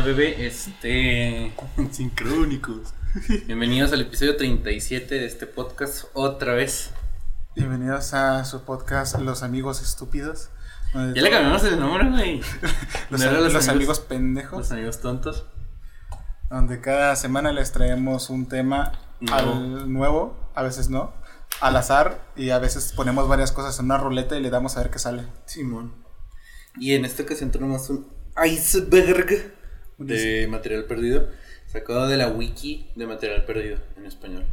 Sincronía bebé, este. Sincrónicos. Bienvenidos al episodio 37 de este podcast, otra vez. Bienvenidos a su podcast Los Amigos Estúpidos. donde Ya le todo- cambiamos el nombre, güey. Los, ¿No era los amigos, pendejos. Los amigos tontos. Donde cada semana les traemos un tema Nuevo. al nuevo, a veces no, al azar, y a veces ponemos varias cosas en una ruleta y le damos a ver qué sale. Simón. Y en esta ocasión tenemos un iceberg de material perdido. Sacado de la wiki de material perdido en español.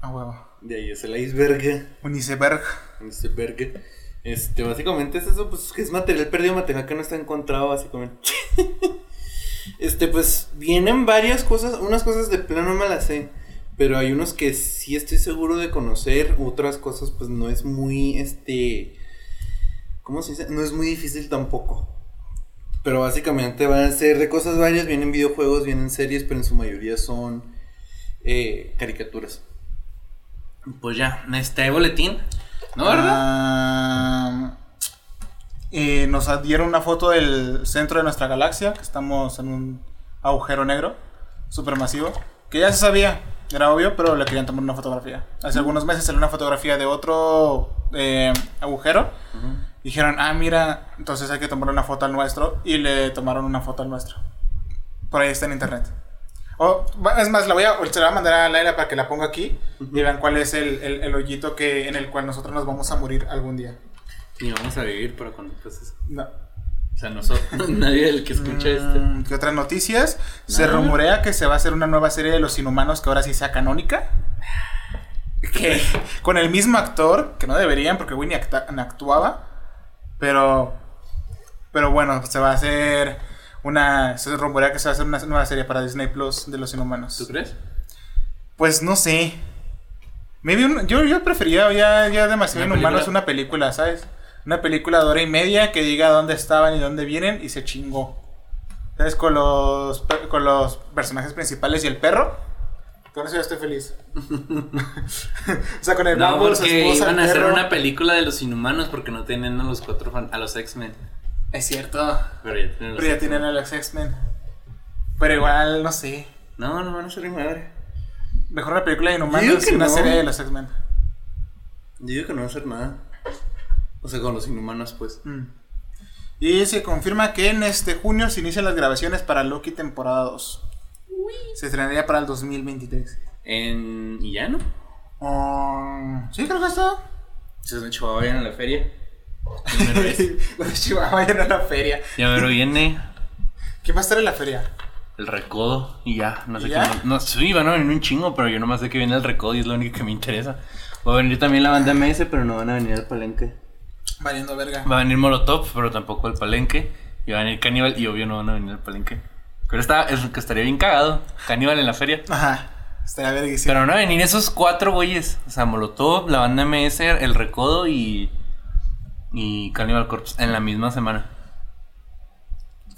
A huevo. De ahí es el iceberg. Un iceberg. Un iceberg. Este, básicamente es eso, pues que es material perdido, material que no está encontrado, básicamente. este, pues vienen varias cosas, unas cosas de plano no me las sé, pero hay unos que sí estoy seguro de conocer, otras cosas pues no es muy, este, ¿cómo se dice? No es muy difícil tampoco. Pero básicamente van a ser de cosas varias, vienen videojuegos, vienen series, pero en su mayoría son eh, caricaturas. Pues ya, este boletín, ¿no, verdad? Ah, y nos dieron una foto del centro de nuestra galaxia, que estamos en un agujero negro supermasivo, que ya se sabía, era obvio, pero le querían tomar una fotografía. Hace algunos meses salió una fotografía de otro eh, agujero. Ujú. Dijeron, ah, mira, entonces hay que tomar una foto al nuestro. Y le tomaron una foto al nuestro. Por ahí está en internet. O, es más, la voy a, se la voy a mandar a Laila para que la ponga aquí. Y vean cuál es el, el, el hoyito que, en el cual nosotros nos vamos a morir algún día. Y vamos a vivir para cuando pases. No. O sea, nosotros, nadie del que escucha este. Mm, ¿Qué otras noticias? Se rumorea que se va a hacer una nueva serie de los inhumanos que ahora sí sea canónica. Que con el mismo actor, que no deberían porque Winnie acta- actuaba. Pero. Pero bueno, se va a hacer una. Se rumorea que se va a hacer una nueva serie para Disney Plus de los inhumanos. ¿Tú crees? Pues no sé. Maybe un- yo, yo prefería ya, ya demasiado ¿Una inhumanos película? una película, ¿sabes? Una película de hora y media que diga dónde estaban y dónde vienen y se chingó. ¿Sabes? Con los, con los personajes principales y el perro. Con eso ya estoy feliz. o sea, con el No, Bumble, su porque esposa, iban a hacer una película de los inhumanos porque no tienen a los cuatro fan- a los X-Men. Es cierto. Pero ya tienen los Pero ya X-Men. tienen a los X-Men. Pero igual, no sé. No, no van a ser mi madre. Mejor una película de inhumanos que una no. serie de los X-Men. Yo digo que no va a hacer nada. O sea, con los inhumanos, pues. Mm. Y se confirma que en este junio se inician las grabaciones para Loki temporada 2. Se estrenaría para el 2023. En. ¿Y ya no? Um, sí, creo que está. Se han hecho vayan a la feria. Los Chihuahua vayan a la feria. Ya pero viene ¿Quién va a estar en la feria? el recodo y ya. No sé va- No, sí, van a venir un chingo, pero yo nomás sé que viene el recodo y es lo único que me interesa. Va a venir también la banda MS, pero no van a venir al palenque. Valiendo verga. Va a venir Molotov, pero tampoco al palenque. Y va a venir Caníbal y obvio no van a venir al palenque. Pero está, es que estaría bien cagado. Caníbal en la feria. Ajá. Estaría verguísimo. Pero a venir esos cuatro güeyes. O sea, Molotov, la banda MS, el Recodo y. Y Cannibal Corpse en la misma semana.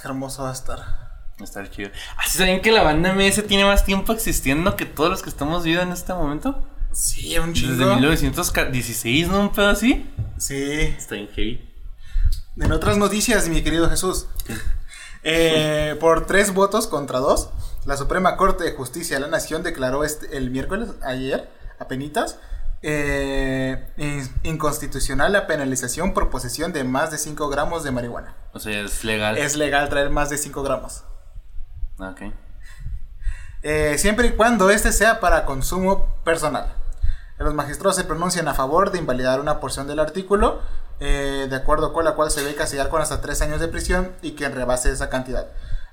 Qué hermoso va a estar. Va a estar chido. ¿Así saben que la banda MS tiene más tiempo existiendo que todos los que estamos viendo en este momento? Sí, un Desde chingo. 1916, ¿no? Un pedo así. Sí. Está bien heavy. En otras noticias, mi querido Jesús. Eh, por tres votos contra dos, la Suprema Corte de Justicia de la Nación declaró este, el miércoles, ayer, apenitas, eh, in- inconstitucional la penalización por posesión de más de 5 gramos de marihuana. O sea, es legal. Es legal traer más de 5 gramos. Ah, Ok. Eh, siempre y cuando este sea para consumo personal. Los magistrados se pronuncian a favor de invalidar una porción del artículo, eh, de acuerdo con la cual se debe castigar con hasta tres años de prisión y quien rebase esa cantidad.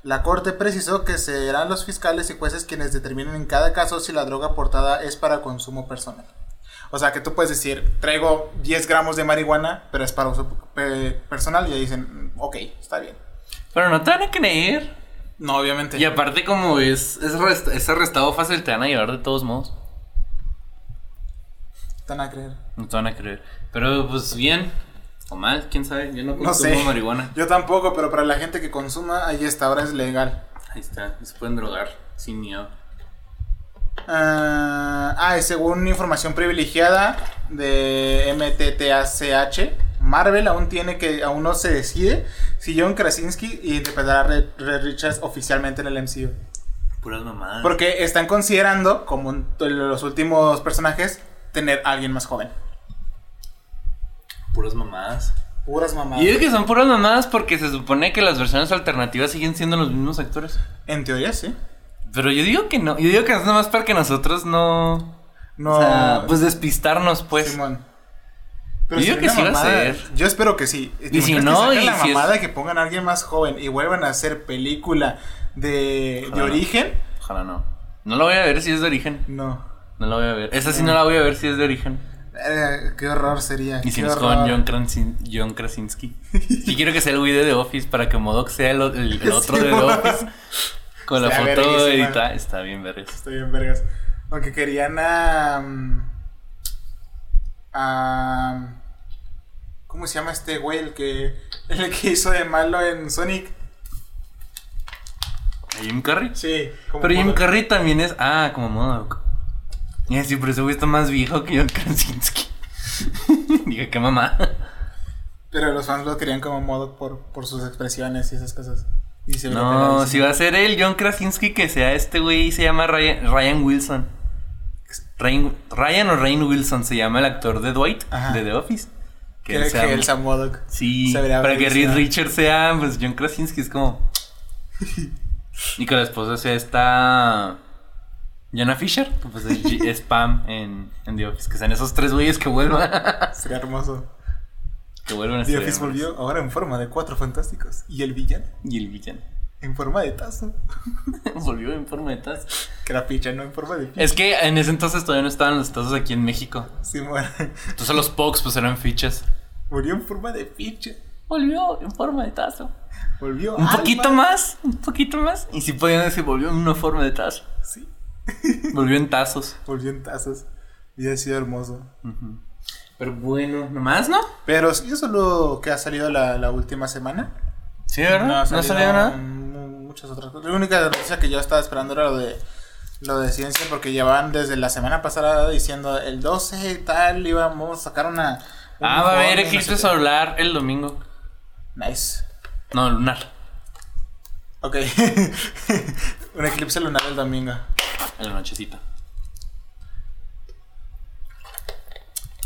La Corte precisó que serán los fiscales y jueces quienes determinen en cada caso si la droga aportada es para consumo personal. O sea que tú puedes decir, traigo 10 gramos de marihuana, pero es para uso eh, personal, y ahí dicen, "Mm, ok, está bien. Pero no te van a creer. No, obviamente. Y aparte, como es, es arrestado fácil, te van a llevar de todos modos. Te van a creer. No te van a creer. Pero pues bien o mal, quién sabe. Yo no No consumo sé. marihuana. Yo tampoco, pero para la gente que consuma, ahí está, ahora es legal. Ahí está, se pueden drogar sin miedo. Ah, ah, y según información privilegiada de MTTACH, Marvel aún tiene que, aún no se decide si John Krasinski interpretará a Red, Red Richards oficialmente en el MCU. Puras mamadas. Porque están considerando, como los últimos personajes, tener a alguien más joven. Puras mamadas. Puras mamadas. Y digo que son puras mamadas porque se supone que las versiones alternativas siguen siendo los mismos actores. En teoría, sí. Pero yo digo que no. Yo digo que es nomás para que nosotros no. No. O sea, pues despistarnos, pues. Simón. Yo digo que sí va a ser. Yo espero que sí. ¿Te Y si no, que y la si es- mamada que pongan a alguien más joven y vuelvan a hacer película de, de no. origen. Ojalá no. No la voy a ver si es de origen. No. No la voy a ver. Esa sí no la voy a ver si es de origen. Eh, qué horror sería. Y si qué no es horror. con John, Krasin- John Krasinski. Sí quiero que sea el güey de The Office para que Modoc sea el, el- el otro de The. Office. Con la Está foto editada. Está bien ver eso. Estoy en vergas. Aunque querían a. mm, a. ¿Cómo se llama este güey? El que. El que hizo de malo en Sonic. ¿A Jim Carrey? Sí. Pero Jim Carrey también es. Ah, como Modoc. Y así, pero ese güey está más viejo que John Krasinski. Diga, qué mamá. Pero los fans lo querían como modo por, por sus expresiones y esas cosas. Y se veía No, si va a ser el John Krasinski, que sea este güey, se llama Ryan, Ryan Wilson. Ryan, Ryan o Ryan Wilson se llama el actor de Dwight, Ajá. de The Office. Que, él que sea- él sea Modoc. Sí, para que Reed. Richards sea, pues John Krasinski es como. y que la esposa sea esta. Jenna Fisher, que, pues es, G- es Pam en, en The Office. Que sean esos tres güeyes que vuelvan. Sería hermoso. que vuelvan a The Office volvió ahora en forma de cuatro fantásticos. Y el villano Y el villano. en forma de tazo. volvió en forma de taza. Que era picha, no en forma de picha. Es que en ese entonces todavía no estaban los tazos aquí en México. Sí, bueno. Entonces los Pokes pues eran fichas. Volvió en forma de picha. Volvió en forma de tazo. Volvió Un alma. poquito más, un poquito más. Y si podían decir, volvió en una forma de tazo. Sí. Volvió en tazos. Volvió en tazos. Hubiera sido hermoso. Pero bueno, nomás, ¿no? Pero sí, eso es lo que ha salido la, la última semana. Sí, ¿verdad? No, ha salido salió nada. mu- Muchas otras cosas. La única noticia que yo estaba esperando era lo de lo de ciencia porque llevaban desde la semana pasada diciendo el 12 y tal íbamos a sacar una un Ah, va a haber no eclipse sé solar el domingo. Nice. No, lunar. Ok. un eclipse lunar el domingo. En la nochecita.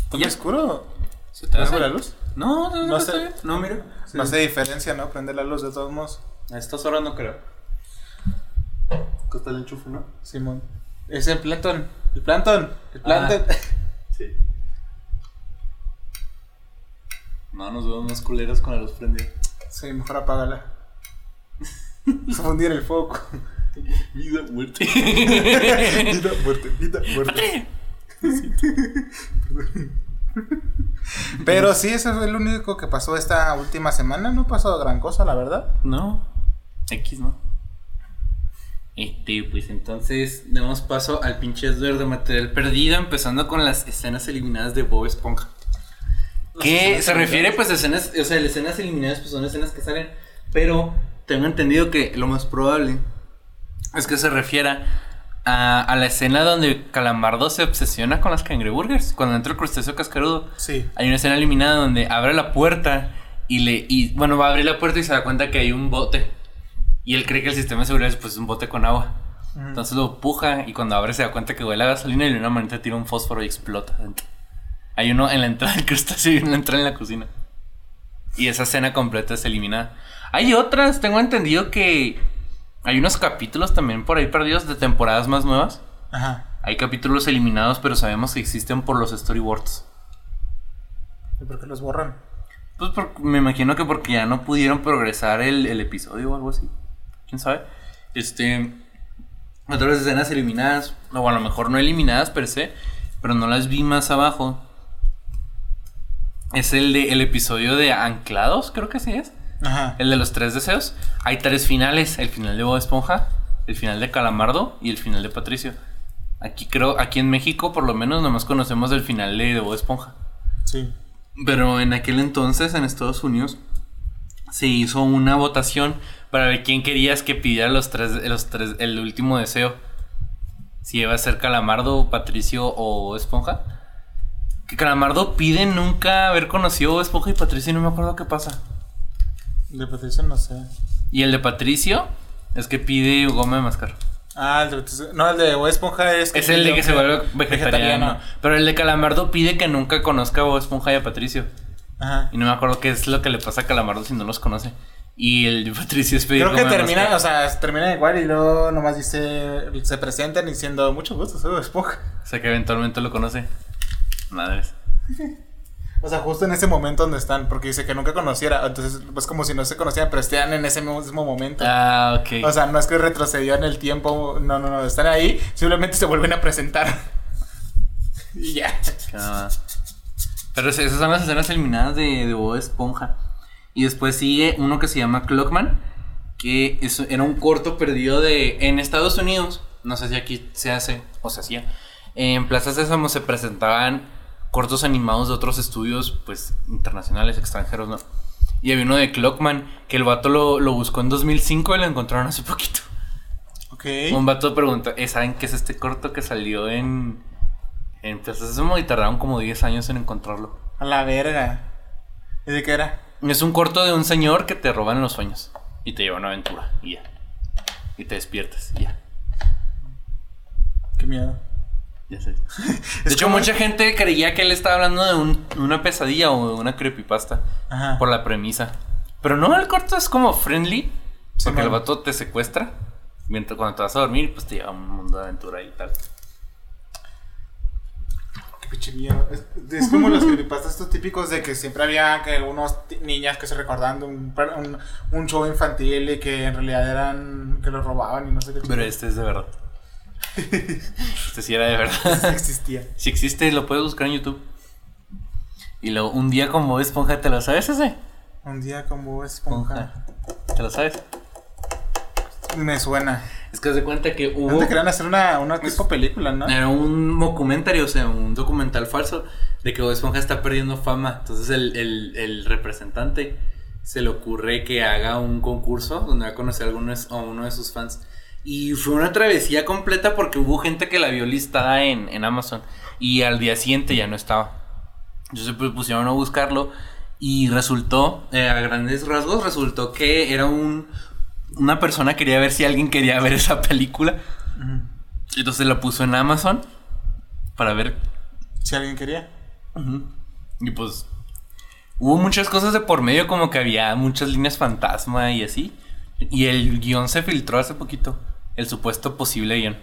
¿Está muy oscuro? ¿Se te ¿Prende hace? la luz? No, no, no, No está sé. bien. No, mira. No hace diferencia, ¿no? Prender la luz de todos modos. A estas horas no creo. Costa el enchufe, ¿no? Simón. Es el plantón. El plantón. El plantón. Sí. No, nos vemos más culeros con la luz prendida. Sí, mejor apágala. Fundir el foco. Vida, muerte. vida, muerte, vida, muerte. Pero sí, eso fue lo único que pasó esta última semana. No pasó gran cosa, la verdad. No. X no. Este, pues entonces damos paso al pinche de material perdido, empezando con las escenas eliminadas de Bob Esponja. Que se refiere pues a escenas, o sea, las escenas eliminadas pues son escenas que salen, pero tengo entendido que lo más probable es que se refiera a, a la escena donde Calamardo se obsesiona con las cangreburgers, cuando entra el crustáceo cascarudo. Sí. Hay una escena eliminada donde abre la puerta y le y bueno, va a abrir la puerta y se da cuenta que hay un bote. Y él cree que el sistema de seguridad es pues un bote con agua. Entonces lo puja y cuando abre se da cuenta que huele a gasolina y de una manera tira un fósforo y explota. Hay uno en la entrada del crustáceo y uno en la entrada en la cocina. Y esa escena completa es eliminada. Hay otras, tengo entendido que hay unos capítulos también por ahí perdidos de temporadas más nuevas. Ajá. Hay capítulos eliminados, pero sabemos que existen por los storyboards. ¿Y por qué los borran? Pues por- me imagino que porque ya no pudieron progresar el, el episodio o algo así. ¿Quién sabe? Este. Otras escenas eliminadas. O a lo mejor no eliminadas per se. Pero no las vi más abajo. Es el de el episodio de Anclados, creo que sí es. Ajá. El de los tres deseos. Hay tres finales. El final de Bob Esponja. El final de Calamardo. Y el final de Patricio. Aquí creo, aquí en México por lo menos nomás conocemos el final de, de Bob Esponja. Sí. Pero en aquel entonces, en Estados Unidos, se hizo una votación para ver quién querías que pidiera los tres, los tres, el último deseo. Si iba a ser Calamardo, Patricio o Esponja. Que Calamardo pide nunca haber conocido Esponja y Patricio y no me acuerdo qué pasa. De Patricio no sé. Y el de Patricio es que pide goma de mascar. Ah, el de Patricio- No, el de Bob Esponja es. Es el de que se vuelve vegetariano. Pero el de Calamardo pide que nunca conozca a Bob Esponja y a Patricio. Ajá. Y no me acuerdo qué es lo que le pasa a Calamardo si no los conoce. Y el de Patricio es pedir Creo que goma de termina, mascar. o sea, termina igual y luego nomás dice, se presentan diciendo mucho gusto, soy Bob Esponja. O sea que eventualmente lo conoce. Madres. O sea, justo en ese momento donde están, porque dice que nunca conociera, entonces pues como si no se conocieran, pero están en ese mismo momento. Ah, ok. O sea, no es que retrocedió en el tiempo, no, no, no, están ahí, simplemente se vuelven a presentar. y ya. Ah. Pero es- esas son las escenas eliminadas de, de Bob Esponja. Y después sigue uno que se llama Clockman, que es- era un corto perdido de en Estados Unidos. No sé si aquí se hace o se hacía. En Plaza Sésamo se presentaban cortos animados de otros estudios, pues internacionales, extranjeros, ¿no? Y había uno de Clockman, que el vato lo, lo buscó en 2005 y lo encontraron hace poquito. Ok. Un vato pregunta, "Eh, ¿saben qué es este corto que salió en, en Plaza Sésamo? Y tardaron como 10 años en encontrarlo. A la verga. ¿Y de qué era? Es un corto de un señor que te roban los sueños y te lleva a una aventura y ya. Y te despiertas y ya. Qué miedo. Ya sé. De hecho, mucha gente creía que él estaba hablando de un- una pesadilla o de una creepypasta Ajá. por la premisa. Pero no, el corto es como friendly. Porque el vato te secuestra. Mientras cuando te vas a dormir, pues te lleva a un mundo de aventura y tal. Qué pinche miedo. Es, es como los creepypastas estos típicos de que siempre había que unos niñas que se recordaban de un, un show infantil y que en realidad eran que los robaban y no sé qué. Pero este es de verdad. Este sí era de verdad. Sí existía. Si existe, lo puedes buscar en YouTube. Y luego, un día como Bob Esponja, ¿te lo sabes ese? Un día como esponja. ¿Te lo sabes? Me suena. Es que de cuenta que hubo... Querían hacer una, una tipo película, ¿no? Era un documentario, o sea, un documental falso de que Bob Esponja está perdiendo fama. Entonces el, el- el representante se le ocurre que haga un concurso donde va a conocer a, algunos- a uno de sus fans. Y fue una travesía completa porque hubo gente que la vio listada en, en Amazon y al día siguiente ya no estaba. Entonces pues, pusieron a buscarlo y resultó, eh, a grandes rasgos, resultó que era un... Una persona quería ver si alguien quería ver esa película. Entonces la puso en Amazon para ver. Si alguien quería. Y pues hubo muchas cosas de por medio, como que había muchas líneas fantasma y así. Y el guion se filtró hace poquito. El supuesto posible guion.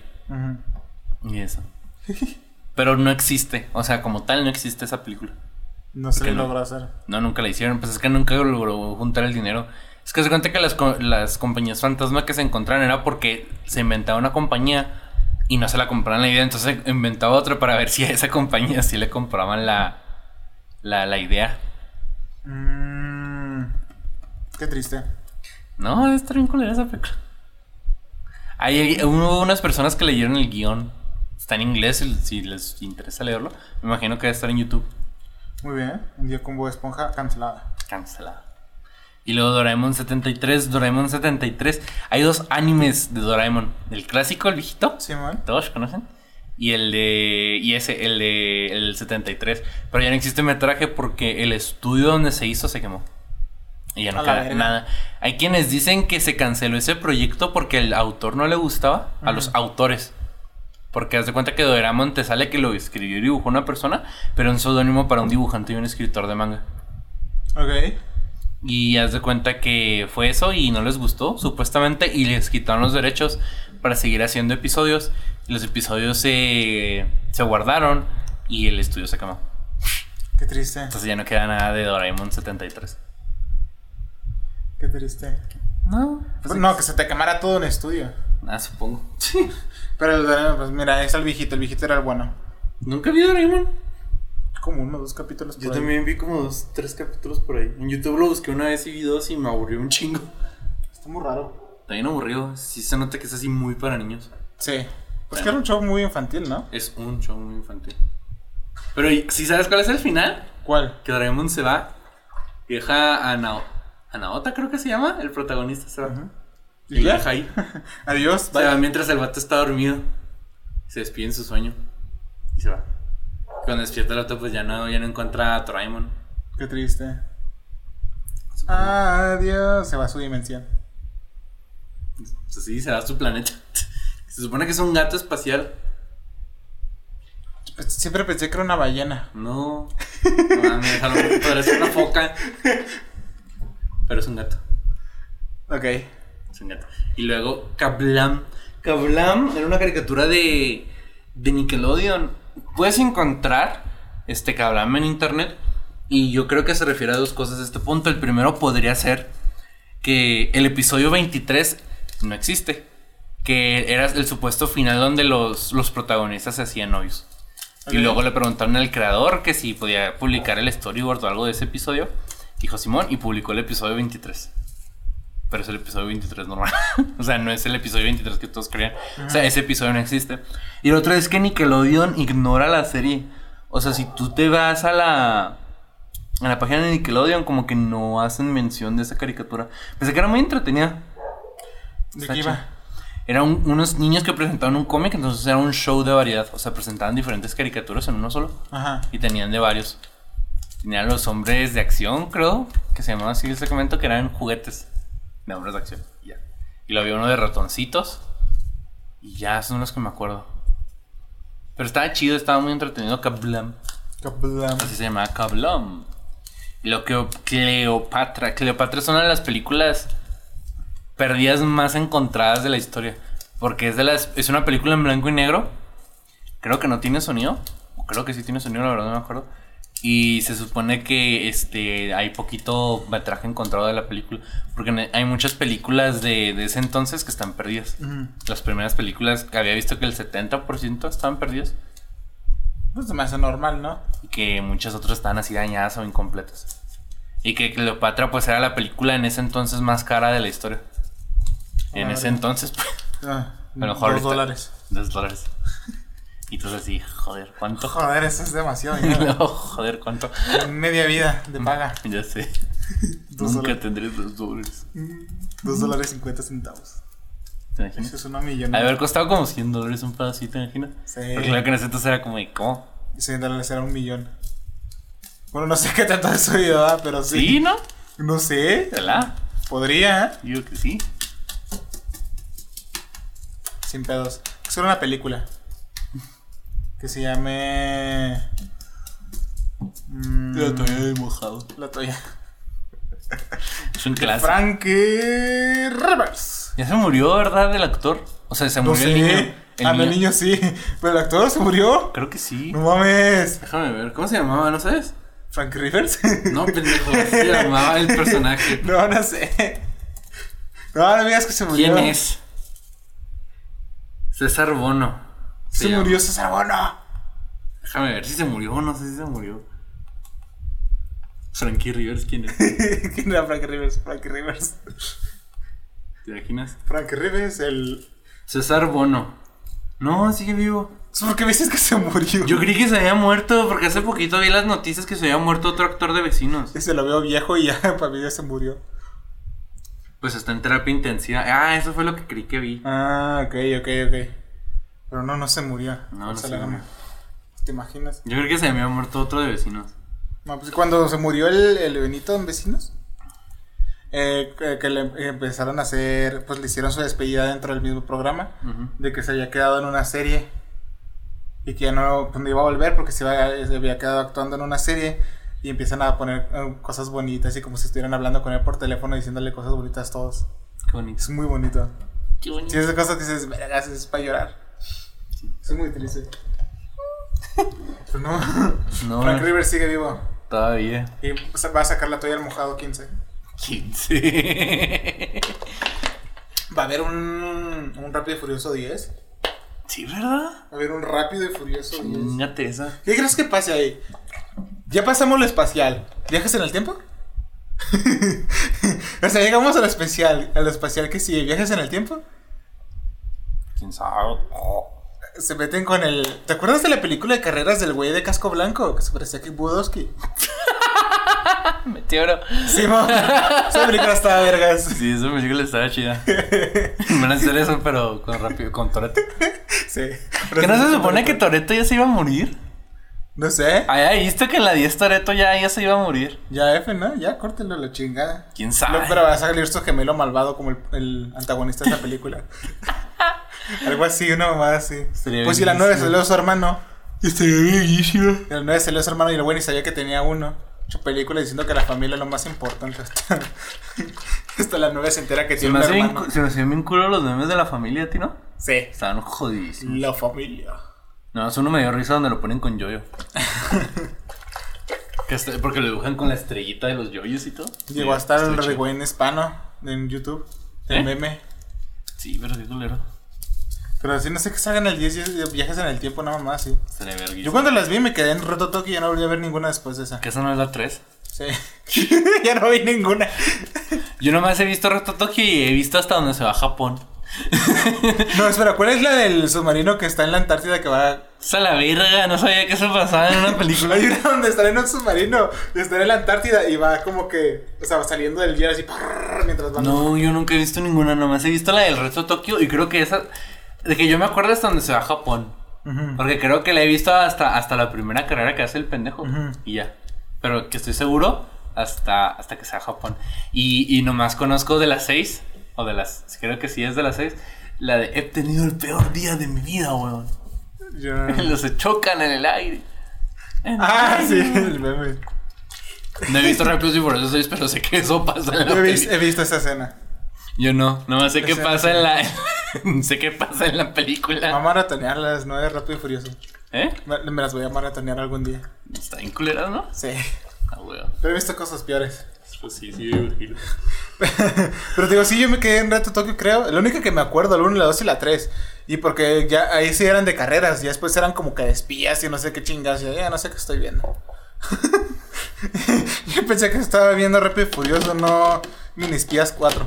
Y eso. Pero no existe. O sea, como tal, no existe esa película. No se ¿Por qué le no? logró hacer. No, nunca la hicieron. Pues es que nunca logró juntar el dinero. Es que se cuenta que las, las compañías fantasma que se encontraron era porque se inventaba una compañía y no se la compraban la idea. Entonces inventaba otra para ver si a esa compañía sí le compraban la, la, la idea. Mm, qué triste. No, está bien culera esa película. Hay, hubo unas personas que leyeron el guion. Está en inglés, si- les interesa leerlo. Me imagino que debe estar en YouTube. Muy bien. Un día con Bob Esponja cancelada. Cancelada. Y luego Doraemon 73, Doraemon 73. Hay dos animes de Doraemon. El clásico, el viejito. Simón. Todos conocen. Y el de. Y ese, el de. El 73. Pero ya no existe metraje porque el estudio donde se hizo se quemó. Y ya no queda nada. Hay quienes dicen que se canceló ese proyecto porque el autor no le gustaba. A los autores. Porque haz de cuenta que Doraemon te sale que lo escribió y dibujó una persona, pero un seudónimo para un dibujante y un escritor de manga. Ok. Y haz de cuenta que fue eso y no les gustó, supuestamente, y les quitaron los derechos para seguir haciendo episodios. Los episodios se, se guardaron y el estudio se quemó. Qué triste. Entonces ya no queda nada de Doraemon 73. Qué triste. No, pues no, que se te quemara todo en estudio. Ah, supongo. Sí. Pero pues mira, es el viejito. El viejito era el bueno. Nunca vi Doraemon. Como uno dos capítulos. Yo por ahí. también vi como dos, tres capítulos por ahí. En YouTube lo busqué una vez y vi dos y me aburrió un chingo. Está muy raro. Bien aburrido. Sí se nota que es así muy para niños. Sí. Pues que era un show muy infantil, ¿no? Es un show muy infantil. Pero, ¿sí sabes cuál es el final? ¿Cuál? Que Doraemon se va y deja a, Nao- a Naota, creo que se llama. El protagonista se va. Y ¿Y lo ya? deja ahí. Adiós. Se va mientras el vato está dormido. Se despide en su sueño. Y se va. Cuando despierta el otro, pues ya no, ya no encuentra a Doraemon. Qué triste. Adiós. Se va a su dimensión. Pues sí, se va a su planeta. Se supone que es un gato espacial. Pues siempre pensé que era una ballena. No. No mames, déjalo. Podría ser una foca. Pero es un gato. Ok. Es un gato. Y luego, Kablam. Kablam era una caricatura de, de Nickelodeon. Puedes encontrar este Kablam en internet. Y yo creo que se refiere a dos cosas a este punto. El primero podría ser que el episodio 23 no existe. Que era el supuesto final donde los, los protagonistas se hacían novios. Y luego le preguntaron al creador que si podía publicar el storyboard o algo de ese episodio. Dijo Simón y publicó el episodio 23. Pero es el episodio 23 normal. o sea, no es el episodio 23 que todos creían. O sea, ese episodio no existe. Y lo otro es que Nickelodeon ignora la serie. O sea, si tú te vas a la... A la página de Nickelodeon como que no hacen mención de esa caricatura. Pensé que era muy entretenida. ¿De qué iba? Eran un- unos niños que presentaban un cómic, entonces era un show de variedad. O sea, presentaban diferentes caricaturas en uno solo. Ajá. Y tenían de varios. Tenían los hombres de acción, creo, que se llamaba así el segmento, que eran juguetes de hombres de acción. Ya. Y lo había uno de ratoncitos. Y ya son los que me acuerdo. Pero estaba chido, estaba muy entretenido. Kablam. Kablam. Así se llamaba Kablam. Y lo que Cleopatra. Cleopatra es una de las películas perdidas más encontradas de la historia. Porque es de las. Es una película en blanco y negro. Creo que no tiene sonido. Creo que sí tiene sonido, la verdad no me acuerdo. Y se supone que este hay poquito metraje encontrado de la película. Porque ne- hay muchas películas de, de ese entonces que están perdidas. Las primeras películas que había visto que el 70% estaban perdidas. Pues se me hace normal, ¿no? Y que muchas otras estaban así dañadas o incompletas. Y que Cleopatra pues era la película en ese entonces más cara de la historia. En ese entonces, pues, Ah, a lo mejor dos dólares. dos dólares. Y tú así, joder, ¿cuánto? Joder, eso es demasiado. Y luego, joder, ¿cuánto? Media vida de paga. Ya sé. Dos Nunca dólares. tendré dos dólares. Dos dólares cincuenta centavos. ¿Te Eso imaginas? es una de haber costado como 100 dólares un pedacito, ¿te imaginas? Sí. Porque claro que entonces era como, de, ¿cómo? 100 dólares era un millón. Bueno, no sé qué tanto ha subido, ¿ah? pero sí. Sí, ¿no? No sé. ¿Verdad? Podría, ¿eh? Digo que sí. Sin pedos. Es una película. Que se llame. Mm, de mojado. La toalla. Es un clásico. Frankie Rivers. Ya se murió, ¿verdad? El actor. O sea, se No murió sé. el niño. El ah, no, el niño sí. Pero el actor se murió. Creo que sí. No mames. Déjame ver. ¿Cómo se llamaba? ¿No sabes? Frankie Rivers. No, pendejo. se llamaba el personaje. no, no sé. No, no me digas que se murió. ¿Quién es? César Bono. Se, murió César Bono. Déjame ver si se murió o no sé si se murió. Frankie Rivers, ¿quién es? ¿Quién era Frankie Rivers? Frankie Rivers. ¿Te imaginas? Frankie Rivers, el. César Bono. No, sigue vivo. ¿Por qué me dices que se murió? Yo creí que se había muerto porque hace poquito vi las noticias que se había muerto otro actor de vecinos. Ese lo veo viejo y ya para mí ya se murió. Pues está en terapia intensiva. Ah, eso fue lo que creí que vi. Ah, ok, ok, ok. Pero no, no se murió. No, no se murió. ¿Te imaginas? Yo creo que se había muerto otro de vecinos. No, pues cuando se murió el, el Benito en Vecinos, eh, que, que le empezaron a hacer, pues le hicieron su despedida dentro del mismo programa, de que se había quedado en una serie y que ya no, pues, no iba a volver porque se, iba- se había quedado actuando en una serie y empiezan a poner eh, cosas bonitas y como si estuvieran hablando con él por teléfono diciéndole cosas bonitas todos. Qué bonito. Es muy bonito. Qué bonito. Si esas cosas dices, vergas, es para llorar. Es muy triste. Pero no, No, Frank Rivers sigue vivo. todavía. Y va a sacar la toalla al mojado 15. 15. Va a haber un, un Rápido y Furioso 10. sí, ¿verdad? Va a haber un Rápido y Furioso 10. Chingate esa. ¿Qué crees que pase ahí? Ya pasamos lo espacial. ¿Viajes en el tiempo? o sea, llegamos a lo especial. A lo espacial que sigue. ¿Viajes en el tiempo? ¿Quién sabe? Se meten con el. ¿Te acuerdas de la película de carreras del güey de casco blanco? Que se parecía a Budowski. Meteoro. Sí, mo. Esa película estaba vergas. Sí, esa película estaba chida. Van a hacer eso, pero con rápido, con Toreto. Sí. ¿Que no se supone que Toreto ya se iba a morir? No sé. Había visto que en la 10 Toreto ya, ya se iba a morir. Ya F, ¿no? Ya córtenlo la chingada. ¿Quién sabe? No, pero va a salir su gemelo malvado como el, el antagonista de esa película. Algo así, una mamada así. Pues si la bellísimo. 9 salió su hermano. Estaría bellísimo. Y la 9 salió su hermano y el güey ni sabía que tenía uno. Hecho película diciendo que la familia es lo más importante. Hasta, hasta la 9 se entera que Se tiene un hermano. se me hacían bien culo los memes de la familia, ¿ti no? Sí. Estaban jodidísimos. La familia. No, es uno me dio risa donde lo ponen con yoyo. que este- porque lo dibujan con la estrellita de los yoyos y todo. Llegó Sí, hasta el regüen hispano en YouTube. El ¿Eh? meme. Sí, pero qué culero. Pero así no sé que salgan el 10 y- viajes en el tiempo, nada más, sí. Yo cuando las vi me quedé en Roto Toki y ya no volví a ver ninguna después de esa. Que esa no es la 3. Sí. ya no vi ninguna. Yo nomás he visto Rototoki y he visto hasta donde se va a Japón. No, espera, ¿cuál es la del submarino que está en la Antártida que va Esa la verga, no sabía que eso pasaba en una película. Hay una donde está en un submarino, está en la Antártida y va como que, o sea, va saliendo del hielo así mientras van. No, yo nunca he visto ninguna, nomás he visto la del Reto Tokio y creo que esa. De que yo me acuerdo hasta donde se va a Japón. Porque creo que la he visto hasta, hasta la primera carrera que hace el pendejo. Y ya. Pero que estoy seguro hasta, hasta que sea Japón. Y, y nomás conozco de las seis. O de las. Creo que sí es de las seis. La de he tenido el peor día de mi vida, weón. Los chocan en el aire. En Ah, el sí, aire. el meme. No he visto Rápidos y Furiosos 6, pero sé que eso pasa en la Yo he, vis- peli. he visto esa escena. Yo no, nomás sé qué pasa en la. sé qué pasa en la película. Vamos a maratonear las nueve Rápido y Furioso. ¿Eh? Me, me las voy a maratonear algún día. Está bien culera, ¿no? Sí. Ah, weón. Pero he visto cosas peores. Pues sí, sí, me imagino. Pero te digo, sí, yo me quedé en Reto Tokio, creo. La única que me acuerdo, la 1, la 2 y la 3. Y porque ya ahí sí eran de carreras, y después eran como que de espías y no sé qué chingas. Y ya no sé qué estoy viendo. yo pensé que estaba viendo Rápido y Furioso, no Mini Espías 4.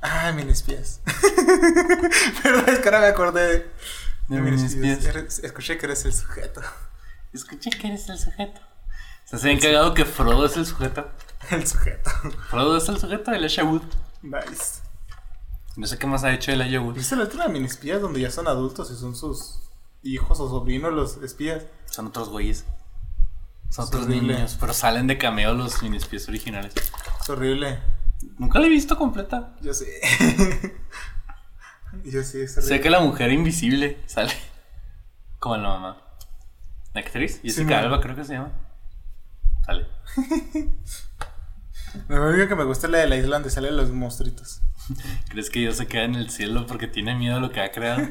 Ah, Mini Espías. Perdón, es que ahora me acordé de, De Mini Espías. Eres- Escuché que eres el sujeto. Escuché que eres el sujeto. Se hace bien cagado que Frodo es el sujeto. El sujeto. Frodo es el sujeto de Elijah Wood. Nice. No sé qué más ha hecho Elijah Wood. ¿Viste la de mini espías donde ya son adultos y son sus hijos o sobrinos los espías? Son otros güeyes. Son Es otros horrible. niños, pero salen de cameo los mini espías originales. Es horrible. Nunca la he visto completa. Yo sé. Yo sí, es horrible. Sé que la mujer invisible sale. Como la mamá. La actriz, Jessica. Alba creo que se llama. Sale. Lo único que me gusta es la de la isla donde salen los monstruitos. ¿Crees que Dios se queda en el cielo porque tiene miedo a lo que ha creado?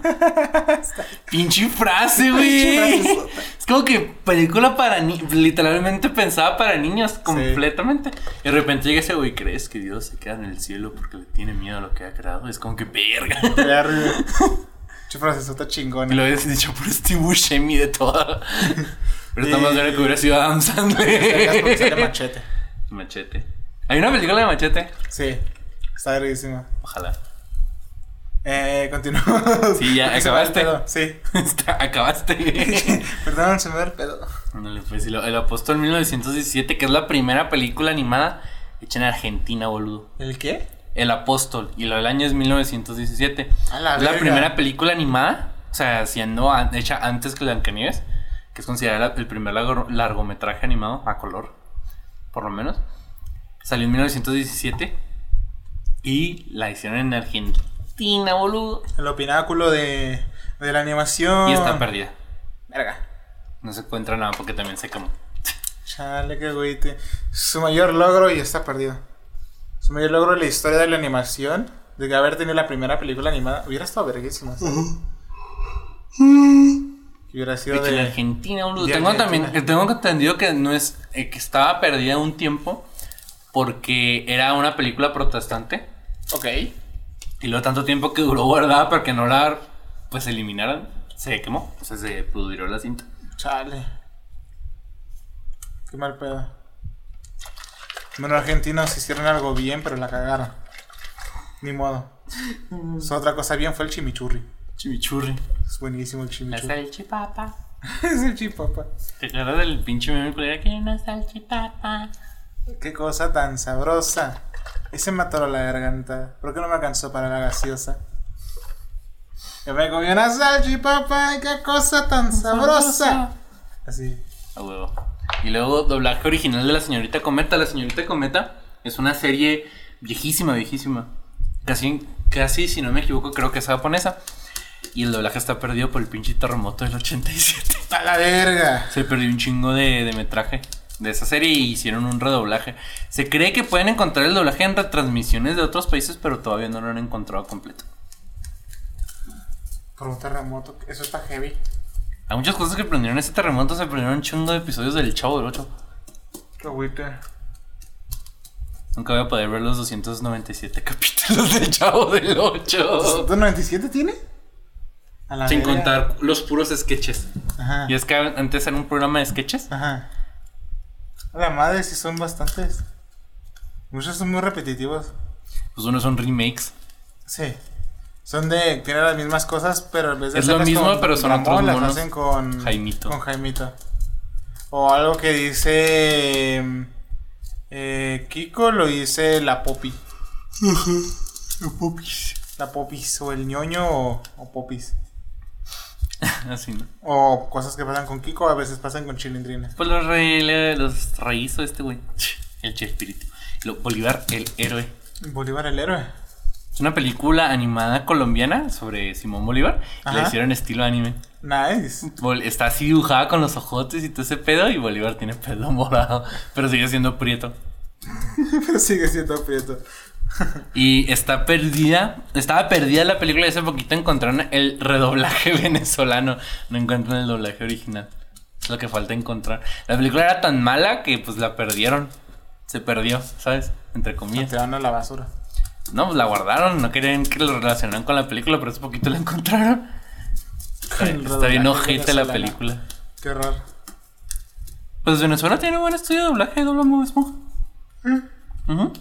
Pinche frase, güey. Es como que película para niños, literalmente pensada para niños, completamente. Y de repente llega ese güey, ¿crees que Dios se queda en el cielo porque le tiene miedo a lo que ha creado? Es como que verga. Verga. Che frasesota Y chingona. lo habías dicho por Steve Buscemi de todo. Pero está más verga que hubiera sido Adam Sandler. machete. Machete. ¿Hay una película de Machete? Sí. Está verguísima. Ojalá. Eh, continúo. Sí, ya el acabaste. Sí. Está- acabaste. Perdón, se me va el pedo. Ándale, pues, lo- El Apóstol 1917, que es la primera película animada hecha en Argentina, boludo. ¿El qué? El Apóstol, y lo del año es 1917. A la es la verga. primera película animada, o sea, siendo an- hecha antes que Blancanieves, que es considerada el primer largo- largometraje animado a color, por lo menos. Salió en 1917 y la hicieron en Argentina, boludo. El opináculo de, de la animación. Y está perdida. Verga. No se encuentra nada porque también se quemó. Chale, qué güey. Su mayor logro y está perdido. Su mayor logro en la historia de la animación. De haber tenido la primera película animada. Hubiera estado verguísima. ¿sí? Que hubiera sido en. Argentina, boludo. de Tengo Argentina. también, tengo entendido que no es, eh, que estaba perdida un tiempo porque era una película protestante Ok. y luego tanto tiempo que duró guardada para que no la, pues, eliminaran, se quemó, o sea, se pudrió la cinta. Chale. Qué mal pedo. Bueno, argentinos hicieron algo bien, pero la cagaron. Ni modo. Otra cosa bien fue el chimichurri. Chimichurri. Es buenísimo el La chimichurri. salchipapa. es el chipapa. ¿Te acuerdas del pinche meme que era una salchipapa? Qué cosa tan sabrosa. Ese me atoró la garganta. ¿Por qué no me alcanzó para la gaseosa? Yo me comí una salchipapa y qué cosa tan sabrosa. Así. A huevo. Y luego doblaje original de La Señorita Cometa. La Señorita Cometa es una serie viejísima, viejísima. Casi, casi, si no me equivoco, creo que es japonesa. Y el doblaje está perdido por el pinche terremoto del 87. A la verga. Se perdió un chingo de, de metraje de esa serie y hicieron un redoblaje. Se cree que pueden encontrar el doblaje en retransmisiones de otros países, pero todavía no lo han encontrado completo. Por un terremoto, eso está heavy. Hay muchas cosas que prendieron ese terremoto, se prendieron un chingo de episodios del Chavo del 8. Qué agüite. Nunca voy a poder ver los 297 capítulos del Chavo del 8. ¿297 tiene? A la Sin contar los puros sketches. Ajá. Y es que antes era un programa de sketches. Ajá. A la madre, sí son bastantes. Muchos son muy repetitivos. Pues unos son remakes. Sí. Son de. Tienen las mismas cosas, pero en vez de. Es lo mismo, con pero son otros las monos. hacen con. Jaimito. Con Jaimito. O algo que dice. eh, Kiko lo dice la Popi. La popis. La Popis. O el ñoño o, o Popis. Así, ¿no? O cosas que pasan con Kiko, a veces pasan con Chilindrines. Pues los, re, los rehizo este güey. El Che Espíritu. Bolívar, el héroe. Bolívar el héroe. Es una película animada colombiana sobre Simón Bolívar. y La hicieron estilo anime. Nice. Está así dibujada con los ojotes y todo ese pedo. Y Bolívar tiene pelo morado. Pero sigue siendo prieto. Pero sigue siendo prieto. Y está perdida. Estaba perdida la película y hace poquito encontraron el redoblaje venezolano. No encuentran el doblaje original. Es lo que falta encontrar. La película era tan mala que pues la perdieron. Se perdió, ¿sabes? Entre comillas. van a la basura. No, pues la guardaron. No querían que lo relacionaran con la película, pero hace poquito la encontraron. Está, bien ojete la película. Qué raro. Pues Venezuela tiene buen estudio de doblaje, dobla muy Esponja. Ujú.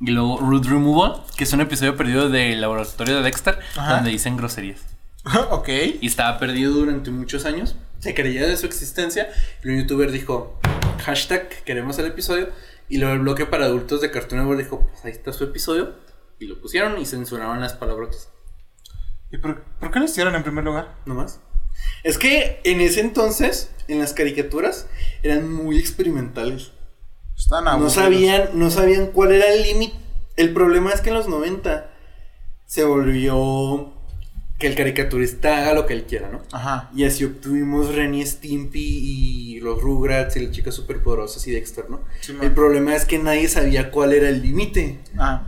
Y luego Root Removal, que es un episodio perdido del laboratorio de Dexter, Ajá. donde dicen groserías. ok. Y estaba perdido durante muchos años. Se creía de su existencia. Y un youtuber dijo, hashtag, queremos el episodio. Y luego el bloque para adultos de Cartoon Network dijo, pues ahí está su episodio. Y lo pusieron y censuraron las palabrotas. ¿Y por, por qué lo hicieron en primer lugar? No más. Es que en ese entonces, en las caricaturas, eran muy experimentales. Están No sabían, no sabían cuál era el límite. El problema es que en los 90 se volvió que el caricaturista haga lo que él quiera, ¿no? Ajá. Y así obtuvimos Ren y Stimpy y los Rugrats y las chicas superpoderosas y Dexter, ¿no? Sí, el problema es que nadie sabía cuál era el límite. Ah.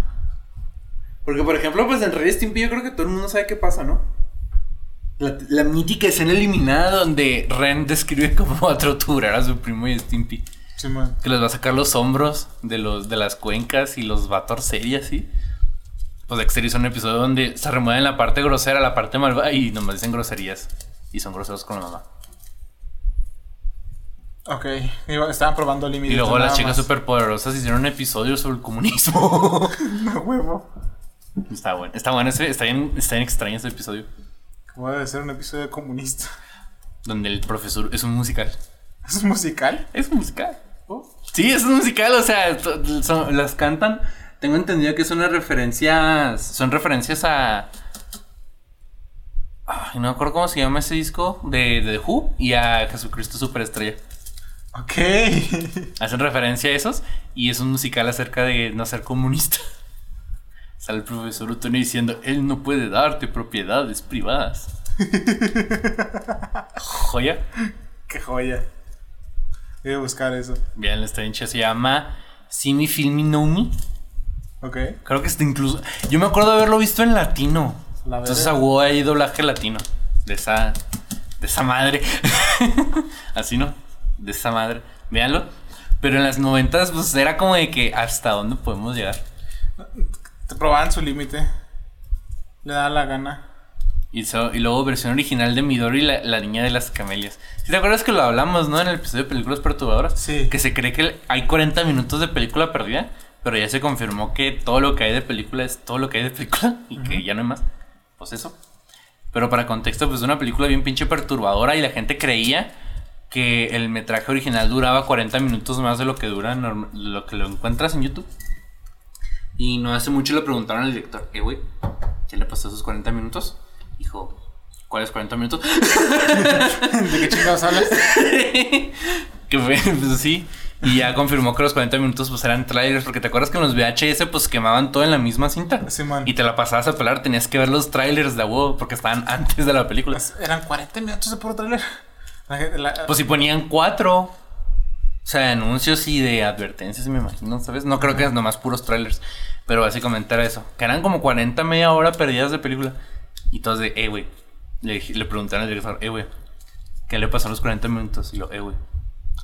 Porque, por ejemplo, pues en Ren y Stimpy yo creo que todo el mundo sabe qué pasa, ¿no? La, la mítica escena eliminada donde Ren describe cómo va a torturar a su primo y a Que les va a sacar los hombros de los de las cuencas y los va a torcer y así. Pues Dexter hizo un episodio donde se remueven la parte grosera, la parte malvada y nomás dicen groserías. Y son groseros con la mamá. Ok. Estaban probando límites. Y luego las chicas superpoderosas hicieron un episodio sobre el comunismo. No huevo. está bueno, está bueno, ese- está bien, está bien extraño ese episodio. Como debe ser un episodio comunista. Donde el profesor es un musical. ¿Es musical? Es un musical. Sí, es un musical, o sea, son- las cantan. Tengo entendido que son unas referencias. Son referencias a. Ay, no me acuerdo cómo se llama ese disco de, de The Who y a Jesucristo Superestrella. Ok. Hacen referencia a esos y es un musical acerca de no ser comunista. Sale el profesor Utone diciendo: Él no puede darte propiedades privadas. Joya. Qué joya. Voy a buscar eso. Bien, bien chido. Se llama See Me, Feel Me. Ok. Creo que está incluso. Yo me acuerdo de haberlo visto en latino. La Entonces verga. a huevo hay doblaje latino. De esa. De esa madre. Así no. De esa madre. Véanlo. Pero en las noventas, pues era como de que hasta dónde podemos llegar. Te probaban su límite. Le da la gana. Y, so- y luego versión original de Midori, la, la niña de las camelias. ¿Sí te acuerdas que lo hablamos, no? En el episodio de películas perturbadoras. Sí. Que se cree que hay 40 minutos de película perdida. Pero ya se confirmó que todo lo que hay de película es todo lo que hay de película. Y que ya no hay más. Pues eso. Pero para contexto, pues es una película bien pinche perturbadora. Y la gente creía que el metraje original duraba 40 minutos más de lo que dura lo que lo encuentras en YouTube. Y no hace mucho le preguntaron al director, eh, güey, ¿qué le pasó a esos 40 minutos? Dijo, ¿cuáles 40 minutos? ¿De qué chingados hablas? que fue, pues sí. Y ya confirmó que los 40 minutos pues eran trailers, porque te acuerdas que en los VHS pues quemaban todo en la misma cinta. Sí, man. Y te la pasabas a pelar, tenías que ver los trailers de huevo porque estaban antes de la película. Eran 40 minutos de puro trailer. La gente- la- Pues si ponían cuatro. O sea, anuncios y de advertencias, me imagino, ¿sabes? No creo que es nomás puros trailers. Pero básicamente era eso. Que eran como 40, media hora perdidas de película. Y todos de, eh, güey. Le, le preguntaron al director, eh, güey. ¿Qué le pasó a los 40 minutos? Y yo, eh, güey.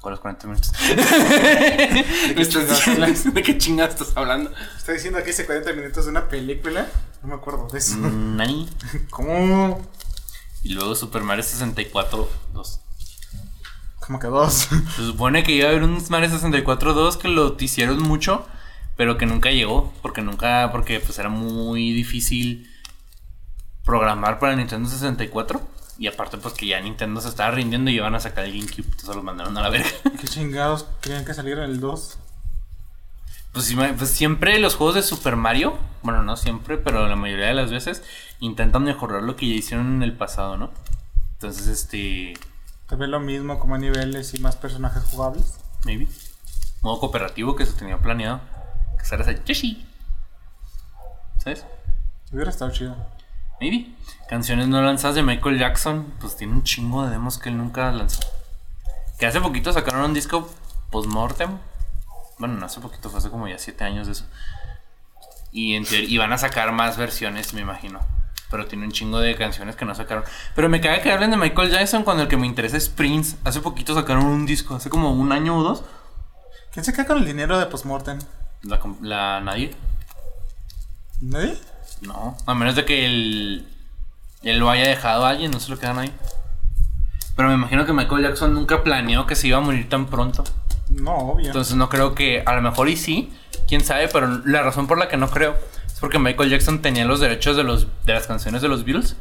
¿Cuáles 40 minutos? ¿De qué, chingados hablas? ¿De qué chingados estás hablando? Estoy diciendo que hice 40 minutos de una película. No me acuerdo de eso. Mm, Nani. ¿Cómo? Y luego Super Mario 64 2. Como que dos. Se supone que iba a haber un Mario 64 2 que lo hicieron mucho, pero que nunca llegó, porque nunca, porque pues era muy difícil programar para Nintendo 64. Y aparte pues que ya Nintendo se estaba rindiendo y iban a sacar el GameCube, entonces lo mandaron a la verga. ¿Qué chingados querían que saliera el 2? Pues, pues siempre los juegos de Super Mario, bueno no siempre, pero la mayoría de las veces intentan mejorar lo que ya hicieron en el pasado, ¿no? Entonces este, vez lo mismo, como a niveles y más personajes jugables. maybe, modo cooperativo que se tenía planeado, que será ese Yoshi. ¿Sabes? Hubiera estado chido. Maybe. Canciones no lanzadas de Michael Jackson, pues tiene un chingo de demos que él nunca lanzó. Que hace poquito sacaron un disco post-mortem. Bueno, no hace poquito, fue hace como ya 7 años de eso. Y, en teoría- y van a sacar más versiones, me imagino. Pero tiene un chingo de canciones que no sacaron. Pero me caga que hablen de Michael Jackson cuando el que me interesa es Prince. Hace poquito sacaron un disco, hace como un año o dos. ¿Quién se queda con el dinero de Postmortem? La, la nadie. ¿Nadie? No, a menos de que él, él lo haya dejado a alguien, no se lo quedan ahí. Pero me imagino que Michael Jackson nunca planeó que se iba a morir tan pronto. No, obvio. Entonces no creo que, a lo mejor y sí, quién sabe, pero la razón por la que no creo es porque Michael Jackson tenía los derechos de, los, de las canciones de los Beatles.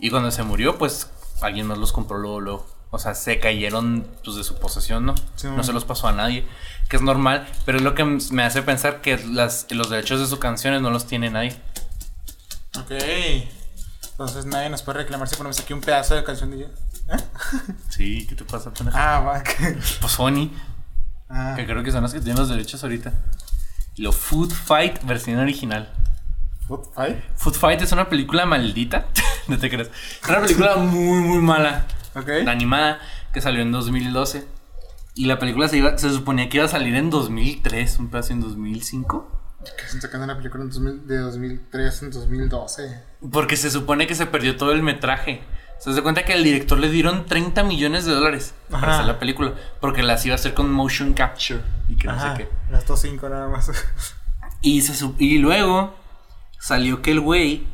Y cuando se murió, pues alguien más los compró luego, luego. O sea, se cayeron pues, de su posesión, ¿no? Sí, no se los pasó a nadie, que es normal, pero es lo que me hace pensar que las, los derechos de sus canciones no los tiene nadie. Ok. Entonces nadie nos puede reclamar si ponemos aquí un pedazo de canción de ella. ¿Eh? Sí, ¿qué te pasa, pendejo? Ah, va. que- Pues Sony, Ah. que creo que son los que tienen los derechos ahorita. Lo Food Fight versión original. Foot Fight. Food Fight es una película maldita. no te creas. Es una película muy, muy mala. Ok. La animada que salió en 2012. Y la película se, iba, se suponía que iba a salir en 2003, un pedazo en 2005. Que están sacando una película en 2000 de 2003 en 2012. Porque se supone que se perdió todo el metraje. Se da cuenta que al director le dieron 30 millones de dólares para hacer la película. Porque las iba a hacer con motion capture y que no sé qué. Gastó 5 nada más. Y, se y luego salió que el güey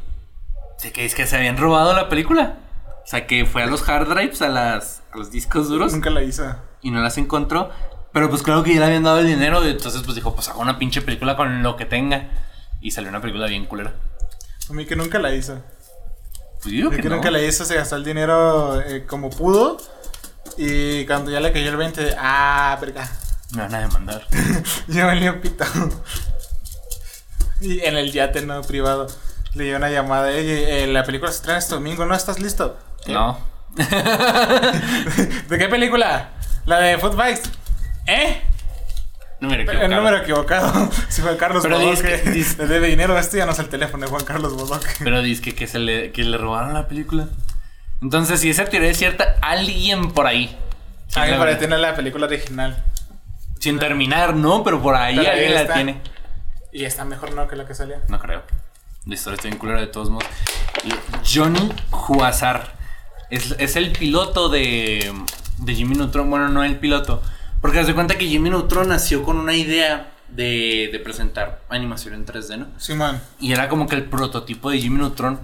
se que es que se habían robado la película. O sea, que fue a los hard drives, a, las, a los discos duros Nunca la hizo. y no las encontró. Pero pues claro que ya le habían dado el dinero. Entonces pues dijo, pues hago una pinche película con lo que tenga. Y salió una película bien culera. A mí que nunca la hizo. Pues yo que que no. nunca la hizo se gastó el dinero eh, como pudo. Y cuando ya le cayó el 20, ah, verga. Me van a demandar. Ya valió pito. Y en el yate no privado le dio una llamada. Oye, eh, la película se estrena este domingo, ¿no estás listo? ¿Qué? No. ¿De qué película? La de Foot Fights. ¿Eh? Número El equivocado. número equivocado. Si fue Carlos Pero Bodoque. que- Le debe dinero. Este ya no es el teléfono de Juan Carlos Bodoque. Pero dice que, que se le, que le robaron la película. Entonces, si esa teoría es cierta, alguien por ahí. Alguien para verdad. tener la película original. Sin terminar, no, pero por ahí Pero ahí alguien la tiene. Y está mejor no que la que salía. No creo. La historia está bien culera de todos modos. Johnny Huazar. Es, es el piloto de, de Jimmy Neutron. Bueno, no el piloto. Porque se cuenta que Jimmy Neutron nació con una idea de, de presentar animación en 3D, ¿no? Simón. Y era como que el prototipo de Jimmy Neutron.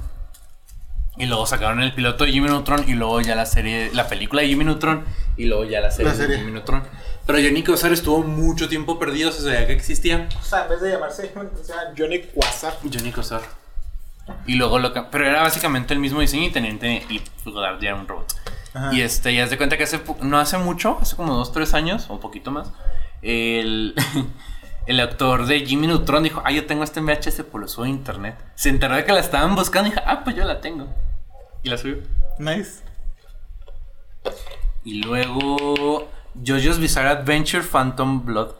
Y luego sacaron el piloto de Jimmy Neutron y luego ya la serie, la película de Jimmy Neutron y luego ya la serie, La serie. de Jimmy Neutron. Pero Johnny Huazar estuvo mucho tiempo perdido, se sabía que existía. O sea, en vez de llamarse se llama Johnny Quasar. Johnny Cosar. Y luego lo Pero era básicamente el mismo diseño y teniente y Godard ya era un robot. Ajá. Y este, ya se de cuenta que hace no hace mucho, hace como dos, tres años, o un poquito más, el, el actor de Jimmy Neutron dijo, ah, yo tengo este VHS, pues lo subo a internet. Se enteró de que la estaban buscando y dijo, ah, pues yo la tengo. Y la subió. Nice. Y luego JoJo's Bizarre Adventure Phantom Blood.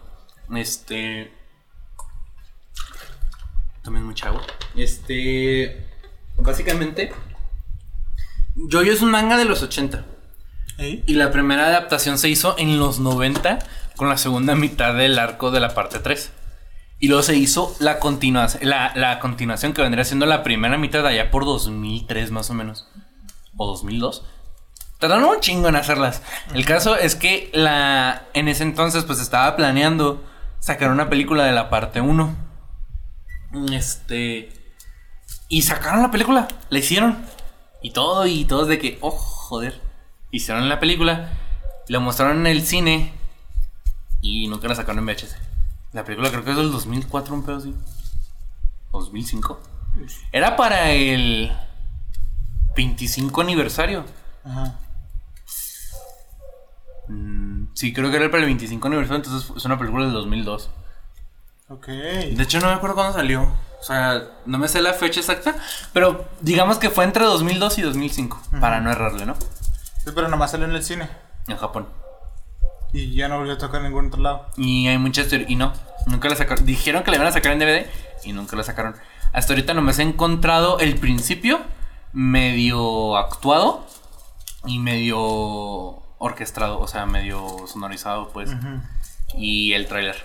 Este. También mucha agua. Este. Básicamente. JoJo es un manga de los 80. ¿Eh? Y la primera adaptación se hizo en los 90 con la segunda mitad del arco de la parte 3. Y luego se hizo la continuación, la, la continuación que vendría siendo la primera mitad allá por 2003 más o menos. O 2002. Tardaron un chingo en hacerlas. El caso es que la en ese entonces pues estaba planeando sacar una película de la parte 1. Este y sacaron la película, la hicieron. Y todo y todos de que, oh, joder. Hicieron la película, la mostraron en el cine y nunca la sacaron en VHS. La película creo que es del 2004, un pedo así. 2005. Era para el 25 aniversario. Ajá. Mm, sí, creo que era para el 25 aniversario, entonces es una película del 2002. Ok. De hecho, no me acuerdo cuándo salió. O sea, no me sé la fecha exacta, pero digamos que fue entre 2002 y 2005, para no errarle, ¿no? Sí, pero nomás salió en el cine. En Japón. Y ya no volvió a tocar en ningún otro lado. Y hay muchas teorías. Y no, nunca la sacaron. Dijeron que la iban a sacar en DVD y nunca la sacaron. Hasta ahorita nomás he encontrado el principio medio actuado y medio orquestado, o sea, medio sonorizado, pues. Y el tráiler.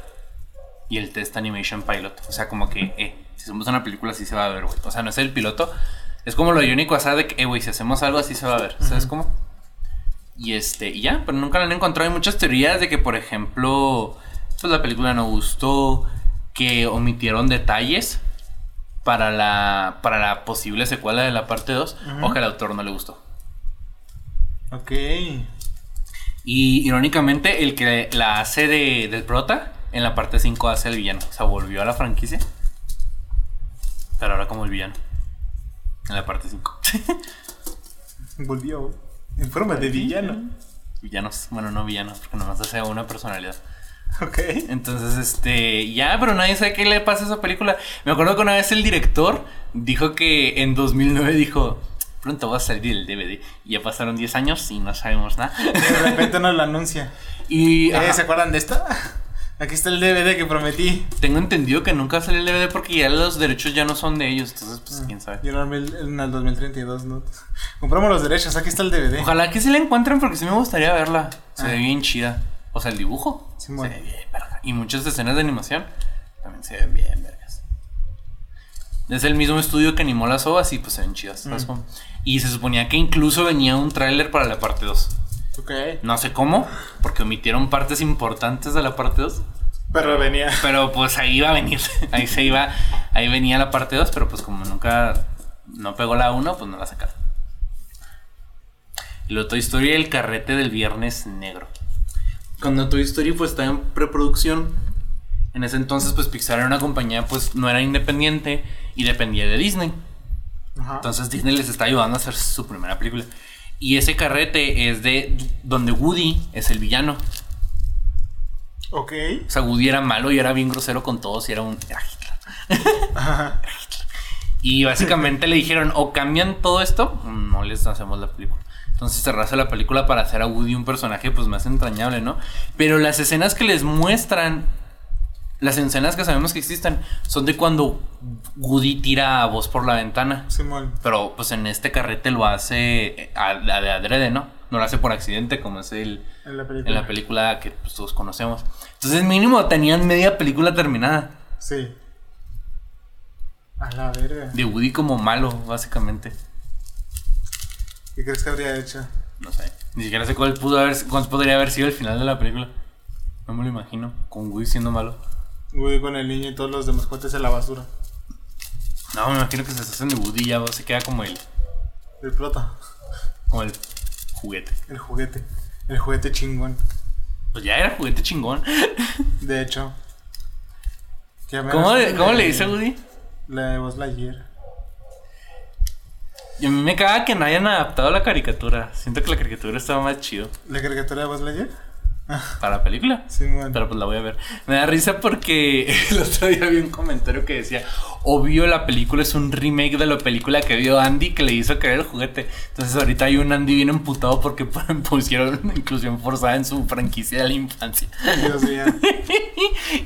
Y el test animation pilot. O sea, como que, eh, si hacemos una película así se va a ver, güey. O sea, no es el piloto. Es como lo de Unico Asada de que, eh, güey, si hacemos algo así se va a ver. ¿Sabes cómo? Y este, y ya, pero nunca lo han encontrado. Hay muchas teorías de que, por ejemplo, pues la película no gustó, que omitieron detalles para la, para la posible secuela de la parte 2, o que al autor no le gustó. Ok. Y irónicamente, el que la hace de, del prota, en la parte 5 hace el villano. O sea, volvió a la franquicia. Pero ahora como el villano. En la parte 5. Volvió. En forma de villano. Villanos. Bueno, no villanos, porque nomás hace una personalidad. Ok. Entonces, este, ya, pero nadie sabe qué le pasa a esa película. Me acuerdo que una vez el director dijo que en 2009 dijo, pronto va a salir el DVD. Y ya pasaron 10 años y no sabemos nada. De repente nos lo anuncia. y Eh, ¿Se acuerdan de esta? Aquí está el DVD que prometí. tengo entendido que nunca salió el DVD porque ya los derechos ya no son de ellos. Entonces, pues, quién sabe. Yo en el, en el 2032, ¿no? Compramos los derechos, aquí está el DVD. Ojalá que se la encuentren porque sí me gustaría verla. Se Ah. ve bien chida. O sea, el dibujo. Se ve bien, verga. Y muchas escenas de animación también se ven bien, vergas. Es el mismo estudio que animó las ovas y pues se ven chidas. ¿sabes Mm. Y se suponía que incluso venía un tráiler para la parte 2. Ok. No sé cómo, porque omitieron partes importantes de la parte 2. Pero venía. Pero pues ahí iba a venir. Ahí se iba. Ahí venía la parte 2, pero pues como nunca no pegó la 1, pues no la sacaron. Y luego Toy Story el carrete del viernes negro. Cuando Toy Story pues estaba en preproducción, en ese entonces pues Pixar era una compañía pues no era independiente y dependía de Disney. Ajá. Entonces Disney les está ayudando a hacer su primera película. Y ese carrete es de donde Woody es el villano. Ok. O sea, Woody era malo y era bien grosero con todos y era un... era Hitler. Ajá. Y básicamente le dijeron, o cambian todo esto, no les hacemos la película. Entonces se raza la película para hacer a Woody un personaje pues más entrañable, ¿no? Pero las escenas que les muestran, las escenas que sabemos que existen, son de cuando Woody tira a voz por la ventana. Simón. Pero pues en este carrete lo hace a, a- de adrede, ¿no? No lo hace por accidente como es el, En la película. en la película que pues, todos conocemos. Entonces mínimo tenían media película terminada. Sí. A la verga. De Woody como malo, básicamente. ¿Qué crees que habría hecho? No sé. Ni siquiera sé cuál, pudo haber, cuál podría haber sido el final de la película. No me lo imagino. Con Woody siendo malo. Woody con el niño y todos los demás cohetes en la basura. No, me imagino que se hacen de Woody ya se queda como el, El prota. como el juguete. El juguete. El juguete chingón. Pues ya era juguete chingón. De hecho. ¿Cómo, le- cómo le dice Woody? La de Buzz Lightyear. Y a mí me caga que no hayan adaptado la caricatura. Siento que la caricatura estaba más chido. ¿La caricatura de Buzz Lightyear? para la película. Sí, man. Pero pues la voy a ver. Me da risa porque el otro día vi un comentario que decía, obvio la película es un remake de la película que vio Andy que le hizo caer el juguete. Entonces ahorita hay un Andy bien emputado porque pusieron una inclusión forzada en su franquicia de la infancia. Dios mío.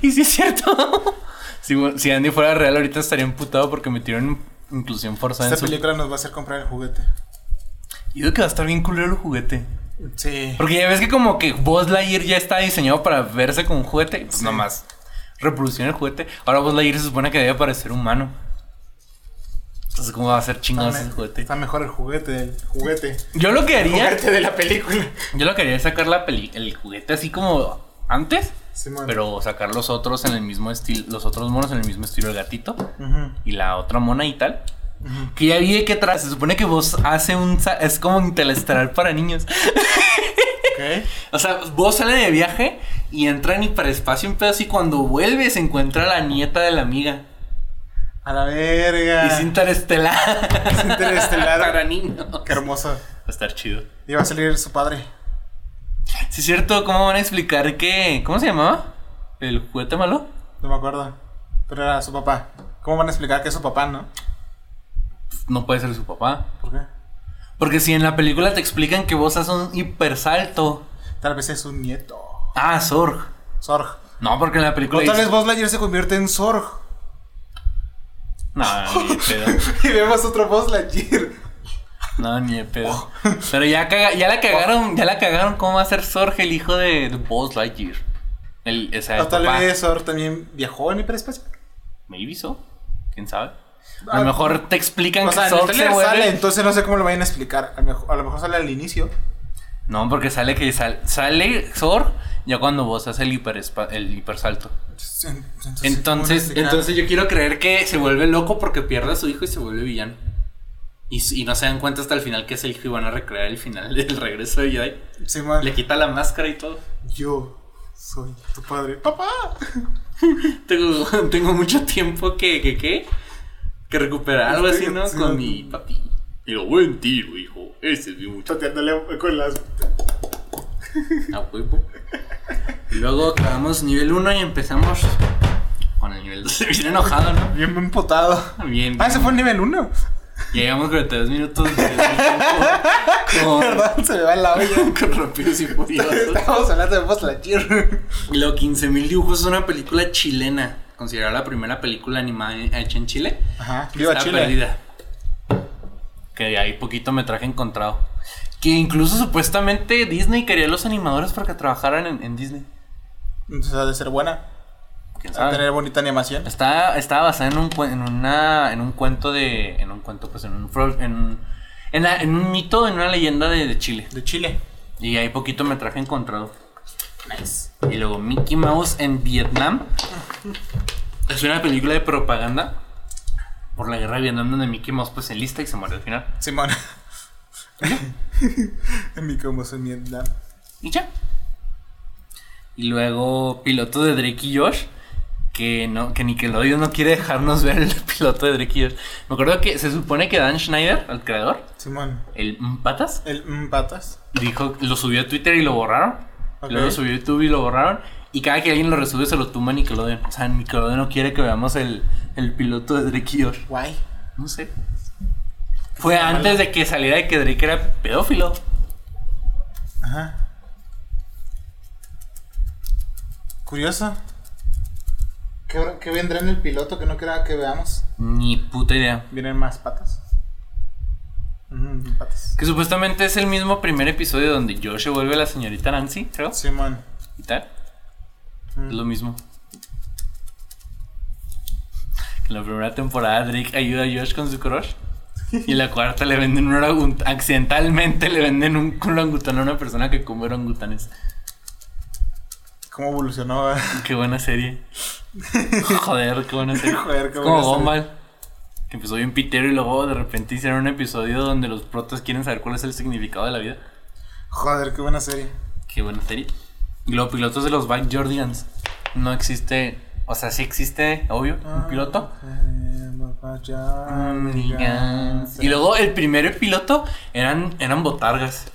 y sí es cierto. Si, si Andy fuera real ahorita estaría emputado porque metieron inclusión forzada Esta en su... película nos va a hacer comprar el juguete. Y digo que va a estar bien culero el juguete. Sí. Porque ya ves que como que Buzz Lightyear ya está diseñado para verse con un juguete. Pues Sí. nomás reproducción el juguete. Ahora Buzz Lightyear se supone que debe parecer humano. Entonces, ¿cómo va a ser el me- juguete? está mejor el juguete, el juguete. Yo lo que haría. Juguete de la película. Yo lo que haría es sacar la peli el juguete así como antes. Simón. Pero sacar los otros en el mismo estilo. Los otros monos en el mismo estilo del gatito. Y la otra mona y tal. Que ya vi que tras. Se supone que vos hace un. Es como interestelar para niños. Ok. O sea, vos sale de viaje y entra en hiperespacio un pedazo y cuando vuelve se encuentra la nieta de la amiga. A la verga. Y es interestelar. Es interestelar. Para niños. Qué hermoso. Va a estar chido. Y va a salir su padre. Sí, es cierto, ¿cómo van a explicar que. ¿Cómo se llamaba? ¿El juguete malo? No me acuerdo. Pero era su papá. ¿Cómo van a explicar que es su papá, no? No puede ser su papá. ¿Por qué? Porque si en la película te explican que vos haces un hipersalto. Tal vez es un nieto. Ah, Zorg. Sorg. No, porque en la película. O tal vez Buzz Lightyear se convierte en Sorg. No, ni pedo. Y vemos otro Buzz Lightyear. No, ni de pedo. Pero ya, caga- ya la cagaron, ya la cagaron cómo va a ser Zorg el hijo de, de Buzz Lightyear. El, o sea, el O tal papá. vez Sorg también viajó en hiperespacio. Maybe so. ¿Quién sabe? A Ah, lo mejor te explican O sea, que en el se vuelve. sale, entonces no sé cómo lo vayan a explicar. A lo mejor, a lo mejor sale al inicio. No, porque sale que sal- sale Zorg ya cuando vos haces el, hiperespa- el hipersalto. Entonces, ¿cómo van a Entonces, entonces yo quiero creer que se vuelve loco porque pierde a su hijo y se vuelve villano. Y, no se dan cuenta hasta el final que es el hijo y van a recrear el final del regreso de Jedi. Simón, Le quita la máscara y todo. yo soy tu padre. ¡Papá! Tengo, tengo mucho tiempo que, que, que, que recuperar algo así, ¿no? Con mi papi. Digo, buen tiro, hijo. Ese es mi muchacho. Chateándole con las. A huevo. Y luego acabamos nivel 1 y empezamos con el nivel 2. Bien enojado, ¿no? Bien emputado. Bien. Ah, ese fue el nivel 1. Llegamos 42 minutos de con, Perdón, se me va la olla. con Rápidos y Furiosos. Estamos hablando de Buzz Lightyear. Y luego 15.000 dibujos es una película chilena. Considerada la primera película animada hecha en Chile. Ajá. Viva está Chile. perdida. Que hay poquito metraje encontrado. Que incluso supuestamente Disney quería los animadores para que trabajaran en, en Disney. Entonces ha de ser buena. ¿Quién sabe? de tener bonita animación. Está, está basada en un, en, una, en un cuento de. En un cuento, pues en un. En, un- en, la- en un mito, en una leyenda de, de Chile. De Chile. Y hay poquito metraje encontrado. Nice. Y luego Mickey Mouse en Vietnam. Es una película de propaganda por la guerra de Vietnam donde Mickey Mouse pues se enlista y se muere al final. Simón. en mi como se Vietnam. Y ya. Y luego piloto de Drake y Josh. Que, no, que Nickelodeon no quiere dejarnos ver el piloto de Drake y Josh. Me acuerdo que se supone que Dan Schneider, el creador, Simón. el Patas, El patas. dijo, lo subió a Twitter y lo borraron. Luego lo subió a YouTube y lo borraron. Y cada que alguien lo resube se lo tumba Nickelodeon. O sea, Nickelodeon no quiere que veamos el, el piloto de Drake y Josh. Guay. No sé. Fue antes de que saliera de que Drake era pedófilo. Ajá. Curioso. ¿Qué, qué vendrá en el piloto que no quiera que veamos? Ni puta idea. Vienen más patas. Patas. Que supuestamente es el mismo primer episodio donde Josh se vuelve la señorita Nancy, creo. Simón. Y tal. Mm. Es lo mismo. En la primera temporada Drake ayuda a Josh con su crush. Y en la cuarta le venden un orangutan. Accidentalmente le venden un orangután a una persona que come orangutanes. ¿Cómo evolucionó? Qué buena serie. Joder, qué buena serie. Joder, qué como buena serie. Gumball. Que empezó bien pitero y luego de repente hicieron un episodio donde los protas quieren saber cuál es el significado de la vida. Joder, qué buena serie. Qué buena serie. Y los pilotos de los Bike Jordians. No existe. O sea, sí existe, obvio, un piloto. Y luego el primer piloto eran, eran botargas.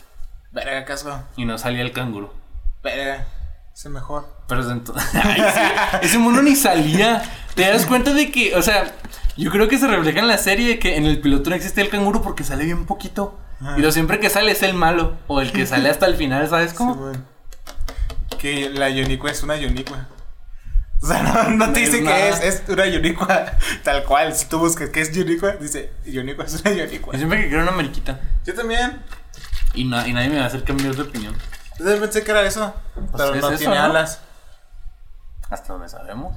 Verga, caso. Y no salía el canguro. Verga. Es el mejor. Pero es entonces. Ese mono ni salía. Te das cuenta de que, o sea, yo creo que se refleja en la serie que en el piloto no existe el canguro porque sale bien poquito. Ajá. Y lo siempre que sale es el malo. O el que sale hasta el final, ¿sabes Sí, cómo? Que la Yonicua es una Yonicua. O sea, no, no te dice que es, es una Yonicua tal cual. Si tú buscas qué es Yonicua, dice Yonicua es una Yonicua. Yo siempre que quiero una mariquita. Yo también. Y, na- y nadie me va a hacer cambiar de opinión. Yo pensé que era eso. pero Pues es no eso, tiene ¿no? alas. Hasta donde sabemos.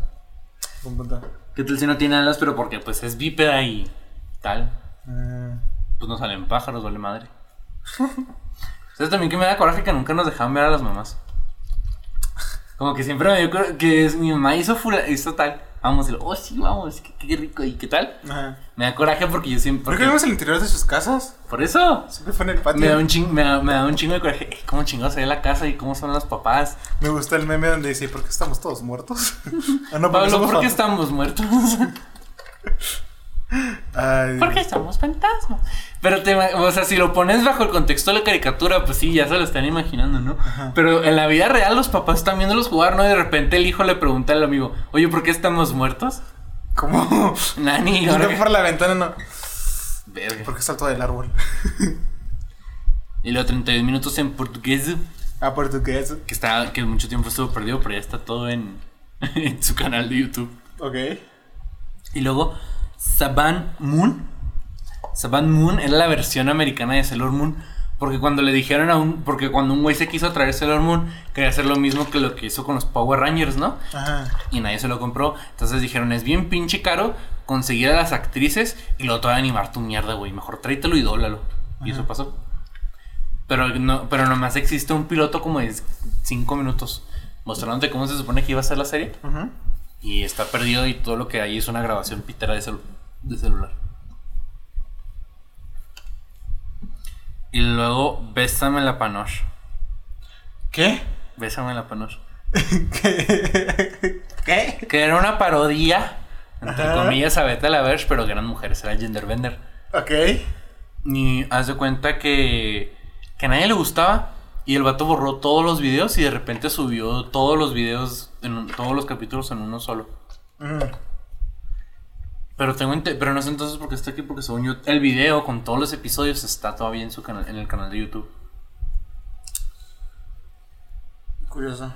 ¿Qué tal si no tiene alas, pero porque pues es bípeda y tal? Mm. Pues no salen pájaros, vale madre. ¿Sabes también que me da coraje que nunca nos dejaban ver a las mamás? Como que siempre me dio cora- que es- mi mamá hizo, fula, hizo tal. Vamos, oh sí, vamos, qué, qué rico, ¿y qué tal? Ajá. Me da coraje porque yo siempre... ¿Por qué vemos el interior de sus casas? Por eso. Siempre fue en el patio. Me da, un ching, me, da, me da un chingo de coraje. ¿Cómo chingados se ve la casa y cómo son los papás? Me gusta el meme donde dice, ¿por qué estamos todos muertos? ah, no, Pablo, ¿por qué estamos muertos? Ay, Porque somos fantasmas. Pero te, o sea, si lo pones bajo el contexto de la caricatura, pues sí, ya se lo están imaginando, ¿no? Pero en la vida real los papás están viéndolos jugar, ¿no? Y de repente el hijo le pregunta al amigo, oye, ¿por qué estamos muertos? ¿Cómo? Nani, no por la ventana, no. Verga. ¿Por qué saltó del árbol? Y luego 32 minutos en portugués, Ah, portugués. que está, que mucho tiempo estuvo perdido, pero ya está todo en, en su canal de YouTube. Ok. Y luego Saban Moon. Saban Moon era la versión americana de Sailor Moon. Porque cuando le dijeron a un. Porque cuando un güey se quiso traer Sailor Moon, quería hacer lo mismo que lo que hizo con los Power Rangers, ¿no? Ajá. Y nadie se lo compró. Entonces dijeron: es bien pinche caro conseguir a las actrices y luego te va a animar tu mierda, güey. Mejor tráetelo y dólalo. Y eso pasó. Pero, no, pero nomás existe un piloto como de 5 minutos mostrándote cómo se supone que iba a ser la serie. Ujú. Y está perdido y todo lo que hay es una grabación pitera de, celu- de celular. Y luego Bésame la Panoche. ¿Qué? Bésame la Panoche. ¿Qué? ¿Qué? Que era una parodia, entre Ajá. comillas, a Beta la Verge, pero que eran mujeres, era genderbender. Ok. Y haz de cuenta que, que a nadie le gustaba. Y el vato borró todos los videos y de repente subió todos los videos, en un- todos los capítulos en uno solo. Pero tengo pero no sé entonces por qué está aquí, porque según yo, el video con todos los episodios está todavía en su canal, en el canal de YouTube. Curioso.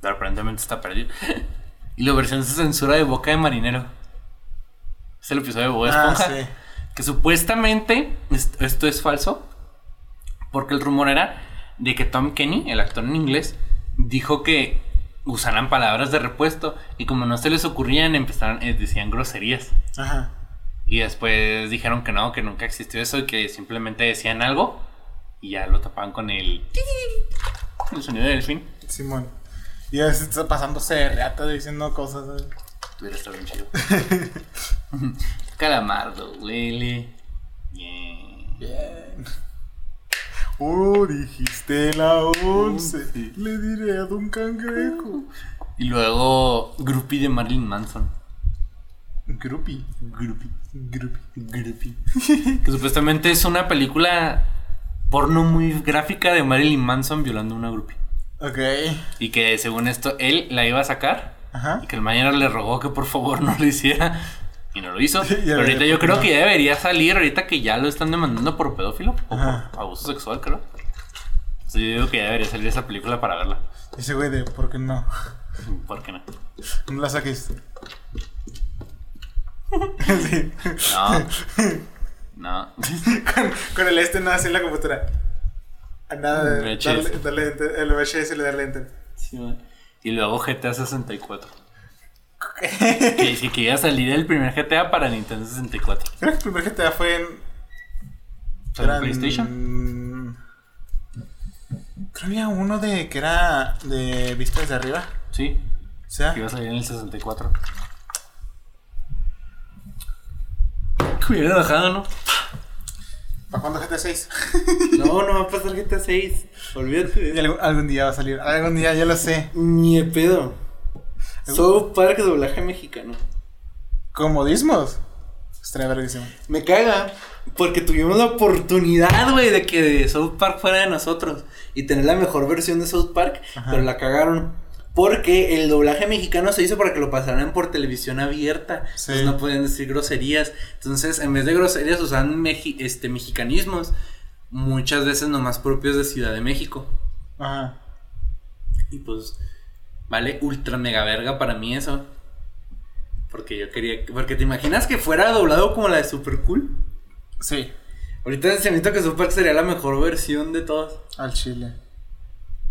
Pero aparentemente está perdido. y la versión de censura de Boca de Marinero. Es el episodio de Bob Ah, Esponja. sí. Que supuestamente est- esto es falso. Porque el rumor era de que Tom Kenny, el actor en inglés, dijo que usaran palabras de repuesto. Y como no se les ocurrían, empezaron, eh, decían groserías. Ajá. Y después dijeron que no, que nunca existió eso y que simplemente decían algo y ya lo tapaban con el el sonido del delfín. Simón. Y a veces está pasándose de reata diciendo cosas. ¿sabes? Tuviera estado bien chido. Calamardo, huele. Bien. Bien. Oh, dijiste la once. Le diré a Don Cangrejo. Y luego Groupie de Marilyn Manson. Grupi. Groupie. Grupi. Groupie. que supuestamente es una película porno muy gráfica de Marilyn Manson violando a una groupie. Ok. Y que según esto él la iba a sacar Ajá. Y que el mañana le rogó que por favor no lo hiciera. Y no lo hizo. Y Pero ahorita yo ¿por qué creo que ya debería salir. Ahorita que ya lo están demandando por pedófilo. O por abuso sexual, creo. Sí, yo digo que ya debería salir esa película para verla. Ese güey de, ¿por qué no? ¿Por qué no? No la saques. sí. No. No. Con, con el este no en la computadora. Nada de darle, darle enter. El VHS le darle enter. Sí, y luego GTA 64. Que, que, que iba a salir el primer GTA para Nintendo 64. Creo que el primer GTA fue en. ¿Para era en- PlayStation? Creo que había uno de que era de vista desde arriba. Sí. O sea, Que iba a salir en el 64. Que hubiera enojado, ¿no? ¿para cuándo GTA 6? No, no va a pasar GTA 6. Olvídate algún, algún día va a salir. Algún día, ya lo sé. Ni de pedo. South Park doblaje mexicano. Comodismos. Estaría verguísimo. Me caga porque tuvimos la oportunidad, güey, de que South Park fuera de nosotros y tener la mejor versión de South Park, Ajá. pero la cagaron. Porque el doblaje mexicano se hizo para que lo pasaran por televisión abierta. Sí. Entonces no podían decir groserías. Entonces, en vez de groserías, usaban este, mexicanismos. Muchas veces nomás propios de Ciudad de México. Ajá. Y pues, vale ultra mega verga para mí eso. Porque yo quería. Porque te imaginas que fuera doblado como la de Super Cool. Sí, Ahorita siento que Super sería la mejor versión de todas. al chile.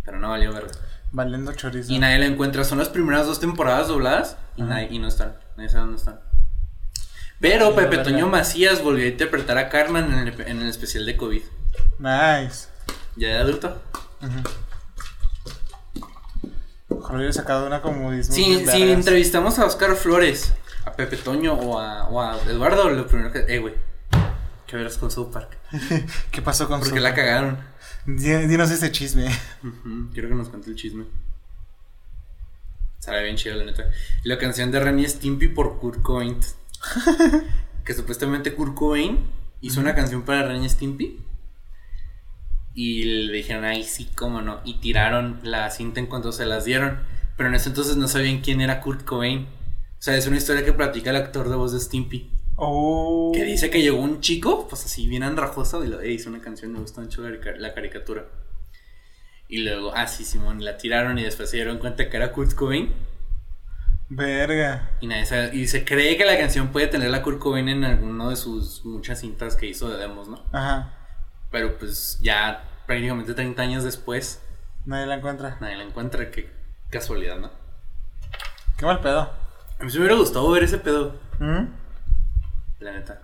Pero no valió verga. Valiendo chorizo. Y nadie la encuentra. Son las primeras dos temporadas dobladas y, nadie- y no están. Nadie sabe dónde están. Pero No, Pepe. Toño Macías volvió a interpretar a Carmen en el, en el especial de COVID. Nice. Ya de adulto. Ojalá hubiera sacado una como Disney. Si, entrevistamos a Oscar Flores, a Pepe Toño o a, o a Eduardo, lo primero que. Eh, güey. ¿Qué verás con South Park? ¿Qué pasó con Porque su- la cagaron. Di- Dinos ese chisme. Ujú, Quiero que nos cuente el chisme. Sale bien chido, la neta. La canción de Renny Stimpy por Kurt Cobain. que supuestamente Kurt Cobain hizo una canción para Renny Stimpy. Y le dijeron, ay, sí, cómo no. Y tiraron la cinta en cuanto se las dieron. Pero en ese entonces no sabían quién era Kurt Cobain. O sea, es una historia que platica el actor de voz de Stimpy. Oh. Que dice que llegó un chico, pues así bien andrajoso, y lo, "Ey, hizo una canción, me gustó mucho la caricatura. Y luego, ah, sí, Simón, la tiraron y después se dieron cuenta que era Kurt Cobain. Verga. Y, nadie sabe- y se cree que la canción puede tener la Kurt Cobain en alguno de sus muchas cintas que hizo de demos, ¿no? Ajá. Pero pues ya prácticamente 30 años después, Nadie la encuentra. nadie la encuentra. Qué casualidad, ¿no? Qué mal pedo. A mí se me hubiera gustado ver ese pedo, ¿Mm? la neta.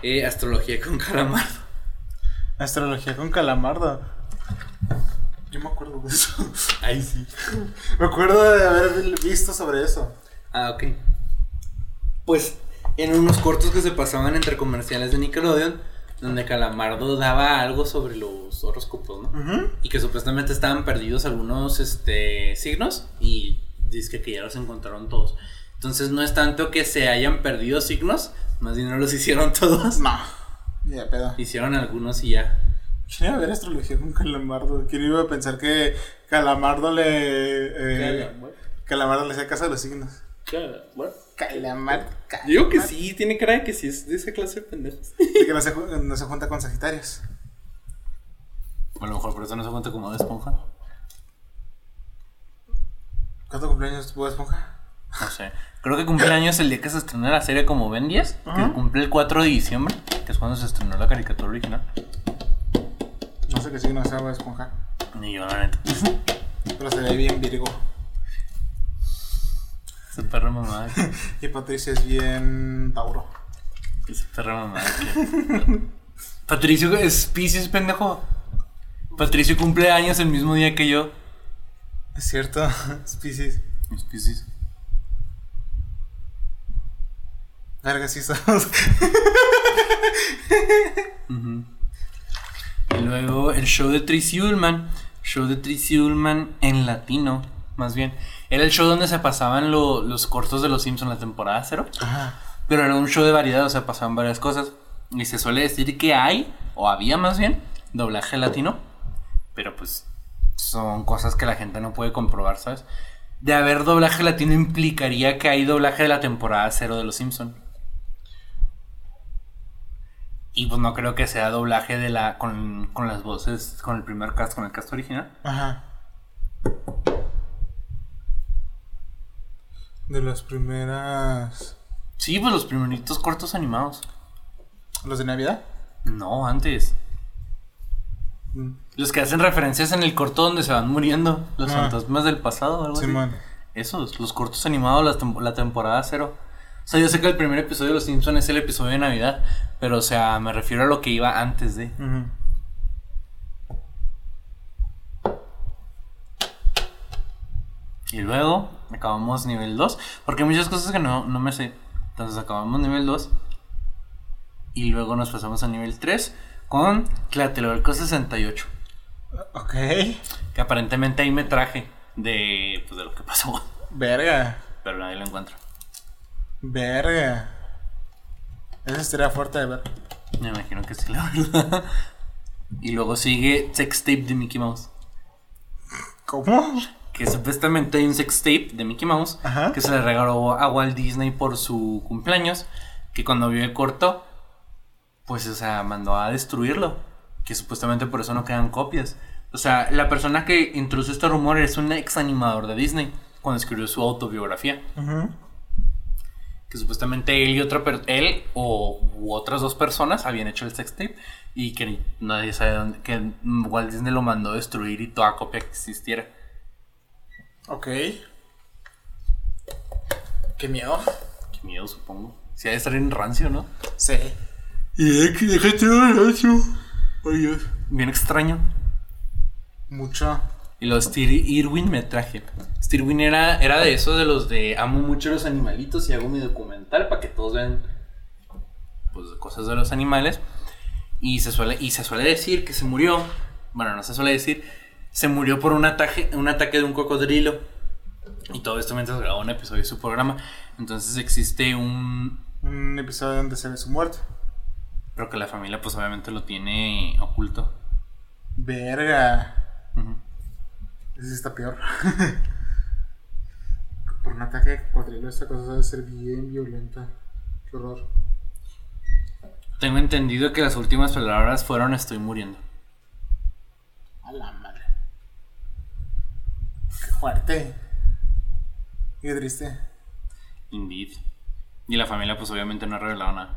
Eh, astrología con calamardo. Astrología con calamardo. Yo me acuerdo de eso. Ahí sí. Me acuerdo de haber visto sobre eso. Ah, ok. Pues en unos cortos que se pasaban entre comerciales de Nickelodeon, donde Calamardo daba algo sobre los horóscopos, ¿no? Y que supuestamente estaban perdidos algunos este, signos y dice que ya los encontraron todos. Entonces no es tanto que se hayan perdido signos, más bien no los hicieron todos. No. Ya, pedo. Hicieron algunos y ya. ¿Quién iba a ver astrología con calamardo? ¿Quién iba a pensar que calamardo le. eh, calamardo le hacía caso a los signos? Calamardo. Digo que sí, tiene cara de que sí es de esa clase de pendejos. De que no se, no se junta con Sagitarios. A lo mejor por eso no se cuenta como de esponja. ¿Cuánto cumpleaños tuvo Esponja? No sé. Creo que cumple años el día que se estrenó la serie como Ben 10, que cumple el 4 de diciembre, que es cuando se estrenó la caricatura original. No sé qué signo sea Bob Esponja. Ni yo, la neta. Pero se ve bien Virgo. Esa perra que- Y Patricia es bien Tauro. Esa perra que- Patricio es Pisces, pendejo. Patricio cumple años el mismo día que yo. Es cierto. Es Pisces. Es Pisces. Verga, sí somos. Ujú. Y luego el show de Tracy Ullman. Show de Tracy Ullman en latino, más bien. Era el show donde se pasaban lo- los cortos de los Simpsons la temporada cero. Ajá. Pero era un show de variedad, o sea, pasaban varias cosas. Y se suele decir que hay, o había más bien, doblaje latino. Pero pues son cosas que la gente no puede comprobar, ¿sabes? De haber doblaje latino implicaría que hay doblaje de la temporada cero de los Simpsons. Y pues no creo que sea doblaje de la con, con las voces, con el primer cast, con el cast original. Ajá. De las primeras. Sí, pues los primeritos cortos animados. ¿Los de Navidad? No, antes. Mm. Los que hacen referencias en el corto donde se van muriendo. Los Ah. fantasmas del pasado, algo así. Simón. Esos, los cortos animados, la, tem- la temporada cero. O sea, yo sé que el primer episodio de Los Simpsons es el episodio de Navidad. Pero, o sea, me refiero a lo que iba antes de. Y luego acabamos nivel 2. Porque hay muchas cosas que no, no me sé. Entonces acabamos nivel 2. Y luego nos pasamos a nivel 3 con Tlatelolco 68. Ok. Que aparentemente ahí me traje de, pues, de lo que pasó. Verga. Pero nadie lo encuentra. Verga. Esa estaría fuerte de ver. Me imagino que sí, la verdad. Y luego sigue Sex Tape de Mickey Mouse. ¿Cómo? Que supuestamente hay un sex tape de Mickey Mouse Ajá. que se le regaló a Walt Disney por su cumpleaños. Que cuando vio el corto, pues, o sea, mandó a destruirlo. Que supuestamente por eso no quedan copias. O sea, la persona que introdujo este rumor es un ex animador de Disney cuando escribió su autobiografía. Que supuestamente él y otra él o u otras dos personas habían hecho el sex tape y que nadie sabe dónde, que Walt Disney lo mandó a destruir y toda copia que existiera. Ok. Qué miedo. Qué miedo, supongo. Si ha de estar en rancio, ¿no? Sí. Y déjate rancio. Ay, Dios. Bien extraño. Mucho. Y los Irwin me traje. Irwin era, era de esos de los de amo mucho los animalitos y hago mi documental para que todos vean pues cosas de los animales. Y se suele, y se suele decir que se murió. Bueno, no se suele decir. Se murió por un ataque, un ataque de un cocodrilo. Y todo esto mientras grababa un episodio de su programa. Entonces existe un. Un episodio donde se ve su muerte. Pero que la familia, pues obviamente lo tiene oculto. Verga. Ujú. Ese sí está peor. Por un ataque de cocodrilo, esta cosa debe ser bien violenta. Qué horror. Tengo entendido que las últimas palabras fueron estoy muriendo. A la madre. Qué fuerte. Qué triste. Indeed. Y la familia, pues obviamente no ha revelado nada.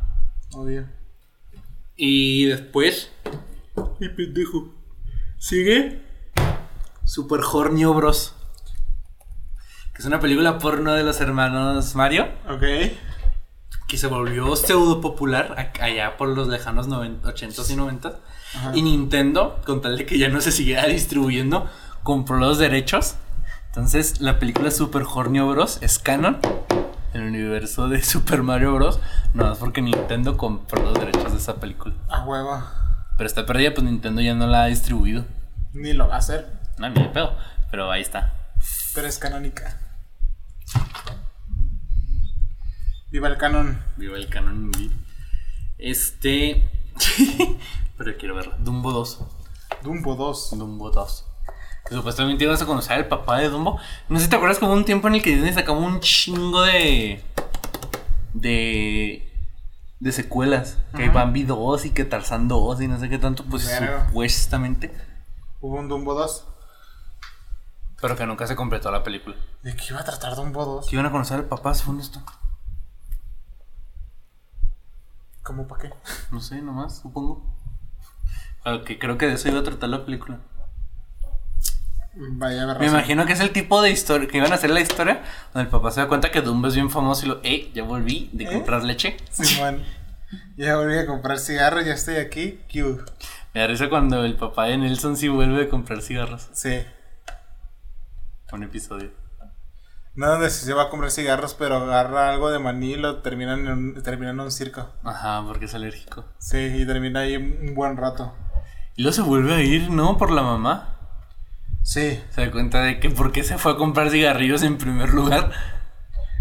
Obvio. Y después. ¡Ay, pendejo! ¿Sigue? Super Hornio Bros. Que es una película porno de los hermanos Mario. Ok. Que se volvió pseudo popular allá por los lejanos 90, 80s y 90s. Ajá. Y Nintendo, con tal de que ya no se siguiera distribuyendo, compró los derechos. Entonces, la película Super Hornio Bros. es canon en el universo de Super Mario Bros. No más porque Nintendo compró los derechos de esa película. A huevo. Pero está perdida, pues Nintendo ya no la ha distribuido. Ni lo va a hacer. No, ni de pedo. Pero ahí está. Pero es canónica. Viva el canon. Viva el canon. Este. Pero quiero verla. Dumbo 2. Dumbo 2. Dumbo 2. Que supuestamente ibas a conocer al papá de Dumbo. No sé si te acuerdas como un tiempo en el que Disney sacaba un chingo de. de. de secuelas. Que. Bambi 2 y que Tarzan 2 y no sé qué tanto. Pues supuestamente. Hubo un Dumbo 2. Pero que nunca se completó la película. ¿De qué iba a tratar Dumbo 2? Que iban a conocer al papá, según esto. ¿Cómo para qué? No sé, nomás, supongo. Aunque creo que de eso iba a tratar la película. Vaya. Me imagino que es el tipo de historia que iban a hacer la historia donde el papá se da cuenta que Dumbo es bien famoso y lo, eh, ya volví de ¿Eh? comprar leche. Simón. Ya volví a comprar cigarros, ya estoy aquí. Q. Me da risa cuando el papá de Nelson sí vuelve a comprar cigarros. Sí. Un episodio. No, donde se va a comprar cigarros, pero agarra algo de maní y lo termina en un, termina en un circo. Ajá, porque es alérgico. Sí, y termina ahí un buen rato. Y luego se vuelve a ir, ¿no? Por la mamá. Sí, Se da cuenta de que por qué se fue a comprar cigarrillos en primer lugar.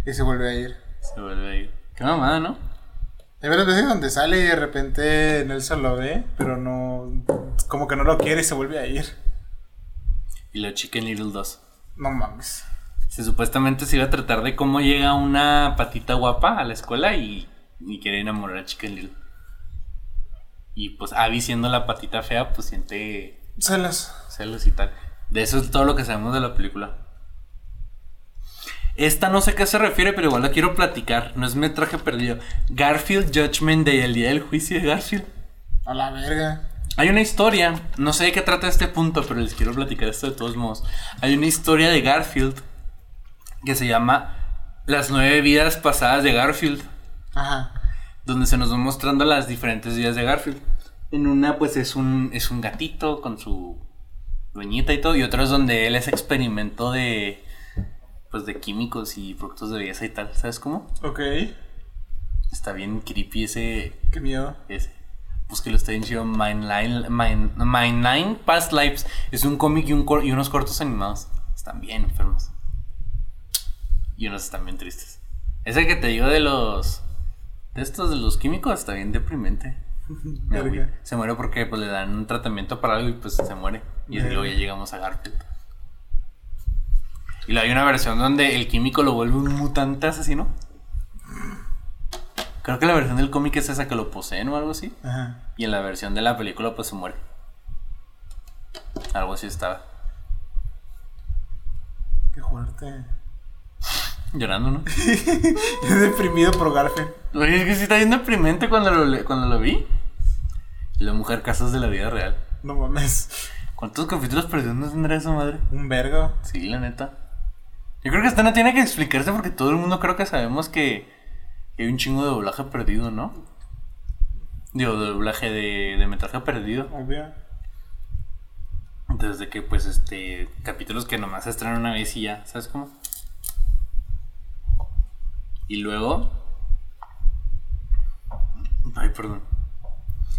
y se vuelve a ir. Se vuelve a ir. Qué mamada, ¿no? Hay varias veces donde sale y de repente Nelson lo ve, pero no. Como que no lo quiere y se vuelve a ir. Y lo Chicken Little 2. No mames. Se supuestamente se iba a tratar de cómo llega una patita guapa a la escuela y, y quiere enamorar a Chicken Little. Y pues Abby siendo la patita fea, pues siente Celos. celos y tal. De eso es todo lo que sabemos de la película. Esta no sé a qué se refiere, pero igual la quiero platicar. No es metraje perdido. Garfield Judgment Day, el día del juicio de Garfield. A la verga. Hay una historia, no sé de qué trata este punto, pero les quiero platicar esto de todos modos. Hay una historia de Garfield que se llama Las nueve vidas pasadas de Garfield, Ajá. donde se nos van mostrando las diferentes vidas de Garfield. En una pues es un, es un gatito con su dueñita y todo, y otra es donde él es experimento de pues de químicos y productos de belleza y tal, ¿sabes cómo? Ok. Está bien creepy ese Qué miedo. ese. Pues que lo está bien chido. My Nine, Nine Past Lives. Es un cómic y, un cor- y unos cortos animados. Están bien enfermos. Y unos están bien tristes. Ese que te digo de los. De estos de los químicos está bien deprimente. Se muere porque pues, le dan un tratamiento para algo y pues se muere. Y luego ya llegamos a Garfield. Y luego hay una versión donde el químico lo vuelve un mutante asesino. Creo que la versión del cómic es esa que lo poseen o algo así. Ajá. Y en la versión de la película pues se muere. Algo así estaba. Qué fuerte. Llorando, ¿no? Estoy deprimido por Garfield. Oye, es que sí está bien deprimente cuando lo, cuando lo vi. La mujer casos de la vida real. No mames. ¿Cuántos capítulos perdidos no tendrá esa madre? Un vergo. Sí, la neta. Yo creo que esta no tiene que explicarse porque todo el mundo creo que sabemos que, que hay un chingo de doblaje perdido, ¿no? Digo, de doblaje de, de metraje perdido. Obvio. Desde que, pues, este. Capítulos que nomás se estrenan una vez y ya, ¿sabes cómo? Y luego. Ay, perdón.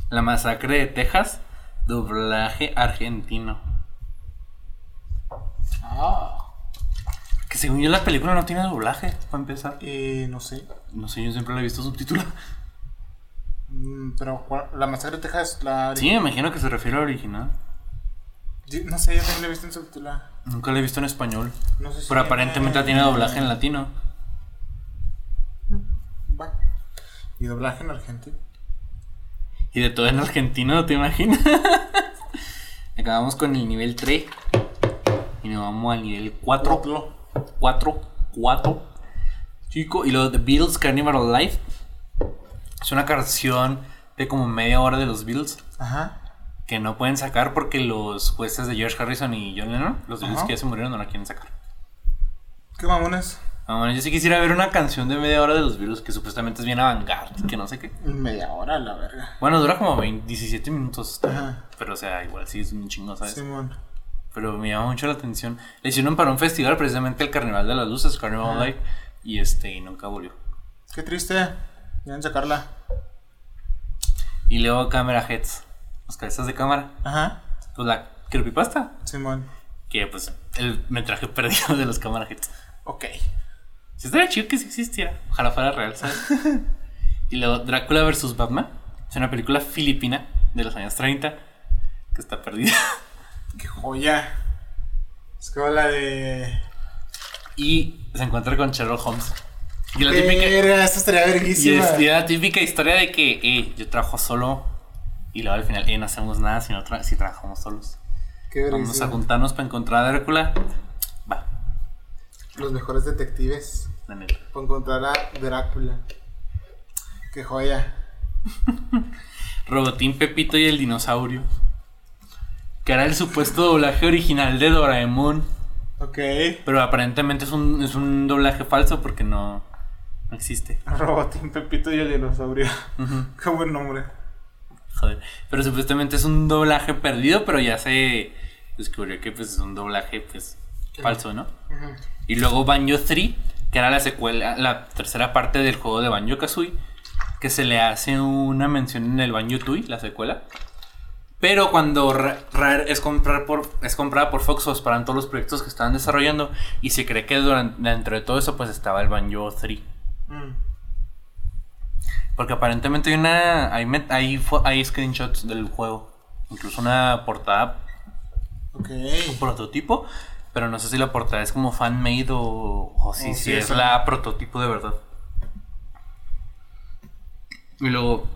La masacre de Texas, doblaje argentino. Ah. Que según yo la película no tiene doblaje, para empezar. Eh, no sé. No sé, yo siempre la he visto subtitulada. Mm, pero ¿cuál- la masacre de Texas, la. Sí, me imagino que se refiere al original. Yo- No sé, yo también la he visto en subtitulada. Nunca la he visto en español. No sé si. Pero aparentemente tiene doblaje en latino. Y doblaje en argentino. Y de todo en argentino, ¿no te imaginas? Acabamos con el nivel 3. Y nos vamos al nivel 4. Otro. 4, 4. Chico, y luego The Beatles Carnival Life. Es una canción de como media hora de los Beatles. Ajá. Que no pueden sacar porque los jueces de George Harrison y John Lennon, los Beatles Ajá. que ya se murieron, no la quieren sacar. ¿Qué mamones? Yo sí quisiera ver una canción de media hora de los Beatles que supuestamente es bien avant que no sé qué. Media hora, la verga. Bueno, dura como 20, 17 minutos. Ajá. Pero, o sea, igual sí es un chingo, ¿sabes? Simón. Pero me llama mucho la atención. Le hicieron para un festival, precisamente el Carnaval de las Luces, Carnival. Life. Y este, y nunca volvió. Qué triste. Deben sacarla. Y luego Camera Heads, las cabezas de cámara. Ajá. Pues la creepypasta, Simón. que pues el metraje perdido de los Camera Heads. Ok. Si estaría chido que sí existiera. Ojalá fuera real, ¿sabes? y luego Drácula vs. Batman. Es una película filipina de los años 30 que está perdida. Qué joya. Es como la de. y se encuentra con Sherlock Holmes. Y la típica, Verga, esta estaría y verguísima. es y la típica historia de que eh, yo trabajo solo y luego al final eh, no hacemos nada si, no tra- si trabajamos solos. Qué Vamos a juntarnos para encontrar a Drácula. Los mejores detectives. la neta. Para encontrar a Drácula. Qué joya. Robotín Pepito y el dinosaurio. Que era el supuesto doblaje original de Doraemon. Ok. Pero aparentemente es un, es un doblaje falso porque no, no existe. Robotín Pepito y el dinosaurio. Qué buen nombre. Joder. Pero supuestamente es un doblaje perdido, pero ya se descubrió que pues es un doblaje pues falso, ¿no? Y luego Banjo 3, que era la secuela, la tercera parte del juego de Banjo Kazooie, que se le hace una mención en el Banjo Tooie, la secuela. Pero cuando Ra- Rare es, comprar por, es comprada por Foxos para todos los proyectos que estaban desarrollando, y se cree que durante, dentro de todo eso pues estaba el Banjo 3. Mm. Porque aparentemente hay una. Hay, met- hay, screenshots del juego. Incluso una portada Ok. prototipo. Pero no sé si la portada es como fan-made o, o si, es la prototipo de verdad. Y luego.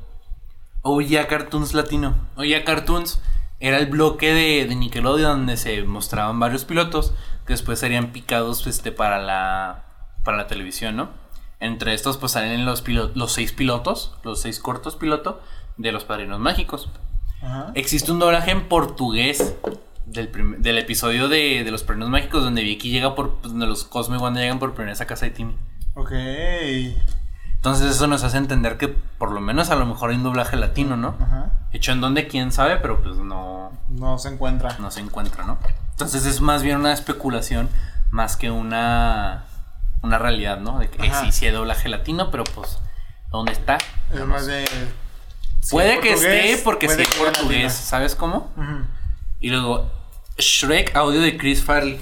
Oya Cartoons Latino. Oya Cartoons era el bloque de, de Nickelodeon donde se mostraban varios pilotos que después serían picados este, para, la, para la televisión, ¿no? Entre estos pues salen los, los seis pilotos, los seis cortos piloto de los Padrinos Mágicos. Ajá. Existe un doblaje en portugués del, del episodio de, de los Padrinos Mágicos donde Vicky llega por. pues, donde los Cosmo y Wanda llegan por primera vez a casa de Timmy. Ok. Entonces eso nos hace entender que por lo menos a lo mejor hay un doblaje latino, ¿no? Ajá. Hecho en donde quién sabe, pero pues no, No se encuentra. no se encuentra, ¿no? Entonces es más bien una especulación más que una, una realidad, ¿no? De que eh, Ajá. sí, sí hay doblaje latino, pero pues, ¿dónde está? Es más de. si Puede que esté porque sí es portugués. ¿sabes cómo? Y luego, Shrek, audio de Chris Farley.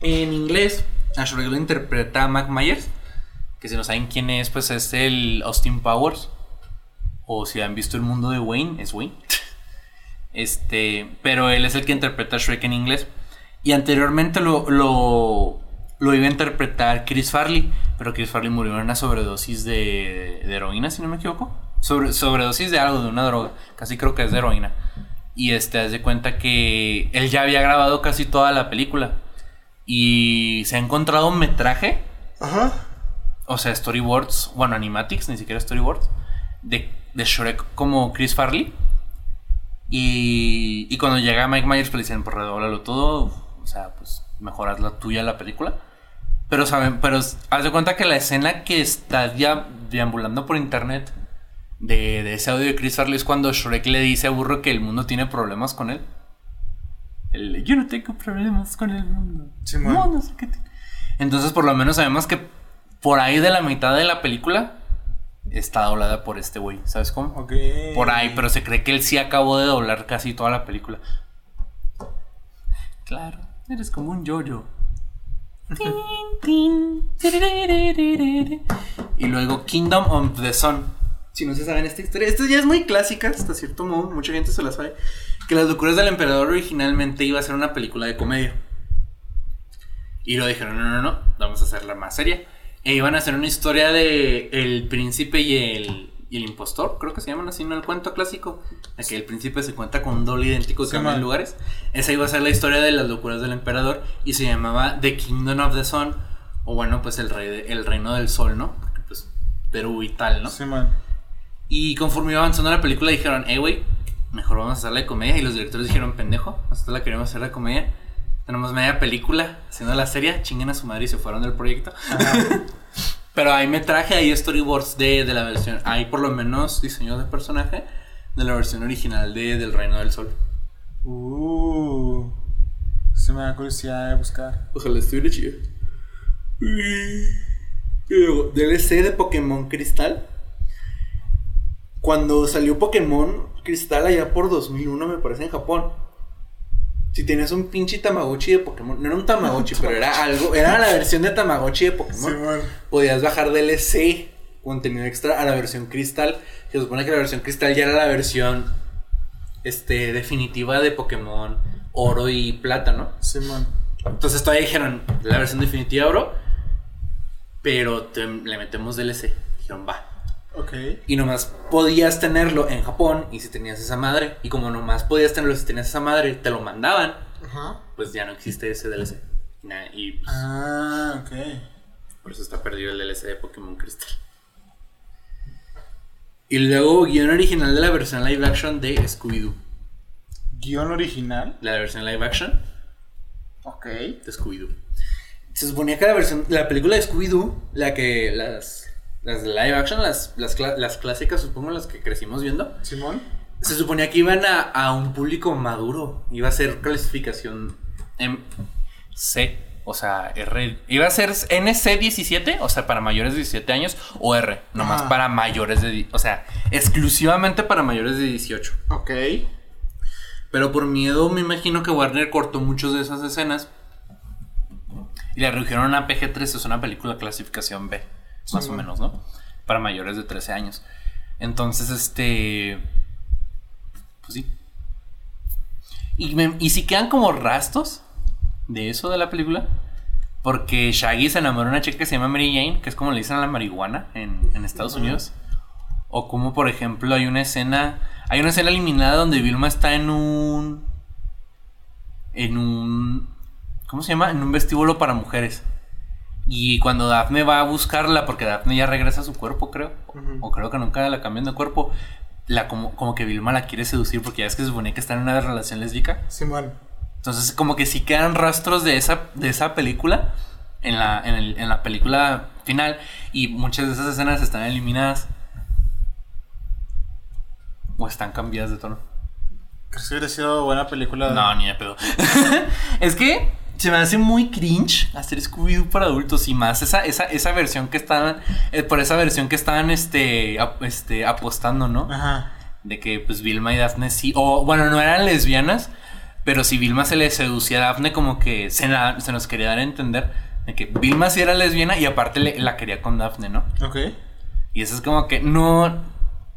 En inglés, a Shrek lo interpreta Mac Myers. Que si no saben quién es, pues es el Austin Powers. O si han visto el mundo de Wayne, es Wayne. Este, pero él es el que interpreta a Shrek en inglés. Y anteriormente lo, lo, lo iba a interpretar Chris Farley, pero Chris Farley murió en una sobredosis de, de heroína, si no me equivoco. Sobre, sobredosis de algo, de una droga. Casi creo que es de heroína. Y este, haz de cuenta que él ya había grabado casi toda la película. Y se ha encontrado un metraje. Ajá. O sea, storyboards, bueno, animatics, ni siquiera storyboards. De, de Shrek como Chris Farley. Y, y cuando llega Mike Myers, pues le dicen, pues redóblalo todo. O sea, pues mejoras la tuya la película. Pero saben, pero haz de cuenta que la escena que está dia- deambulando por internet de, de ese audio de Chris Farley es cuando Shrek le dice a Burro que el mundo tiene problemas con él. El, yo no tengo problemas con el mundo. Simón. no, no sé qué. te-". Entonces, por lo menos sabemos que por ahí de la mitad de la película está doblada por este güey. ¿Sabes cómo? Ok. Por ahí, pero se cree que él sí acabó de doblar casi toda la película. Claro, eres como un yo-yo. y luego Kingdom of the Sun. Si no se saben esta historia, esta ya es muy clásica, hasta cierto modo, mucha gente se la sabe. Que Las locuras del emperador originalmente iba a ser una película de comedia. Y lo dijeron, no, no, no, vamos a hacerla más seria. E iban a hacer una historia de el príncipe y el, y el impostor, creo que se llaman así, ¿no? El cuento clásico. De que el príncipe se cuenta con un doble idéntico que Sí, lugares. Esa iba a ser la historia de las locuras del emperador y se llamaba The Kingdom of the Sun. O bueno, pues el, rey de- el reino del sol, ¿no? Porque pues Perú y tal, ¿no? Sí, man. Y conforme iba avanzando la película dijeron, eh, güey, mejor vamos a hacerla de comedia. Y los directores dijeron, pendejo, nosotros la queremos hacer de comedia. Tenemos media película haciendo la serie, chinguen a su madre y se fueron del proyecto. Pero ahí me traje ahí storyboards de, de la versión, hay por lo menos diseños de personaje de la versión original de Del Reino del Sol. Uh. Se me da curiosidad de buscar. Ojalá estuviera chido. Y luego, DLC de Pokémon Cristal. Cuando salió Pokémon Cristal allá por 2001, me parece, en Japón. Si tenías un pinche Tamagotchi de Pokémon, no era un Tamagotchi, pero era algo, era la versión de Tamagotchi de Pokémon. Sí, podías bajar DLC, contenido extra, a la versión cristal. Se supone que la versión cristal ya era la versión este, definitiva de Pokémon oro y plata, ¿no? Sí, man. Entonces todavía dijeron la versión definitiva oro, pero te- le metemos DLC. Dijeron, va. Ok. Y nomás podías tenerlo en Japón y si tenías esa madre. Y como nomás podías tenerlo si tenías esa madre, te lo mandaban, Ajá. pues ya no existe ese DLC. Nah, y pues, Ah, ok. Por eso está perdido el DLC de Pokémon Crystal. Y luego guion original de la versión live action de Scooby-Doo. Guión original. La versión live action Ok. de Scooby-Doo. Se suponía que la versión, la película de Scooby-Doo, la que las, las de live action, las, las, las clásicas, supongo, las que crecimos viendo, Simón. se suponía que iban a, a un público maduro. Iba a ser clasificación en C, o sea, R. Iba a ser NC17, o sea, para mayores de 17 años, o R, nomás Ah. para mayores de. O sea, exclusivamente para mayores de 18. Ok. Pero por miedo, me imagino que Warner cortó muchas de esas escenas. Y le redujeron a PG-13, es una película clasificación B, más o menos, ¿no? Para mayores de 13 años. Entonces, este. Pues sí. Y, me- y si quedan como rastros de eso de la película. Porque Shaggy se enamoró de una chica que se llama Mary Jane, que es como le dicen a la marihuana en, en Estados Unidos. O como por ejemplo hay una escena. Hay una escena eliminada donde Vilma está en un. En un. ¿Cómo se llama? En un vestíbulo para mujeres. Y cuando Daphne va a buscarla, porque Daphne ya regresa a su cuerpo, creo. O creo que nunca la cambian de cuerpo. La, como, como que Vilma la quiere seducir porque ya es que se supone que está en una relación lésbica. Simón. Entonces, como que sí quedan rastros de esa, de esa película en la, en, el- en la película final. Y muchas de esas escenas están eliminadas. O están cambiadas de tono. ¿Crees que hubiera sido buena película? No, ni de pedo. es que se me hace muy cringe hacer Scooby-Doo para adultos y más esa, esa, esa versión que estaban, eh, por esa versión que estaban este, este, apostando, ¿no? Ajá. De que pues Vilma y Daphne sí, o bueno, no eran lesbianas, pero si Vilma se le seducía a Daphne como que se, la- se nos quería dar a entender De que Vilma sí era lesbiana y aparte le- la quería con Daphne, ¿no? Ok. Y eso es como que no,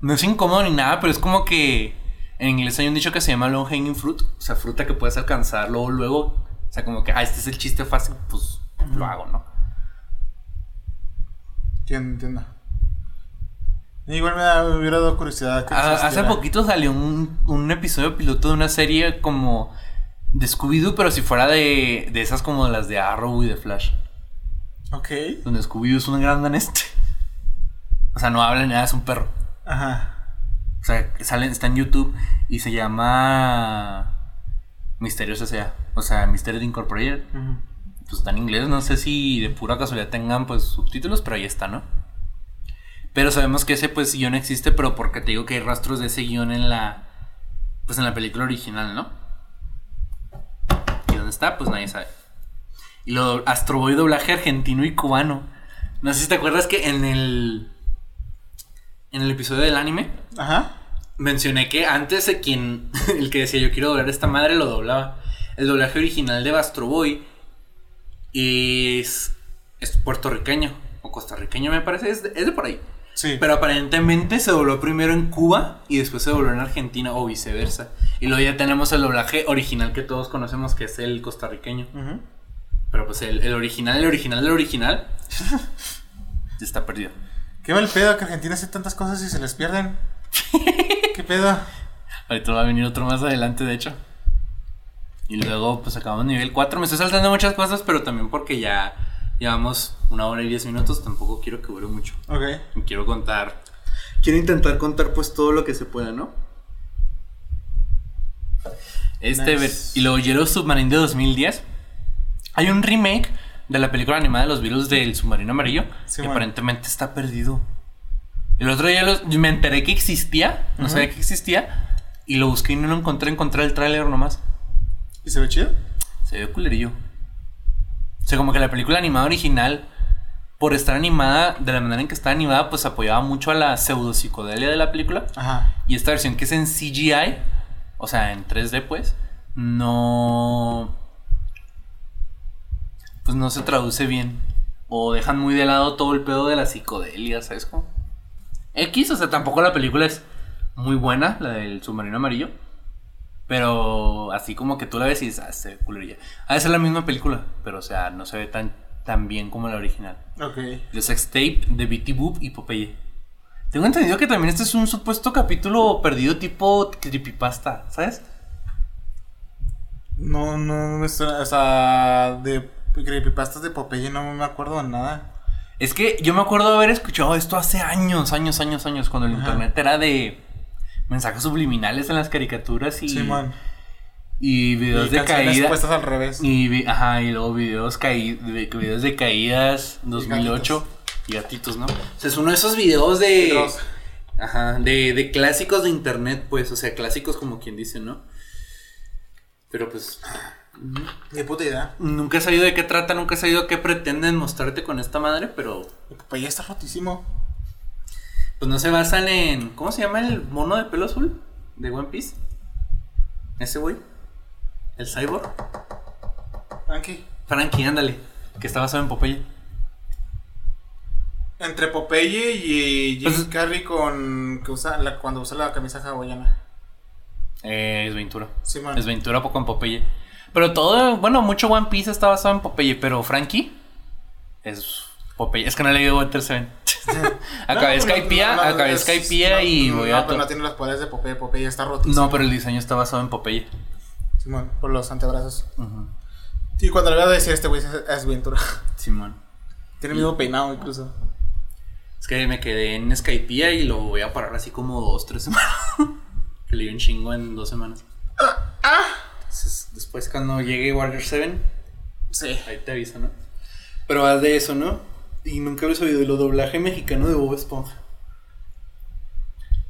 no es incómodo ni nada, pero es como que en inglés hay un dicho que se llama long hanging fruit, o sea, fruta que puedes alcanzar luego, luego. O sea, como que, ah, este es el chiste fácil, pues lo hago, ¿no? Entiendo, entiendo. Igual me, da, me hubiera dado curiosidad. que Ah, hace poquito salió un, un episodio piloto de una serie como de Scooby-Doo, pero si fuera de, de esas como las de Arrow y de Flash. Ok. Donde Scooby-Doo es un gran danés. O sea, no habla nada, es un perro. Ajá. O sea, sale, está en YouTube y se llama Misterios S.A. O sea, Mysterio Incorporated. Ujú. Pues está en inglés, no sé si de pura casualidad tengan pues subtítulos, pero ahí está, ¿no? Pero sabemos que ese pues guion existe, pero porque te digo que hay rastros de ese guion en la pues en la película original, ¿no? ¿Y dónde está? Pues nadie sabe. Y lo Astro Boy doblaje argentino y cubano. No sé si te acuerdas que en el en el episodio del anime Ajá. mencioné que antes de quien el que decía yo quiero doblar esta madre lo doblaba. El doblaje original de Bastro Boy es, es puertorriqueño o costarriqueño me parece, es de, es de por ahí. Sí. Pero aparentemente se dobló primero en Cuba y después se dobló en Argentina o viceversa. Y luego ya tenemos el doblaje original que todos conocemos que es el costarriqueño. Pero pues el, el original, el original, el original ya está perdido. Qué mal pedo que Argentina hace tantas cosas y se les pierden. ¿Qué pedo? Ahorita va a venir otro más adelante, de hecho. Y luego, pues acabamos nivel 4. Me estoy saltando muchas cosas, pero también porque ya llevamos una hora y diez minutos. Tampoco quiero que dure mucho. Ok. Y quiero contar. Quiero intentar contar, pues, todo lo que se pueda, ¿no? Este, Nice. y luego Yellow Submarine de 2010. Hay un remake de la película animada de los virus del submarino amarillo. Sí, que aparentemente está perdido. El otro día los- me enteré que existía. No sabía que existía. Y lo busqué y no lo encontré. Encontré el tráiler nomás. ¿Y se ve chido? Se ve culerillo. O sea, como que la película animada original, por estar animada de la manera en que está animada, pues apoyaba mucho a la pseudo psicodelia de la película. Ajá. Y esta versión que es en CGI, o sea, en 3D, pues, no. Pues no se traduce bien. O dejan muy de lado todo el pedo de la psicodelia, ¿sabes cómo? X, o sea, tampoco la película es muy buena, la del submarino amarillo. Pero así como que tú la ves y dices, ah, se ve culerilla. Ha de ser la misma película, pero o sea, no se ve tan, tan bien como la original. Ok. The Sex Tape de Betty Boop y Popeye. Tengo entendido que también este es un supuesto capítulo perdido tipo creepypasta, ¿sabes? No, no. O sea, de creepypastas de Popeye no me acuerdo de nada. Es que yo me acuerdo de haber escuchado esto hace años, años, años, años, cuando el Ajá. internet era de mensajes subliminales en las caricaturas y, Simón. y videos Y de canciones caída. puestas al revés. Y, vi- ajá, y luego videos, caí- de, videos de caídas 2008 y gatitos, ¿no? O sea, es uno de esos videos de... Ajá, de, de clásicos de internet, pues, o sea, clásicos como quien dice, ¿no? Pero pues, Ni puta idea. nunca he sabido de qué trata, nunca he sabido qué pretenden mostrarte con esta madre, pero El Popeye está rotísimo. Pues no se basan en... ¿Cómo se llama el mono de pelo azul de One Piece? Ese güey. El cyborg. Frankie. Frankie, ándale, que está basado en Popeye. Entre Popeye y Jim Pues- Carrey con que usa la, cuando usa la camisa hawaiana. Eh, es Ventura. Simón. Es Ventura poco en Popeye. Pero todo, bueno, mucho One Piece está basado en Popeye, pero Frankie es Popeye. Es que no le digo Water Seven. acabé No, Skypiea, no, no, acabé Skypiea y no, voy no, a... pero to- no tiene los poderes de Popeye. Popeye está rotísimo. No, pero el diseño está basado en Popeye. Simón, por los antebrazos. Y cuando le veo decir este güey es, Ventura. Simón. Tiene el mismo peinado incluso. Es que me quedé en Skypiea y lo voy a parar así como dos, tres semanas. que le dio un chingo en dos semanas. Entonces, después cuando llegue Warrior 7, Sí. ahí te aviso, ¿no? Pero haz de eso, ¿no? Y nunca he sabido lo doblaje mexicano de Bob Esponja.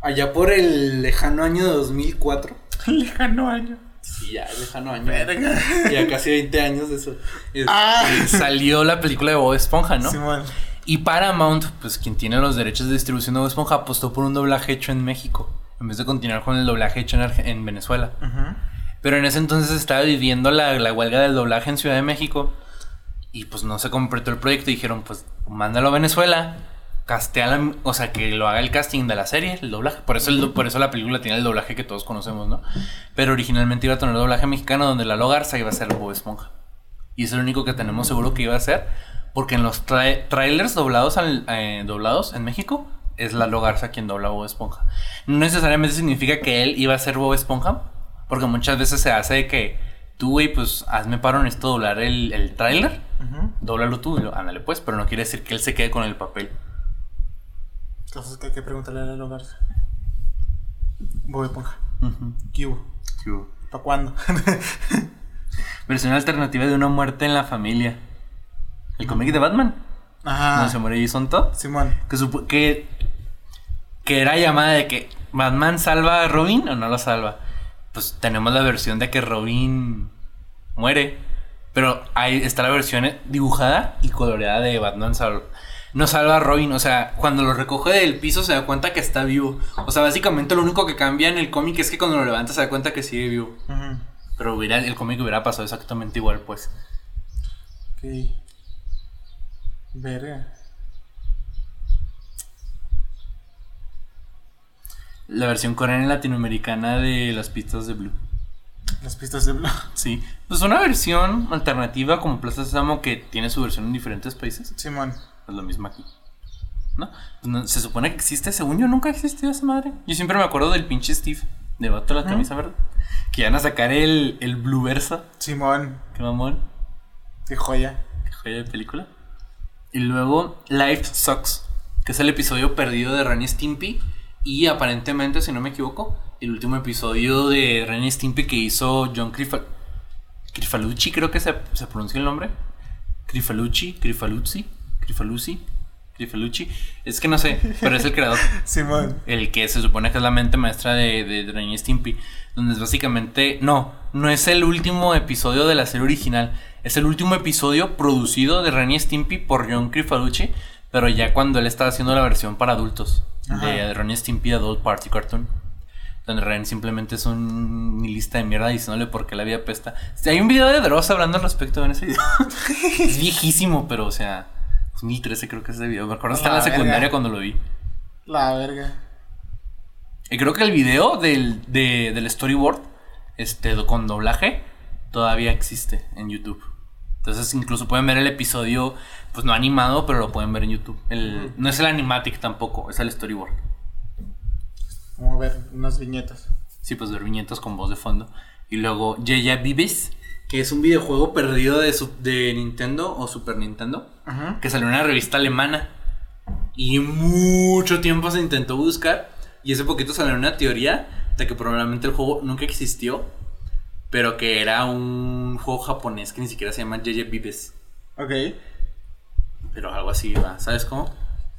Allá por el lejano año de 2004. Lejano año. Sí, ya, lejano año. Verga. Ya casi 20 años de eso. Es- Ah. Salió la película de Bob Esponja, ¿no? Simón. Y Paramount, pues quien tiene los derechos de distribución de Bob Esponja, apostó por un doblaje hecho en México, en vez de continuar con el doblaje hecho en, Arge- en Venezuela. Pero en ese entonces estaba viviendo la, la huelga del doblaje en Ciudad de México. Y pues no se completó el proyecto y dijeron, pues mándalo a Venezuela. Castea o sea, que lo haga el casting de la serie, el doblaje. Por eso, por eso la película tiene el doblaje que todos conocemos, ¿no? Pero originalmente iba a tener doblaje mexicano donde la Logarza iba a ser Bob Esponja. Y es el único que tenemos seguro que iba a ser. Porque en los trailers doblados, eh, doblados en México es la Logarza quien dobla Bob Esponja. No necesariamente significa que él iba a ser Bob Esponja. Porque muchas veces se hace que tú, güey, pues hazme paro en esto doblar el, el trailer. Doblalo tú, ándale pues. Pero no quiere decir que él se quede con el papel. Entonces que hay que preguntarle a la Logarza. Bob Esponja. ¿Qué hubo? ¿Qué hubo? ¿Para cuándo? Versión alternativa de una muerte en la familia. El cómic de Batman. Ajá. Donde se muere Jason Todd. Simón. Que, que, que era llamada de que Batman salva a Robin o no lo salva. Pues tenemos la versión de que Robin muere. Pero ahí está la versión dibujada y coloreada de Batman. No salva a Robin, o sea, cuando lo recoge del piso se da cuenta que está vivo. O sea, básicamente lo único que cambia en el cómic es que cuando lo levanta se da cuenta que sigue vivo. Pero hubiera, el cómic hubiera pasado exactamente igual, pues. Ok. Verga. La versión coreana y latinoamericana de las pistas de Blue. Las pistas de Blue. Sí. Pues una versión alternativa como Plaza Sésamo que tiene su versión en diferentes países. Simón. Es lo mismo aquí. ¿No? Pues se supone que existe, según yo nunca existió esa madre. Yo siempre me acuerdo del pinche Steve. De Bato la camisa verde. Que van a sacar el, el Blue Versa. Simón. Qué mamón. Qué joya. Qué joya de película. Y luego Life Sucks, que es el episodio perdido de Ren Stimpy. Y aparentemente, si no me equivoco, el último episodio de Ren Stimpy que hizo John Crifal Crifalucci, creo que se, se pronuncia el nombre. Crifalucci, Crifaluzzi, Crifalucci, Crifalucci. Es que no sé, pero es el creador. Simón. El que se supone que es la mente maestra de, de, Ren Stimpy. Donde es básicamente. No, no es el último episodio de la serie original. Es el último episodio producido de Ren Stimpy por John Crifalucci. Pero ya cuando él estaba haciendo la versión para adultos. De Ren Stimpy Adult Party Cartoon. Donde Ren simplemente es un lista de mierda diciéndole por qué la vida pesta. Hay un video de Dross hablando al respecto en ese video. es viejísimo, pero o sea. 2013 creo que es ese video. Me acuerdo hasta en la secundaria cuando lo vi. La verga. Y creo que el video del, del storyboard, este, con doblaje, todavía existe en YouTube. Entonces incluso pueden ver el episodio, pues no animado, pero lo pueden ver en YouTube. El, No es el animatic tampoco, es el storyboard. Vamos a ver unas viñetas. Sí, pues ver viñetas con voz de fondo. Y luego Yeya Vives, que es un videojuego perdido de, de Nintendo o Super Nintendo, que salió en una revista alemana. Y mucho tiempo se intentó buscar. Y hace poquito salió una teoría de que probablemente el juego nunca existió. Pero que era un juego japonés que ni siquiera se llama JJ Vives. Ok. Pero algo así va, ¿sabes cómo?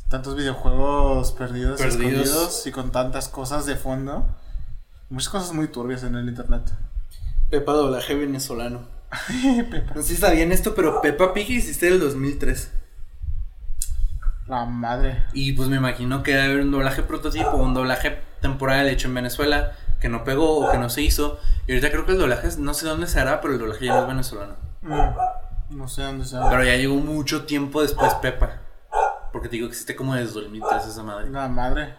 Tantos videojuegos perdidos, perdidos. y con tantas cosas de fondo. Muchas cosas muy turbias en el internet. Pepa doblaje venezolano. Pepa. No sé si sabían esto, pero Pepa Pig hiciste el 2003. La madre. Y pues me imagino que debe haber un doblaje prototipo, un doblaje temporal hecho en Venezuela, que no pegó o que no se hizo. Y ahorita creo que el doblaje, no sé dónde se hará, pero el doblaje ya no es venezolano. Mm, no sé dónde se hará. Pero ya llegó mucho tiempo después Pepa. Porque te digo que existe como desde 2003 esa madre. La madre.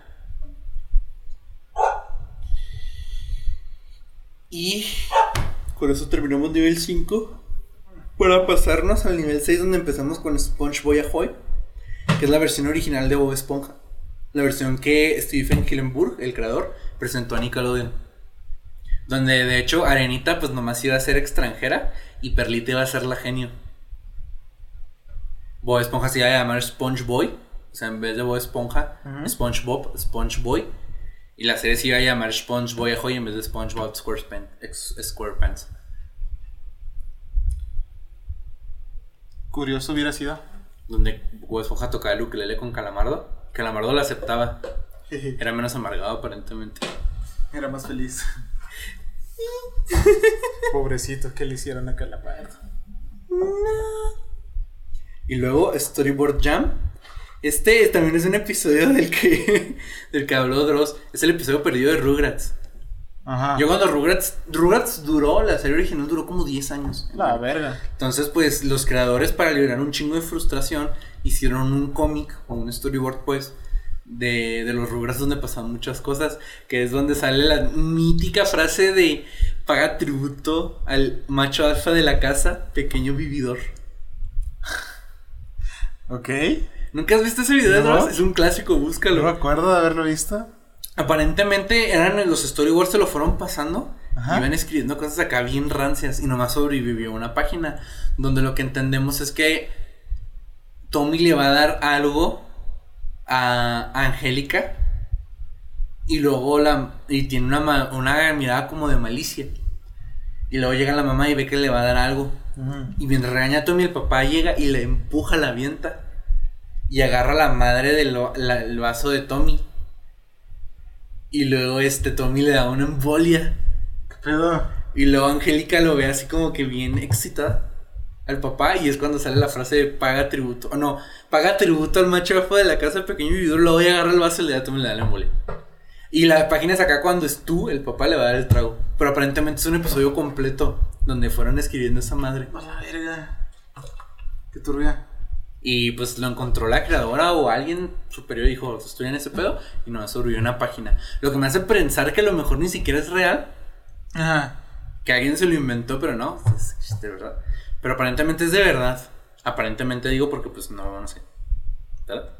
Y con eso terminamos nivel 5. Para pasarnos al nivel 6 donde empezamos con SpongeBob Ahoy. Que es la versión original de Bob Esponja. La versión que Stephen Hillenburg, el creador, presentó a Nickelodeon. Donde de hecho Arenita pues nomás iba a ser extranjera y Perlita iba a ser la genio. Bob Esponja se iba a llamar SpongeBoy. O sea, en vez de Bob Esponja, SpongeBob, SpongeBoy. Y la serie se iba a llamar SpongeBob Ahoy en vez de SpongeBob SquarePants. Curioso hubiera sido. Donde Bob Esponja tocaba el ukelele con Calamardo. Calamardo lo aceptaba. Era menos amargado aparentemente. Era más feliz. Pobrecito, ¿qué le hicieron a Calamardo? Y luego Storyboard Jam este también es un episodio del que, del que habló Dross. Es el episodio perdido de Rugrats. Ajá. Yo cuando Rugrats, Rugrats duró, la serie original duró como 10 años. La verga. Entonces, pues, los creadores para liberar un chingo de frustración hicieron un cómic o un storyboard, pues, de, de los Rugrats donde pasaban muchas cosas, que es donde sale la mítica frase de paga tributo al macho alfa de la casa, pequeño vividor. Ok. ¿Nunca has visto ese video? No. Es un clásico, No me búscalo. acuerdo de haberlo visto. Aparentemente eran los storyboards se lo fueron pasando. Ajá. Iban escribiendo cosas acá bien rancias y nomás sobrevivió una página donde lo que entendemos es que Tommy le va a dar algo a Angélica y luego la y tiene una, una mirada como de malicia. Y luego llega la mamá y ve que le va a dar algo. Y mientras regaña a Tommy el papá llega y le empuja la vienta y agarra la madre del vaso de Tommy. Y luego este Tommy le da una embolia. ¿Qué pedo? y luego Angélica lo ve así como que bien excitada al papá y es cuando sale la frase de paga tributo. O no, paga tributo al macho de la casa pequeño vividor. Luego ya agarra el vaso y le da le da la embolia. Y la página es acá cuando es tú, el papá le va a dar el trago. Pero aparentemente es un episodio completo donde fueron escribiendo esa madre. A la verga. Qué turbia. Y pues lo encontró la creadora o alguien superior y dijo, estoy en ese pedo. Y no sobrevivió una página. Lo que me hace pensar que a lo mejor ni siquiera es real. Ajá. Que alguien se lo inventó, pero no, es de verdad. Pero aparentemente es de verdad. Aparentemente digo porque pues no, no sé. ¿Verdad?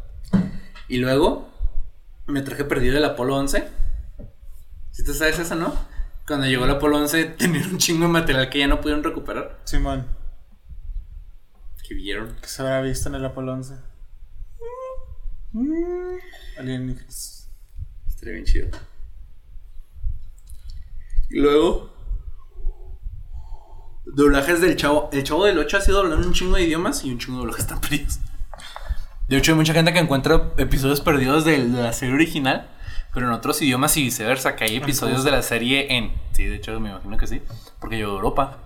Y luego me traje perdido el Apolo 11. Si tú sabes eso, ¿no? Cuando llegó el Apolo 11 tenían un chingo de material que ya no pudieron recuperar. Simón. Que vieron. ¿Qué se habrá visto en el Apolo 11? Mm. Alienígenas. Estaría bien chido. Y luego. Doblajes del chavo. El chavo del 8 ha sido doblado en un chingo de idiomas y un chingo de doblajes están perdidos. De hecho, hay mucha gente que encuentra episodios perdidos de la serie original, pero en otros idiomas y viceversa. Que hay episodios de la serie en. Sí, de hecho, me imagino que sí. Porque yo de Europa.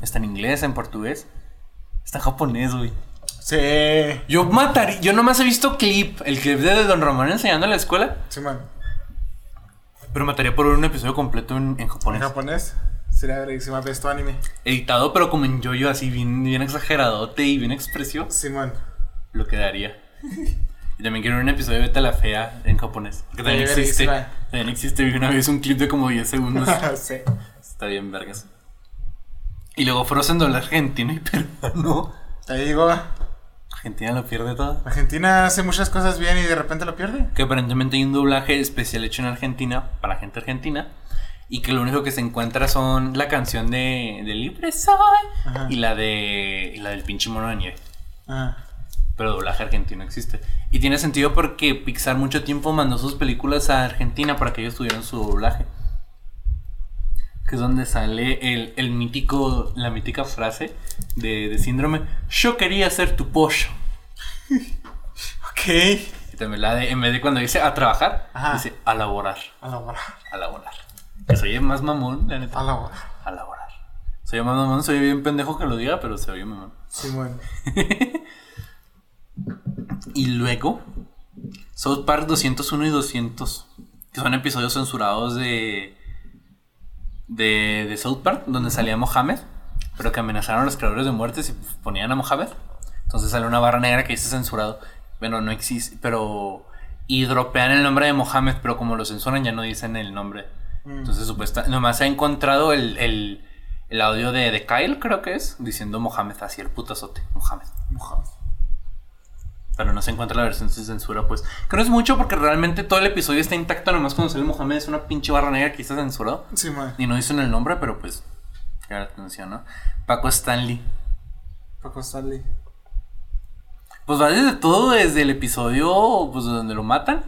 Está en inglés, en portugués. Está en japonés, güey. Sí. Yo mataría. Yo nomás he visto clip. El clip de Don Ramón enseñando en la escuela. Simón. Pero mataría por ver un episodio completo en, en ¿En japonés. Sería verguísima ver tu anime. Editado, pero como en yoyo, así bien, bien exageradote y bien expresio, Simón. lo quedaría. Y también quiero ver un episodio de Beta la Fea en japonés. Que también existe. verguísima. También existe. Vi una vez un clip de como 10 segundos. sí. Está bien, vergas. Y luego Frozen doble argentino y peruano. Te digo, Argentina lo pierde todo. Argentina hace muchas cosas bien y de repente lo pierde. Que aparentemente hay un doblaje especial hecho en Argentina para gente argentina. Y que lo único que se encuentra son la canción de, de Libre Soy Ajá. y la de y la del pinche mono de nieve. Pero doblaje argentino existe. Y tiene sentido porque Pixar mucho tiempo mandó sus películas a Argentina para que ellos tuvieran su doblaje. Que es donde sale el, el mítico, la mítica frase de, de síndrome. Yo quería ser tu pollo. Ok. Y también la de, en vez de cuando dice a trabajar, Ajá. dice a laborar. A laborar. A laborar. Soy más mamón, la neta. A laborar. A laborar. Soy más mamón, soy bien pendejo que lo diga, pero soy bien mamón. Simón. Y luego, South Park 201 y 200, que son episodios censurados de, de, de South Park, donde salía Mohamed, pero que amenazaron a los creadores de muertes y ponían a Mohamed. Entonces sale una barra negra que dice censurado. Bueno, no existe, pero... Y dropean el nombre de Mohamed, pero como lo censuran ya no dicen el nombre. Entonces, supuesta, nomás se ha encontrado el, el, el audio de, de Kyle, creo que es, diciendo Mohamed, así el putazote, Mohamed. Mohamed. Pero no se encuentra la versión sin censura, pues. Que no es mucho porque realmente todo el episodio está intacto, nomás cuando sale Mohamed es una pinche barra negra que está censurado. Simón. Y no dicen el nombre, pero pues. Que atención, ¿no? Paco Stanley. Paco Stanley. Pues va desde todo, desde el episodio pues donde lo matan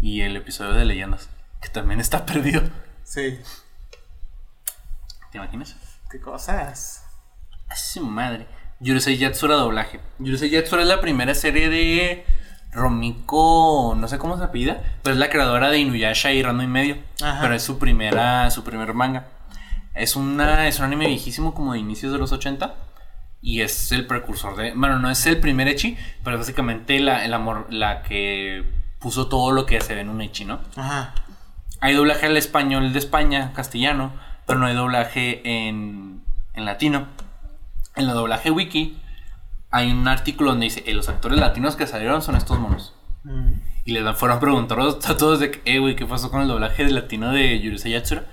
y el episodio de leyendas, que también está perdido. Sí. ¿Te imaginas? ¿Qué cosas? A su madre. Yurusei Yatsura doblaje. Yurusei Yatsura es la primera serie de Romiko, no sé cómo se apellida, pero es la creadora de Inuyasha y Rando y medio. Ajá. Pero es su primera, su primer manga. Es una, es un anime viejísimo como de inicios de los 80 y es el precursor de, bueno, no es el primer echi, pero es básicamente la, el amor, la que puso todo lo que se ve en un echi, ¿no? Ajá. Hay doblaje al español de España, castellano, pero no hay doblaje en, en latino. En la doblaje wiki hay un artículo donde dice, eh, los actores latinos que salieron son estos monos. Mm. Y les fueron a preguntar a todos de eh, güey, ¿qué pasó con el doblaje de latino de Yurusei Yatsura?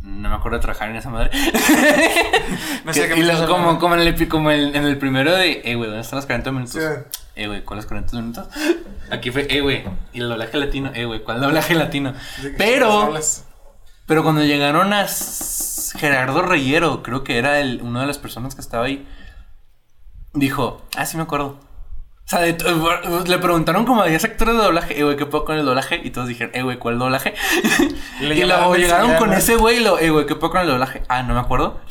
No me acuerdo de trabajar en esa madre. No sé Que- qué y me lo- estás como, como, en el, como en, en el primero de, eh, güey, ¿dónde están los 40 minutos? Eh, güey, ¿cuáles 40 minutos? Aquí fue, eh, güey, y el doblaje latino, eh, güey, ¿cuál doblaje latino? ¿De qué Pero, pero cuando llegaron a Gerardo Reyero, creo que era el, una de las personas que estaba ahí, dijo, ah, sí me acuerdo. Sea, de- le preguntaron como a 10 actores de doblaje, eh, güey, ¿qué puedo con el doblaje? Y todos dijeron, eh, güey, ¿cuál doblaje? Le y luego llegaron con ese güey y lo, eh, güey, ¿qué puedo con el doblaje? Ah, no me acuerdo.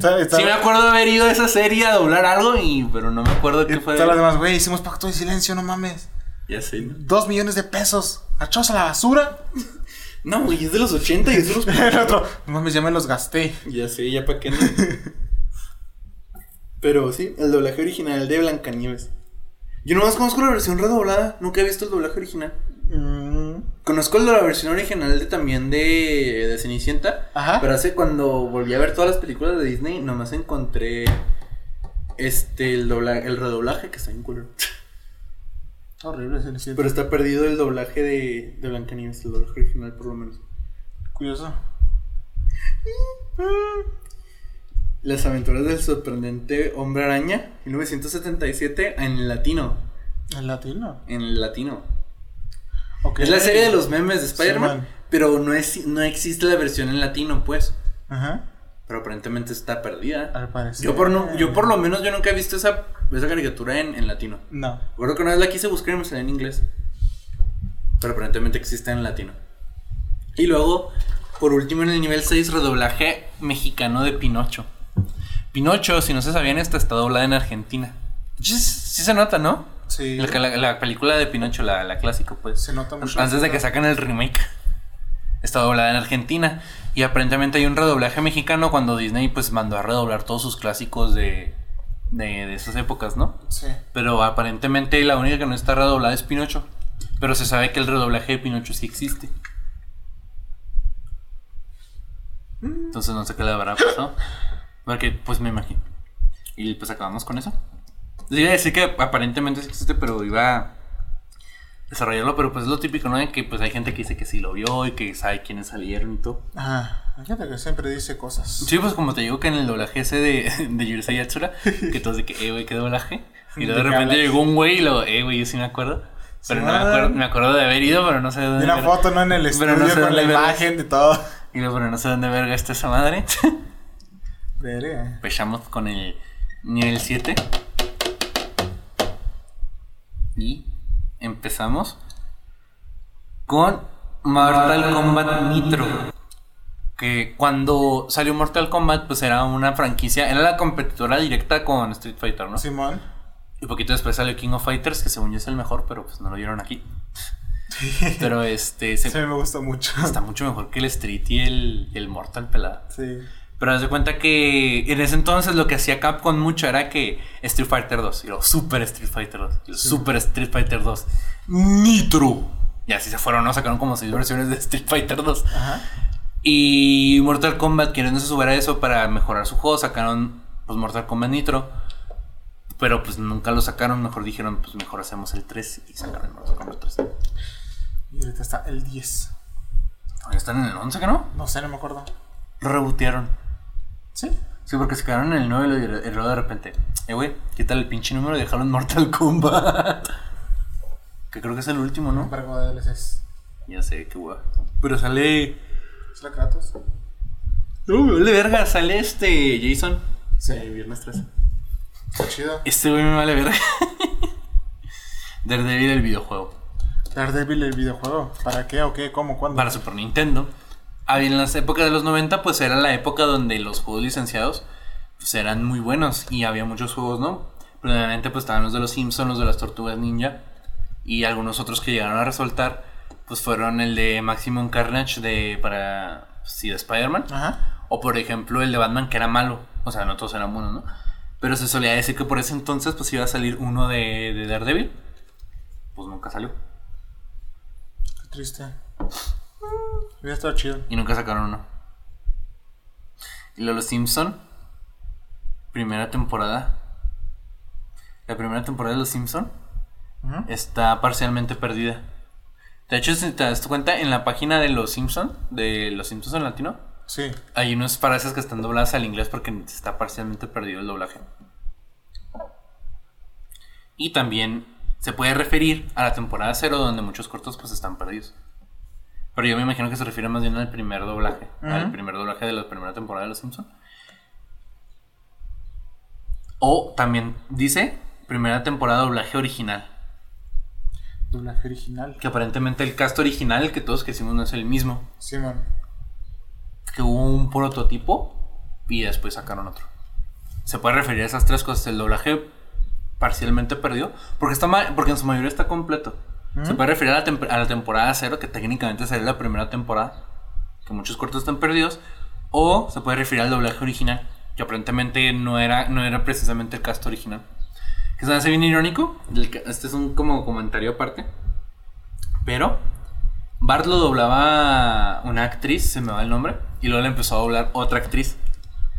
Sí me acuerdo de haber ido a esa serie a doblar algo, y, pero no me acuerdo qué fue. todas las demás, güey, hicimos pacto de silencio, no mames. Ya sé, ¿no? Dos millones de pesos. ¿Achos a la basura? No, güey, es de los 80 y es de los. El otro, no mames, ya me los gasté. ya sé, ya pa' qué no. Pero sí, el doblaje original de Blancanieves. Yo nomás conozco la versión redoblada, nunca he visto el doblaje original. Mm. Conozco la versión original de también de, de Cenicienta. Ajá. Pero hace cuando volví a ver todas las películas de Disney, nomás encontré este el dobla- el redoblaje que está en culero. Horrible, Cenicienta. Pero está perdido el doblaje de, de Blancanieves, el doblaje original por lo menos. Curioso. Las aventuras del sorprendente hombre araña, 1977, en latino. El latino. En latino. Es la serie de los memes de Spider-Man, man. pero no, es, no existe la versión en latino, pues. Ajá. Pero aparentemente está perdida. Al parecer. Yo por, no, yo por lo menos yo nunca he visto esa, esa caricatura en, en latino. No. Recuerdo que una vez la quise buscar y me salía en inglés. Pero aparentemente existe en latino. Y luego, por último, en el nivel 6, redoblaje mexicano de Pinocho. Pinocho, si no se sabían, esta está doblada en Argentina. Sí, sí se nota, ¿no? Sí. La, la- la película de Pinocho, la, la clásica, pues. Se nota mucho. Antes de que saquen el remake. Está doblada en Argentina. Y aparentemente hay un redoblaje mexicano cuando Disney pues mandó a redoblar todos sus clásicos de, de, de esas épocas, ¿no? Sí. Pero aparentemente la única que no está redoblada es Pinocho. Pero se sabe que el redoblaje de Pinocho sí existe. Entonces no sé qué le habrá pasado. Porque pues me imagino. Y pues acabamos con eso. Iba a decir que aparentemente sí existe, pero iba a desarrollarlo. Pero pues es lo típico, ¿no? De que pues hay gente que dice que sí lo vio y que sabe quiénes salieron y todo. Ajá. Hay gente que siempre dice cosas. Sí, pues como te digo que en el doblaje ese de, de Yurusei Yatsura, que todos de que, eh, güey, qué doblaje. Y luego de ¿De repente llegó un güey y lo, eh, güey, yo sí me acuerdo. Pero Sí, no me acuerdo, me acuerdo de haber ido, pero no sé de dónde. una verga. foto, ¿no? En el estudio no sé con la imagen de todo. Y luego, pero no sé dónde verga está esa madre. Verga. Empezamos con el nivel 7. Y empezamos con Mortal Kombat Nitro. Que cuando salió Mortal Kombat, pues era una franquicia, era la competidora directa con Street Fighter, ¿no? Simón. Y poquito después salió King of Fighters, que según yo es el mejor, pero pues no lo dieron aquí. Pero este se- Sí, me gusta mucho. está mucho mejor que el Street y el, el Mortal pelada. Sí. Pero haz de cuenta que en ese entonces lo que hacía Capcom mucho era que Street Fighter 2, y luego Super Street Fighter 2, y luego Super Street Fighter 2, Nitro. Y así se fueron, ¿no? Sacaron como seis versiones de Street Fighter 2. Ajá. Y Mortal Kombat, queriendo subir a eso para mejorar su juego, sacaron pues Mortal Kombat Nitro. Pero pues nunca lo sacaron, mejor dijeron, pues mejor hacemos el 3 y sacaron el Mortal Kombat 3. Y ahorita está el 10. ¿Ya están en el 11, que no? No sé, no me acuerdo. Rebotearon. ¿Sí? Sí, porque se quedaron en el 9 y luego de repente, eh, güey, quítale el pinche número en Mortal Kombat. que creo que es el último, ¿no? De DLCs. Ya sé, qué guay. Pero sale. ¿Es la Kratos? Uh, vale verga, sale este Jason. Sí, viernes 13. Está chido. Este güey me vale verga. Daredevil el videojuego. Daredevil el videojuego. ¿Para qué o qué? ¿Cómo? ¿Cuándo? Para Super Nintendo. Ah, en las épocas de los 90, pues era la época donde los juegos licenciados pues eran muy buenos y había muchos juegos, ¿no? Primeramente pues estaban los de los Simpsons, los de las Tortugas Ninja y algunos otros que llegaron a resaltar pues fueron el de Maximum Carnage de para sí de Spider-Man o por ejemplo el de Batman que era malo, o sea, no todos eran buenos, ¿no? Pero se solía decir que por ese entonces pues iba a salir uno de, de Daredevil. Pues nunca salió. Qué triste. Hubiera estado chido. Y nunca sacaron uno. Y luego Los Simpson. Primera temporada. La primera temporada de Los Simpson está parcialmente perdida. De hecho, si te das cuenta, en la página de Los Simpson, de Los Simpsons en latino, Sí. hay unas frases que están dobladas al inglés porque está parcialmente perdido el doblaje. Y también se puede referir a la temporada cero donde muchos cortos pues están perdidos. Pero yo me imagino que se refiere más bien al primer doblaje, al primer doblaje de la primera temporada de Los Simpson. O también dice primera temporada doblaje original, Doblaje original. que aparentemente el cast original el que todos crecimos no es el mismo. Simón. que hubo un prototipo y después sacaron otro. Se puede referir a esas tres cosas. El doblaje parcialmente perdió, porque, está porque en su mayoría está completo. Se puede referir a la, a la temporada cero, que técnicamente sería la primera temporada, que muchos cortos están perdidos. O se puede referir al doblaje original, que aparentemente no era, no era precisamente el cast original. Que se me hace bien irónico. Este es un como comentario aparte. Pero Bart lo doblaba una actriz, se me va el nombre, y luego le empezó a doblar otra actriz.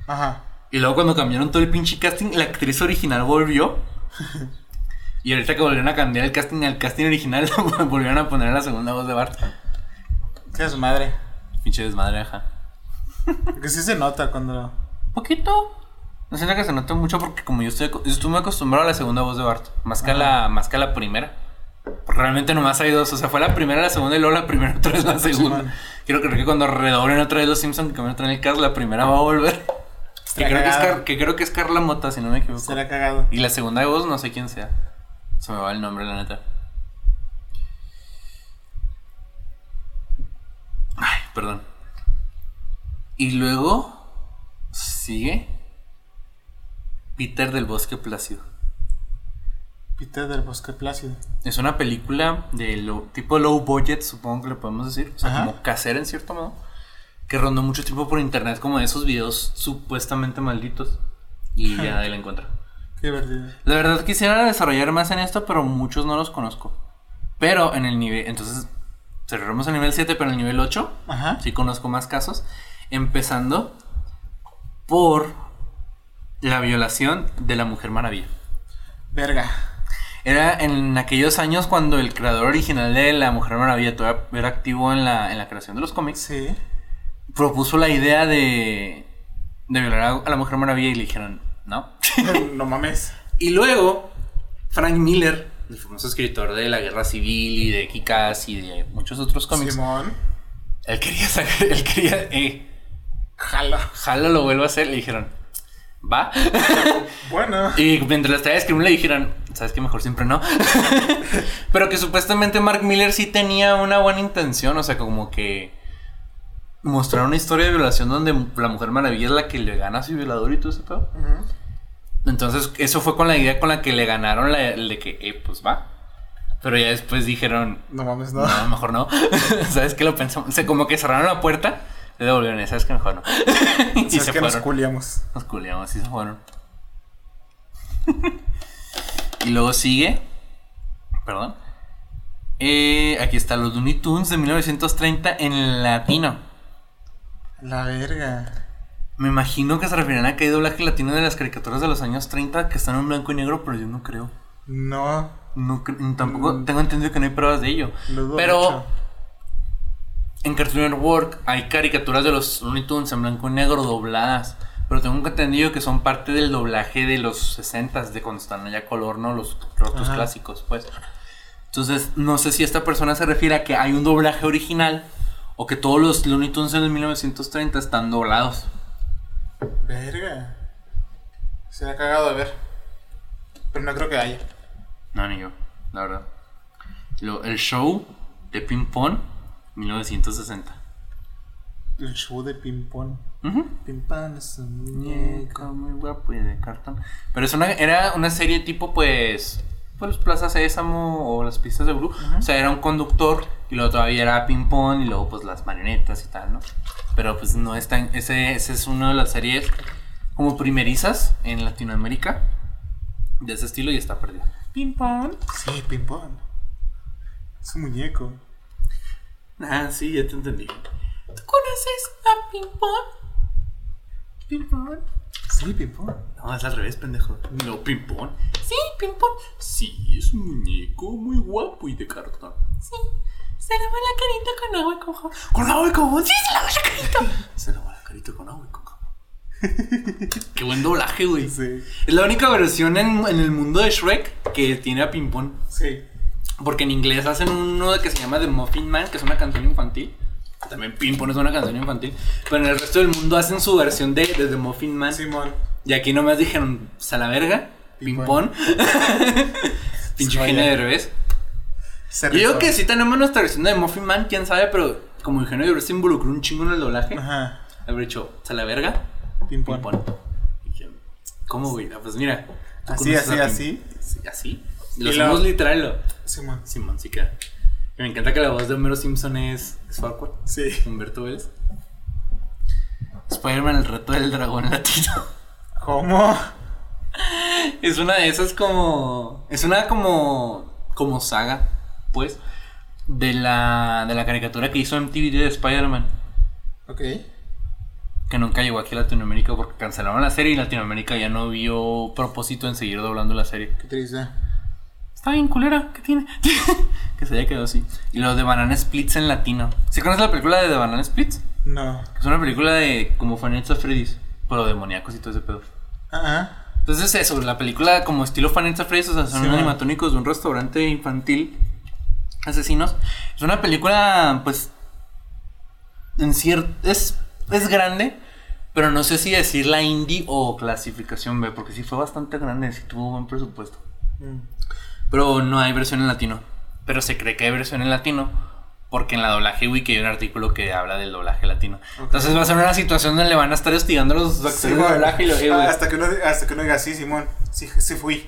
Ajá. Y luego cuando cambiaron todo el pinche casting, la actriz original volvió. Y ahorita que volvieron a cambiar el casting al casting original, volvieron a poner la segunda voz de Bart. ¿Qué es su madre? Pinche desmadre, ajá. Porque sí se nota cuando. Poquito. No siento que se note mucho porque como yo estoy, yo estoy muy acostumbrado a la segunda voz de Bart. Más que, a la, más que a la primera. Porque realmente nomás hay dos. O sea, fue la primera, la segunda y luego la primera otra vez la segunda. Quiero creer que cuando redoblen otra vez los Simpsons, que van a traer el cast, la primera va a volver. Que creo que, es. Car- que creo que es Carla Mota, si no me equivoco. Será cagado. Y la segunda voz no sé quién sea. Se me va el nombre, la neta. Ay, perdón. Y luego sigue Peter del Bosque Plácido. Peter del Bosque Plácido. Es una película de lo- tipo low budget, supongo que le podemos decir. O sea, Ajá. como casera en cierto modo. Que rondó mucho tiempo por internet, como de esos videos supuestamente malditos. Y ya nadie la encuentra. Qué divertido. La verdad quisiera desarrollar más en esto, pero muchos no los conozco. Pero en el nivel, entonces cerramos el nivel 7, pero en el nivel 8 Ajá. sí conozco más casos. Empezando por la violación de la Mujer Maravilla. Verga. Era en aquellos años cuando el creador original de la Mujer Maravilla todavía era activo en la, en la creación de los cómics. Sí. Propuso la idea de, de violar a- a la Mujer Maravilla y le dijeron, no. No mames. Y luego, Frank Miller, el famoso escritor de la Guerra Civil y de Kikas y de muchos otros cómics, Simón. él quería sacar, él quería, eh, Jala. jalo lo vuelvo a hacer, le dijeron, va. Bueno. y mientras la estaba escribiendo le dijeron, sabes que mejor siempre no. Pero que supuestamente Mark Miller sí tenía una buena intención, o sea, como que mostrar una historia de violación donde la Mujer Maravilla es la que le gana a su violador y todo ese pedo. Ujú. Entonces, eso fue con la idea con la que le ganaron la, el de que, eh, pues va. Pero ya después dijeron, No mames, no. no, mejor no. ¿Sabes qué lo pensamos? O sea, como que cerraron la puerta, le devolvieron, ¿sabes qué? Mejor no. y Es se que nos fueron. culiamos. Nos culiamos y se fueron. y luego sigue. Perdón. Eh, aquí está los Looney Tunes de 1930 en latino. La verga. Me imagino que se refieren a que hay doblaje latino de las caricaturas de los años 30 que están en blanco y negro, pero yo no creo. No. No tampoco Mm. tengo entendido que no hay pruebas de ello. Pero mucho. en Cartoon Network hay caricaturas de los Looney Tunes en blanco y negro dobladas. Pero tengo entendido que son parte del doblaje de los 60 de cuando están allá color, ¿no? Los rotos Ajá. clásicos, pues. Entonces, no sé si esta persona se refiere a que hay un doblaje original o que todos los Looney Tunes en el 1930 están doblados. Verga. Será cagado de ver. Pero no creo que haya. No, ni yo, la verdad. Lo- el show de Ping Pong, 1960. El show de ping-pong. Ujú. Ping-pong es un Muñeco muy guapo y de cartón. Pero es una, era una serie tipo, pues. Pues Plaza Sésamo o las pistas de Blue. O sea, era un conductor y luego todavía era ping pong y luego pues las marionetas y tal, ¿no? Pero pues no es tan. Ese, ese es una de las series como primerizas en Latinoamérica de ese estilo y está perdido. Ping pong. Sí, ping-pong. Es un muñeco. Ah, sí, ya te entendí. ¿Conoces a Pimpón? ¿Pimpón? Sí, Pimpón. No, es al revés, pendejo. No, Pimpón. Sí, Pimpón. Sí, es un muñeco muy guapo y de cartón. Sí. Se lava la carita con agua y con jabón. ¿Con agua y con jabón? Sí, se lava la carita. se lava la carita con agua y con jabón. Qué buen doblaje, güey. Sí. Es la única versión en, en el mundo de Shrek que tiene a Pimpón. Sí. Porque en inglés hacen uno que se llama The Muffin Man, que es una canción infantil. También Pimpón es una canción infantil. Pero en el resto del mundo hacen su versión de, de The Muffin Man. Simón. Y aquí nomás dijeron, pues a la verga, Pimpón. Pinche genio de revés. Yo digo que sí tenemos nuestra versión de Muffin Man, quién sabe, pero como ingenio de revés se involucró un chingo en el doblaje. Ajá. Haber dicho, ¿a la verga? Dije, ¿Cómo, güey? Ah, Pues mira. Así, así, así. Así. Lo hacemos literal. Simón. Simón, sí queda. Me encanta que la voz de Homero Simpson es, es Farquaad. Sí. Humberto Vélez. Spider-Man, el reto del dragón latino. ¿Cómo? Es una de esas como. Es una como. Como saga, pues. De la, de la caricatura que hizo MTV de Spider-Man. Ok. Que nunca llegó aquí a Latinoamérica porque cancelaron la serie y Latinoamérica ya no vio propósito en seguir doblando la serie. Qué triste. Está bien culera, ¿qué tiene? que se haya quedado así. Y lo de Banana Splits en latino. ¿Sí conoces la película de The Banana Splits? No. Es una película de como Fanets of Freddy's, pero demoníacos y todo ese pedo. Ajá. Entonces es eso, la película como estilo Fanets of Freddy's, o sea, son Sí, animatónicos de un restaurante infantil, asesinos. Es una película, pues, en cierto, es, es grande, pero no sé si decirla indie o clasificación B, porque sí fue bastante grande, sí tuvo buen presupuesto. Mm. Pero no hay versión en latino. Pero se cree que hay versión en latino. Porque en la doblaje wiki hay un artículo que habla del doblaje latino. Entonces va a ser una situación donde le van a estar hostigando a los actores de Simón. doblaje y lo, eh. Ah, hasta, que uno, hasta que uno diga, sí, Simón. Sí, sí fui.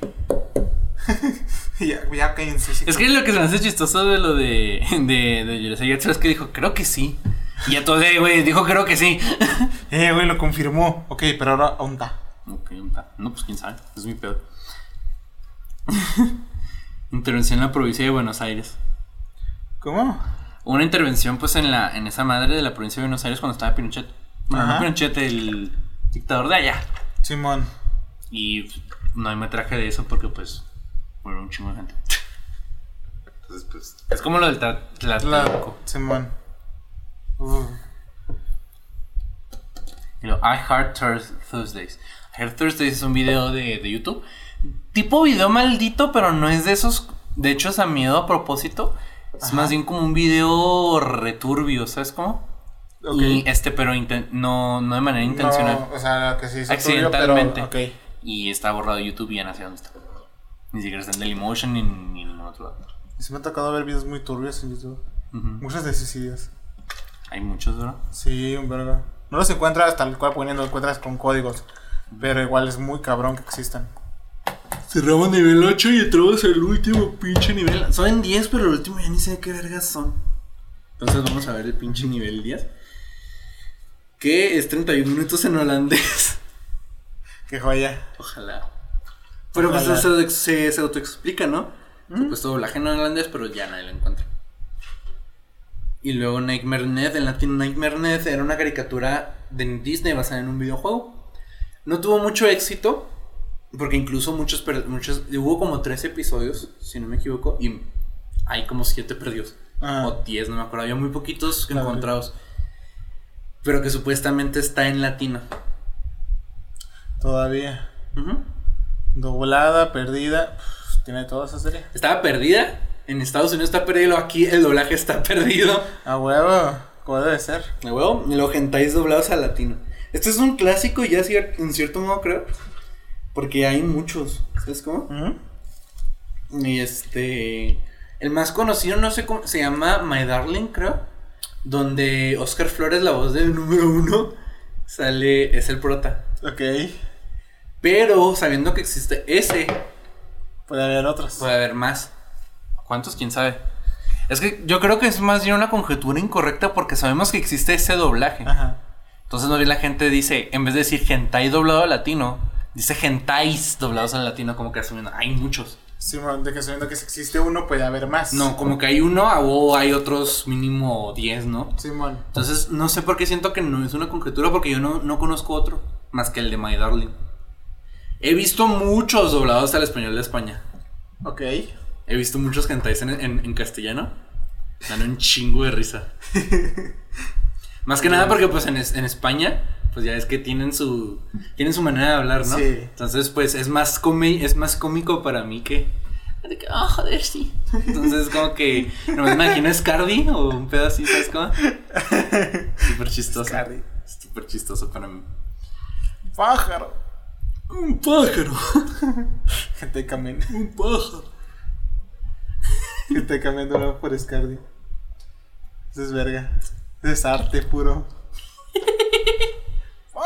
ya, ya cállense. sí Es que lo que se me hace chistoso de lo de, de, de Jurassic es que dijo, creo que sí. Y entonces, güey, dijo, creo que sí. Eh, güey, lo confirmó. Ok, pero ahora, onda. ok, no, pues quién sabe, es mi pedo. Intervención en la provincia de Buenos Aires. ¿Cómo? Una intervención, pues, en la en esa madre de la provincia de Buenos Aires cuando estaba Pinochet. Bueno, no. Pinochet, el dictador de allá. Simón. Y no hay metraje de eso porque, pues, murió un chingo de gente. Entonces, pues, es como lo del Tlatelolco. Simón. Uh, Y lo, I Heart Thurs- Thursdays. I Heart Thursdays es un video de, de YouTube. Tipo video maldito, pero no es de esos. De hecho, es a miedo a propósito. Es Ajá. más bien como un video returbio, ¿sabes cómo? Y este, pero no, no de manera intencional. No, o sea, que sí hizo Accidentalmente. turbio, pero. Y está borrado de YouTube y ya no sé dónde está. Ni siquiera está en Dailymotion ni, ni en ningún otro lado. Y sí me ha tocado ver videos muy turbios en YouTube. Ujú. Muchos de suicidios. Hay muchos, ¿verdad? Sí, un verga. No los encuentras tal cual poniendo, encuentras con códigos. Pero igual es muy cabrón que existan. Cerramos nivel 8 y entramos al último pinche nivel. Son 10, pero el último ya ni sé qué vergas son. Entonces vamos a ver el pinche nivel 10. Que es 31 minutos en holandés. Qué joya. Ojalá. Pero pues Ojalá. se, se, se autoexplica, ¿no? Pues doblaje en holandés, pero ya nadie lo encuentra. Y luego Nightmare Net, en latino Nightmare Net era una caricatura de Disney basada en un videojuego. No tuvo mucho éxito, porque incluso muchos, muchos hubo como tres episodios, si no me equivoco, y hay como siete perdidos. Ah. O 10, no me acuerdo, había muy poquitos Claro. encontrados. Pero que supuestamente está en latino. Todavía. Ujú. Doblada, perdida. Pff, Tiene toda esa serie. Estaba perdida. En Estados Unidos está perdido. Aquí el doblaje está perdido. A huevo. Como debe ser. De huevo. Y los hentais doblados a latino. Este es un clásico ya en cierto modo creo. Porque hay muchos. ¿Sabes cómo? Y este. El más conocido, no sé cómo. Se llama My Darling, creo. Donde Oscar Flores, la voz del número uno, sale. Es el prota. Ok. Pero sabiendo que existe ese, Puede haber otros. Puede haber más. ¿Cuántos? ¿Quién sabe? Es que yo creo que es más bien una conjetura incorrecta porque sabemos que existe ese doblaje. Ajá. Entonces no bien la gente dice, en vez de decir hentai doblado latino, dice hentais doblados al latino como que asumiendo, hay muchos. Simón, de que sabiendo que si existe uno puede haber más. No, como que hay uno o hay otros mínimo 10, ¿no? Simón. Entonces, no sé por qué siento que no es una conjetura, porque yo no, no conozco otro más que el de My Darling. He visto muchos doblados al español de España. Ok. He visto muchos cantáis en, en, en castellano. Dan un chingo de risa. Más que nada porque pues en, en España, pues ya es que tienen su tienen su manera de hablar, ¿no? Sí. Entonces, pues es más comi es más cómico para mí que de que, ah, joder, sí. Entonces, como que no me imagino es Cardi o un pedo así, ¿sabes cómo? Súper chistoso. Scardi. Súper chistoso para mí. Pájaro. Un pájaro. Gente camen. Un pájaro. Gente cambiando por Scardi. Eso es verga. Eso es arte puro.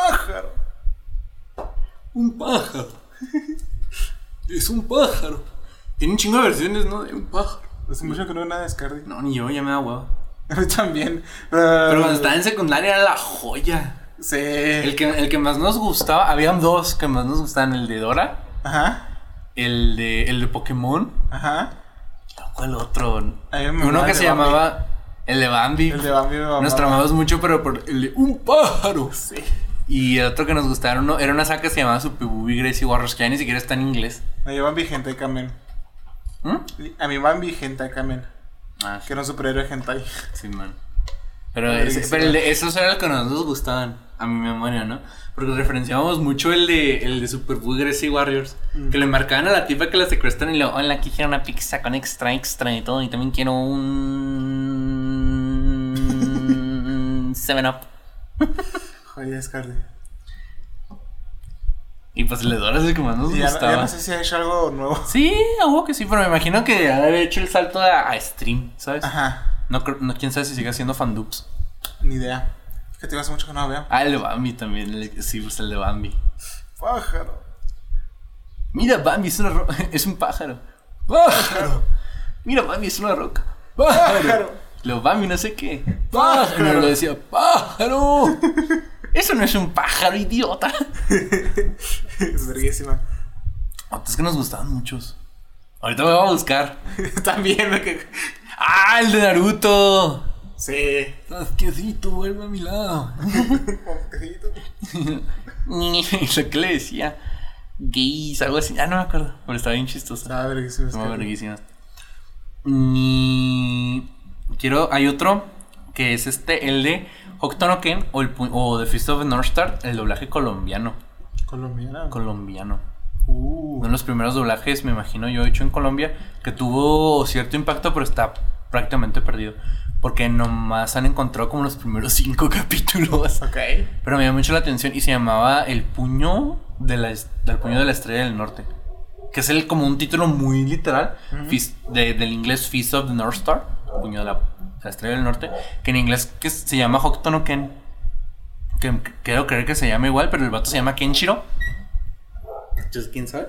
Pájaro. Un pájaro. Es un pájaro. Tiene un chingo de versiones, ¿no? De un pájaro. Hace mucho que no veo nada de Scardi. No, ni yo, ya me da huevo. A mí también. Pero cuando estaba en secundaria era la joya. Sí. El que, el que más nos gustaba, habían dos que más nos gustaban, el de Dora, Ajá. el de, el de Pokémon, Ajá. ¿cuál otro? Uno que se llamaba el de Bambi. El de Bambi. Nos tramamos mucho, pero por el de un pájaro. Sí. Y el otro que nos gustaba era, uno- era una saga que se llamaba Super Booby Gracie Warriors, que ya ni siquiera está en inglés. A mi Bambi gente camen. ¿Mm? A mi Bambi gente camen. Ah, Que era un superhéroe hentai. Sí, man. Pero, ese- pero de esos eran los que nos gustaban, a mi memoria, ¿no? Porque referenciábamos mucho el de, el de Super Booby Gracie Warriors. Mm. Que le marcaban a la tipa que la secuestran y le hola, aquí quiero una pizza con extra, extra y todo. Y también quiero un... 7-Up. Joder, Scardi. Y pues el de Dora es el que más nos ya, gustaba. ya no sé si ha hecho algo nuevo. Sí, a huevo que sí, pero me imagino que ha haber hecho el salto a, a stream, ¿sabes? Ajá. No, quién sabe si sigue haciendo fandubs. Ni idea. Que te hace mucho que no lo veo. Ah, el de Bambi también, el- sí, pues el de Bambi. Pájaro. Mira, Bambi es, una ro- es un pájaro. ¡Pájaro! Mira, Bambi es una roca. ¡Pájaro! Lo Bambi no sé qué. Pájaro. ¡Pájaro! Lo decía, ¡pájaro! Eso no es un pájaro, idiota. es verguísima. Otros que nos gustaban muchos. Ahorita me voy a buscar. También que. ¡Ah, el de Naruto! Sí. Sasuquecito, vuelve a mi lado. Lo que le decía. Gays, algo así. Ah, no me acuerdo. Pero estaba bien chistoso. Estaba verguísima. Estaba verguísima. Quiero, hay otro que es este, el de Hokuto Ken o, el, o The Fist of the North Star, el doblaje colombiano. Colombiana. Colombiano. Uh. Uno de los primeros doblajes, me imagino yo, hecho en Colombia, que tuvo cierto impacto, pero está prácticamente perdido. Porque nomás han encontrado como los primeros cinco capítulos. Ok. Pero me llamó mucho la atención y se llamaba El puño de la, del puño de la estrella del norte. Que es el, como un título muy literal Fist- de- del inglés Fist of the North Star, puño de la, de la estrella del norte, que en inglés que se llama Hokuto no Ken. Que que creo creer que se llama igual, pero el vato se llama Kenshiro. Entonces, ¿quién sabe?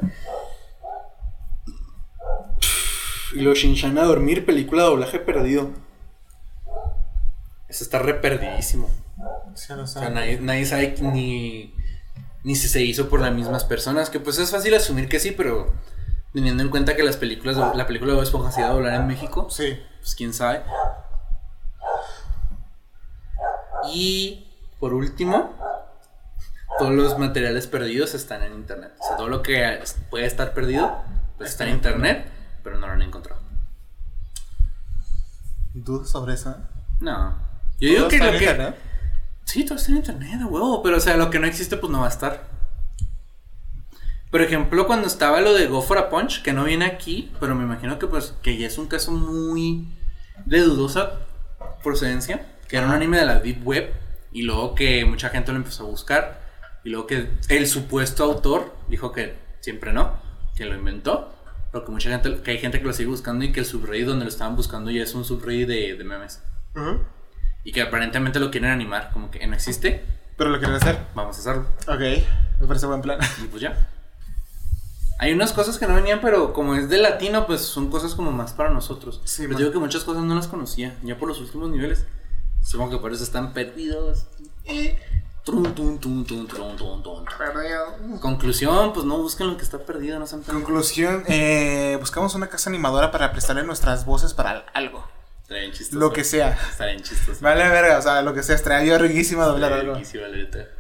Y lo Shinshan a dormir, película de doblaje perdido. Eso está re perdidísimo. Sí, lo O sea, nadie, nadie sabe ni, ni si se hizo por las mismas personas. Que pues es fácil asumir que sí, pero teniendo en cuenta que las películas, de- la película de Esponja se iba a doblar en México, Sí. pues quién sabe. Y por último, todos los materiales perdidos están en internet. O sea, todo lo que puede estar perdido, pues está en internet, pero no lo han encontrado. ¿Dudas sobre eso? No. Yo digo que lo que. internet. Sí, todo está en internet, a huevo. Pero, o sea, lo que no existe, pues no va a estar. Por ejemplo, cuando estaba lo de Go for a Punch, que no viene aquí, pero me imagino que, pues, que ya es un caso muy de dudosa procedencia, que era un anime de la Deep Web, y luego que mucha gente lo empezó a buscar, y luego que el supuesto autor dijo que siempre no, que lo inventó, pero que mucha gente, que hay gente que lo sigue buscando y que el subreddit donde lo estaban buscando ya es un subreddit de, de memes. Ujú. Y que aparentemente lo quieren animar, como que no existe, Pero lo quieren hacer. vamos a hacerlo. Ok. Me parece buen plan. Y pues ya. Hay unas cosas que no venían, pero como es de latino, pues son cosas como más para nosotros. Sí, Pero man. digo que muchas cosas no las conocía, ya por los últimos niveles. Supongo que por eso están perdidos. Eh. Conclusión, pues no busquen lo que está perdido, no sean pendejos. Conclusión, eh, buscamos una casa animadora para prestarle nuestras voces para algo. Bien chistoso. Lo que sea. Está bien chistoso. Vale, verga, o sea, lo que sea, estaría riquísima doblar algo. buenísimo, la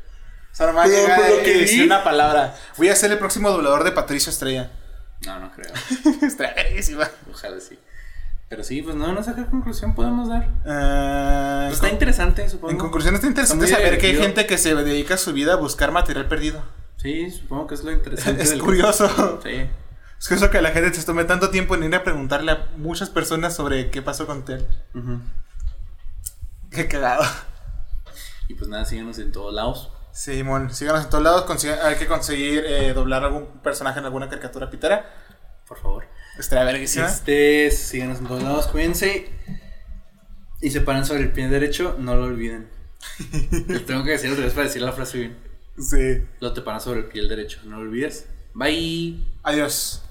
sea, nomás Pero por lo y que vi- una palabra. Voy a ser el próximo doblador de Patricio Estrella. No, no creo. estaría riquísima. Ojalá sí. Pero sí, pues no, no sé qué conclusión podemos dar. Ah, Pues está interesante, supongo. En conclusión, está interesante Está muy saber que hay divertido. gente que se dedica su vida a buscar material perdido. Sí, supongo que es lo interesante. Es del- curioso. Sí. Es curioso que la gente se tome tanto tiempo en ir a preguntarle a muchas personas sobre qué pasó con Tel. Ujú. Qué cagado. Y pues nada, síganos en todos lados. Simón, síganos en todos lados. hay que conseguir eh, doblar algún personaje en alguna caricatura pitera. Por favor. Estaría verguísima. Este, síganos en todos lados, cuídense. Y se paran sobre el pie derecho, no lo olviden. Lo tengo que decir otra vez para decir la frase bien. Sí. Lo te paran sobre el pie derecho, no lo olvides. Bye. Adiós.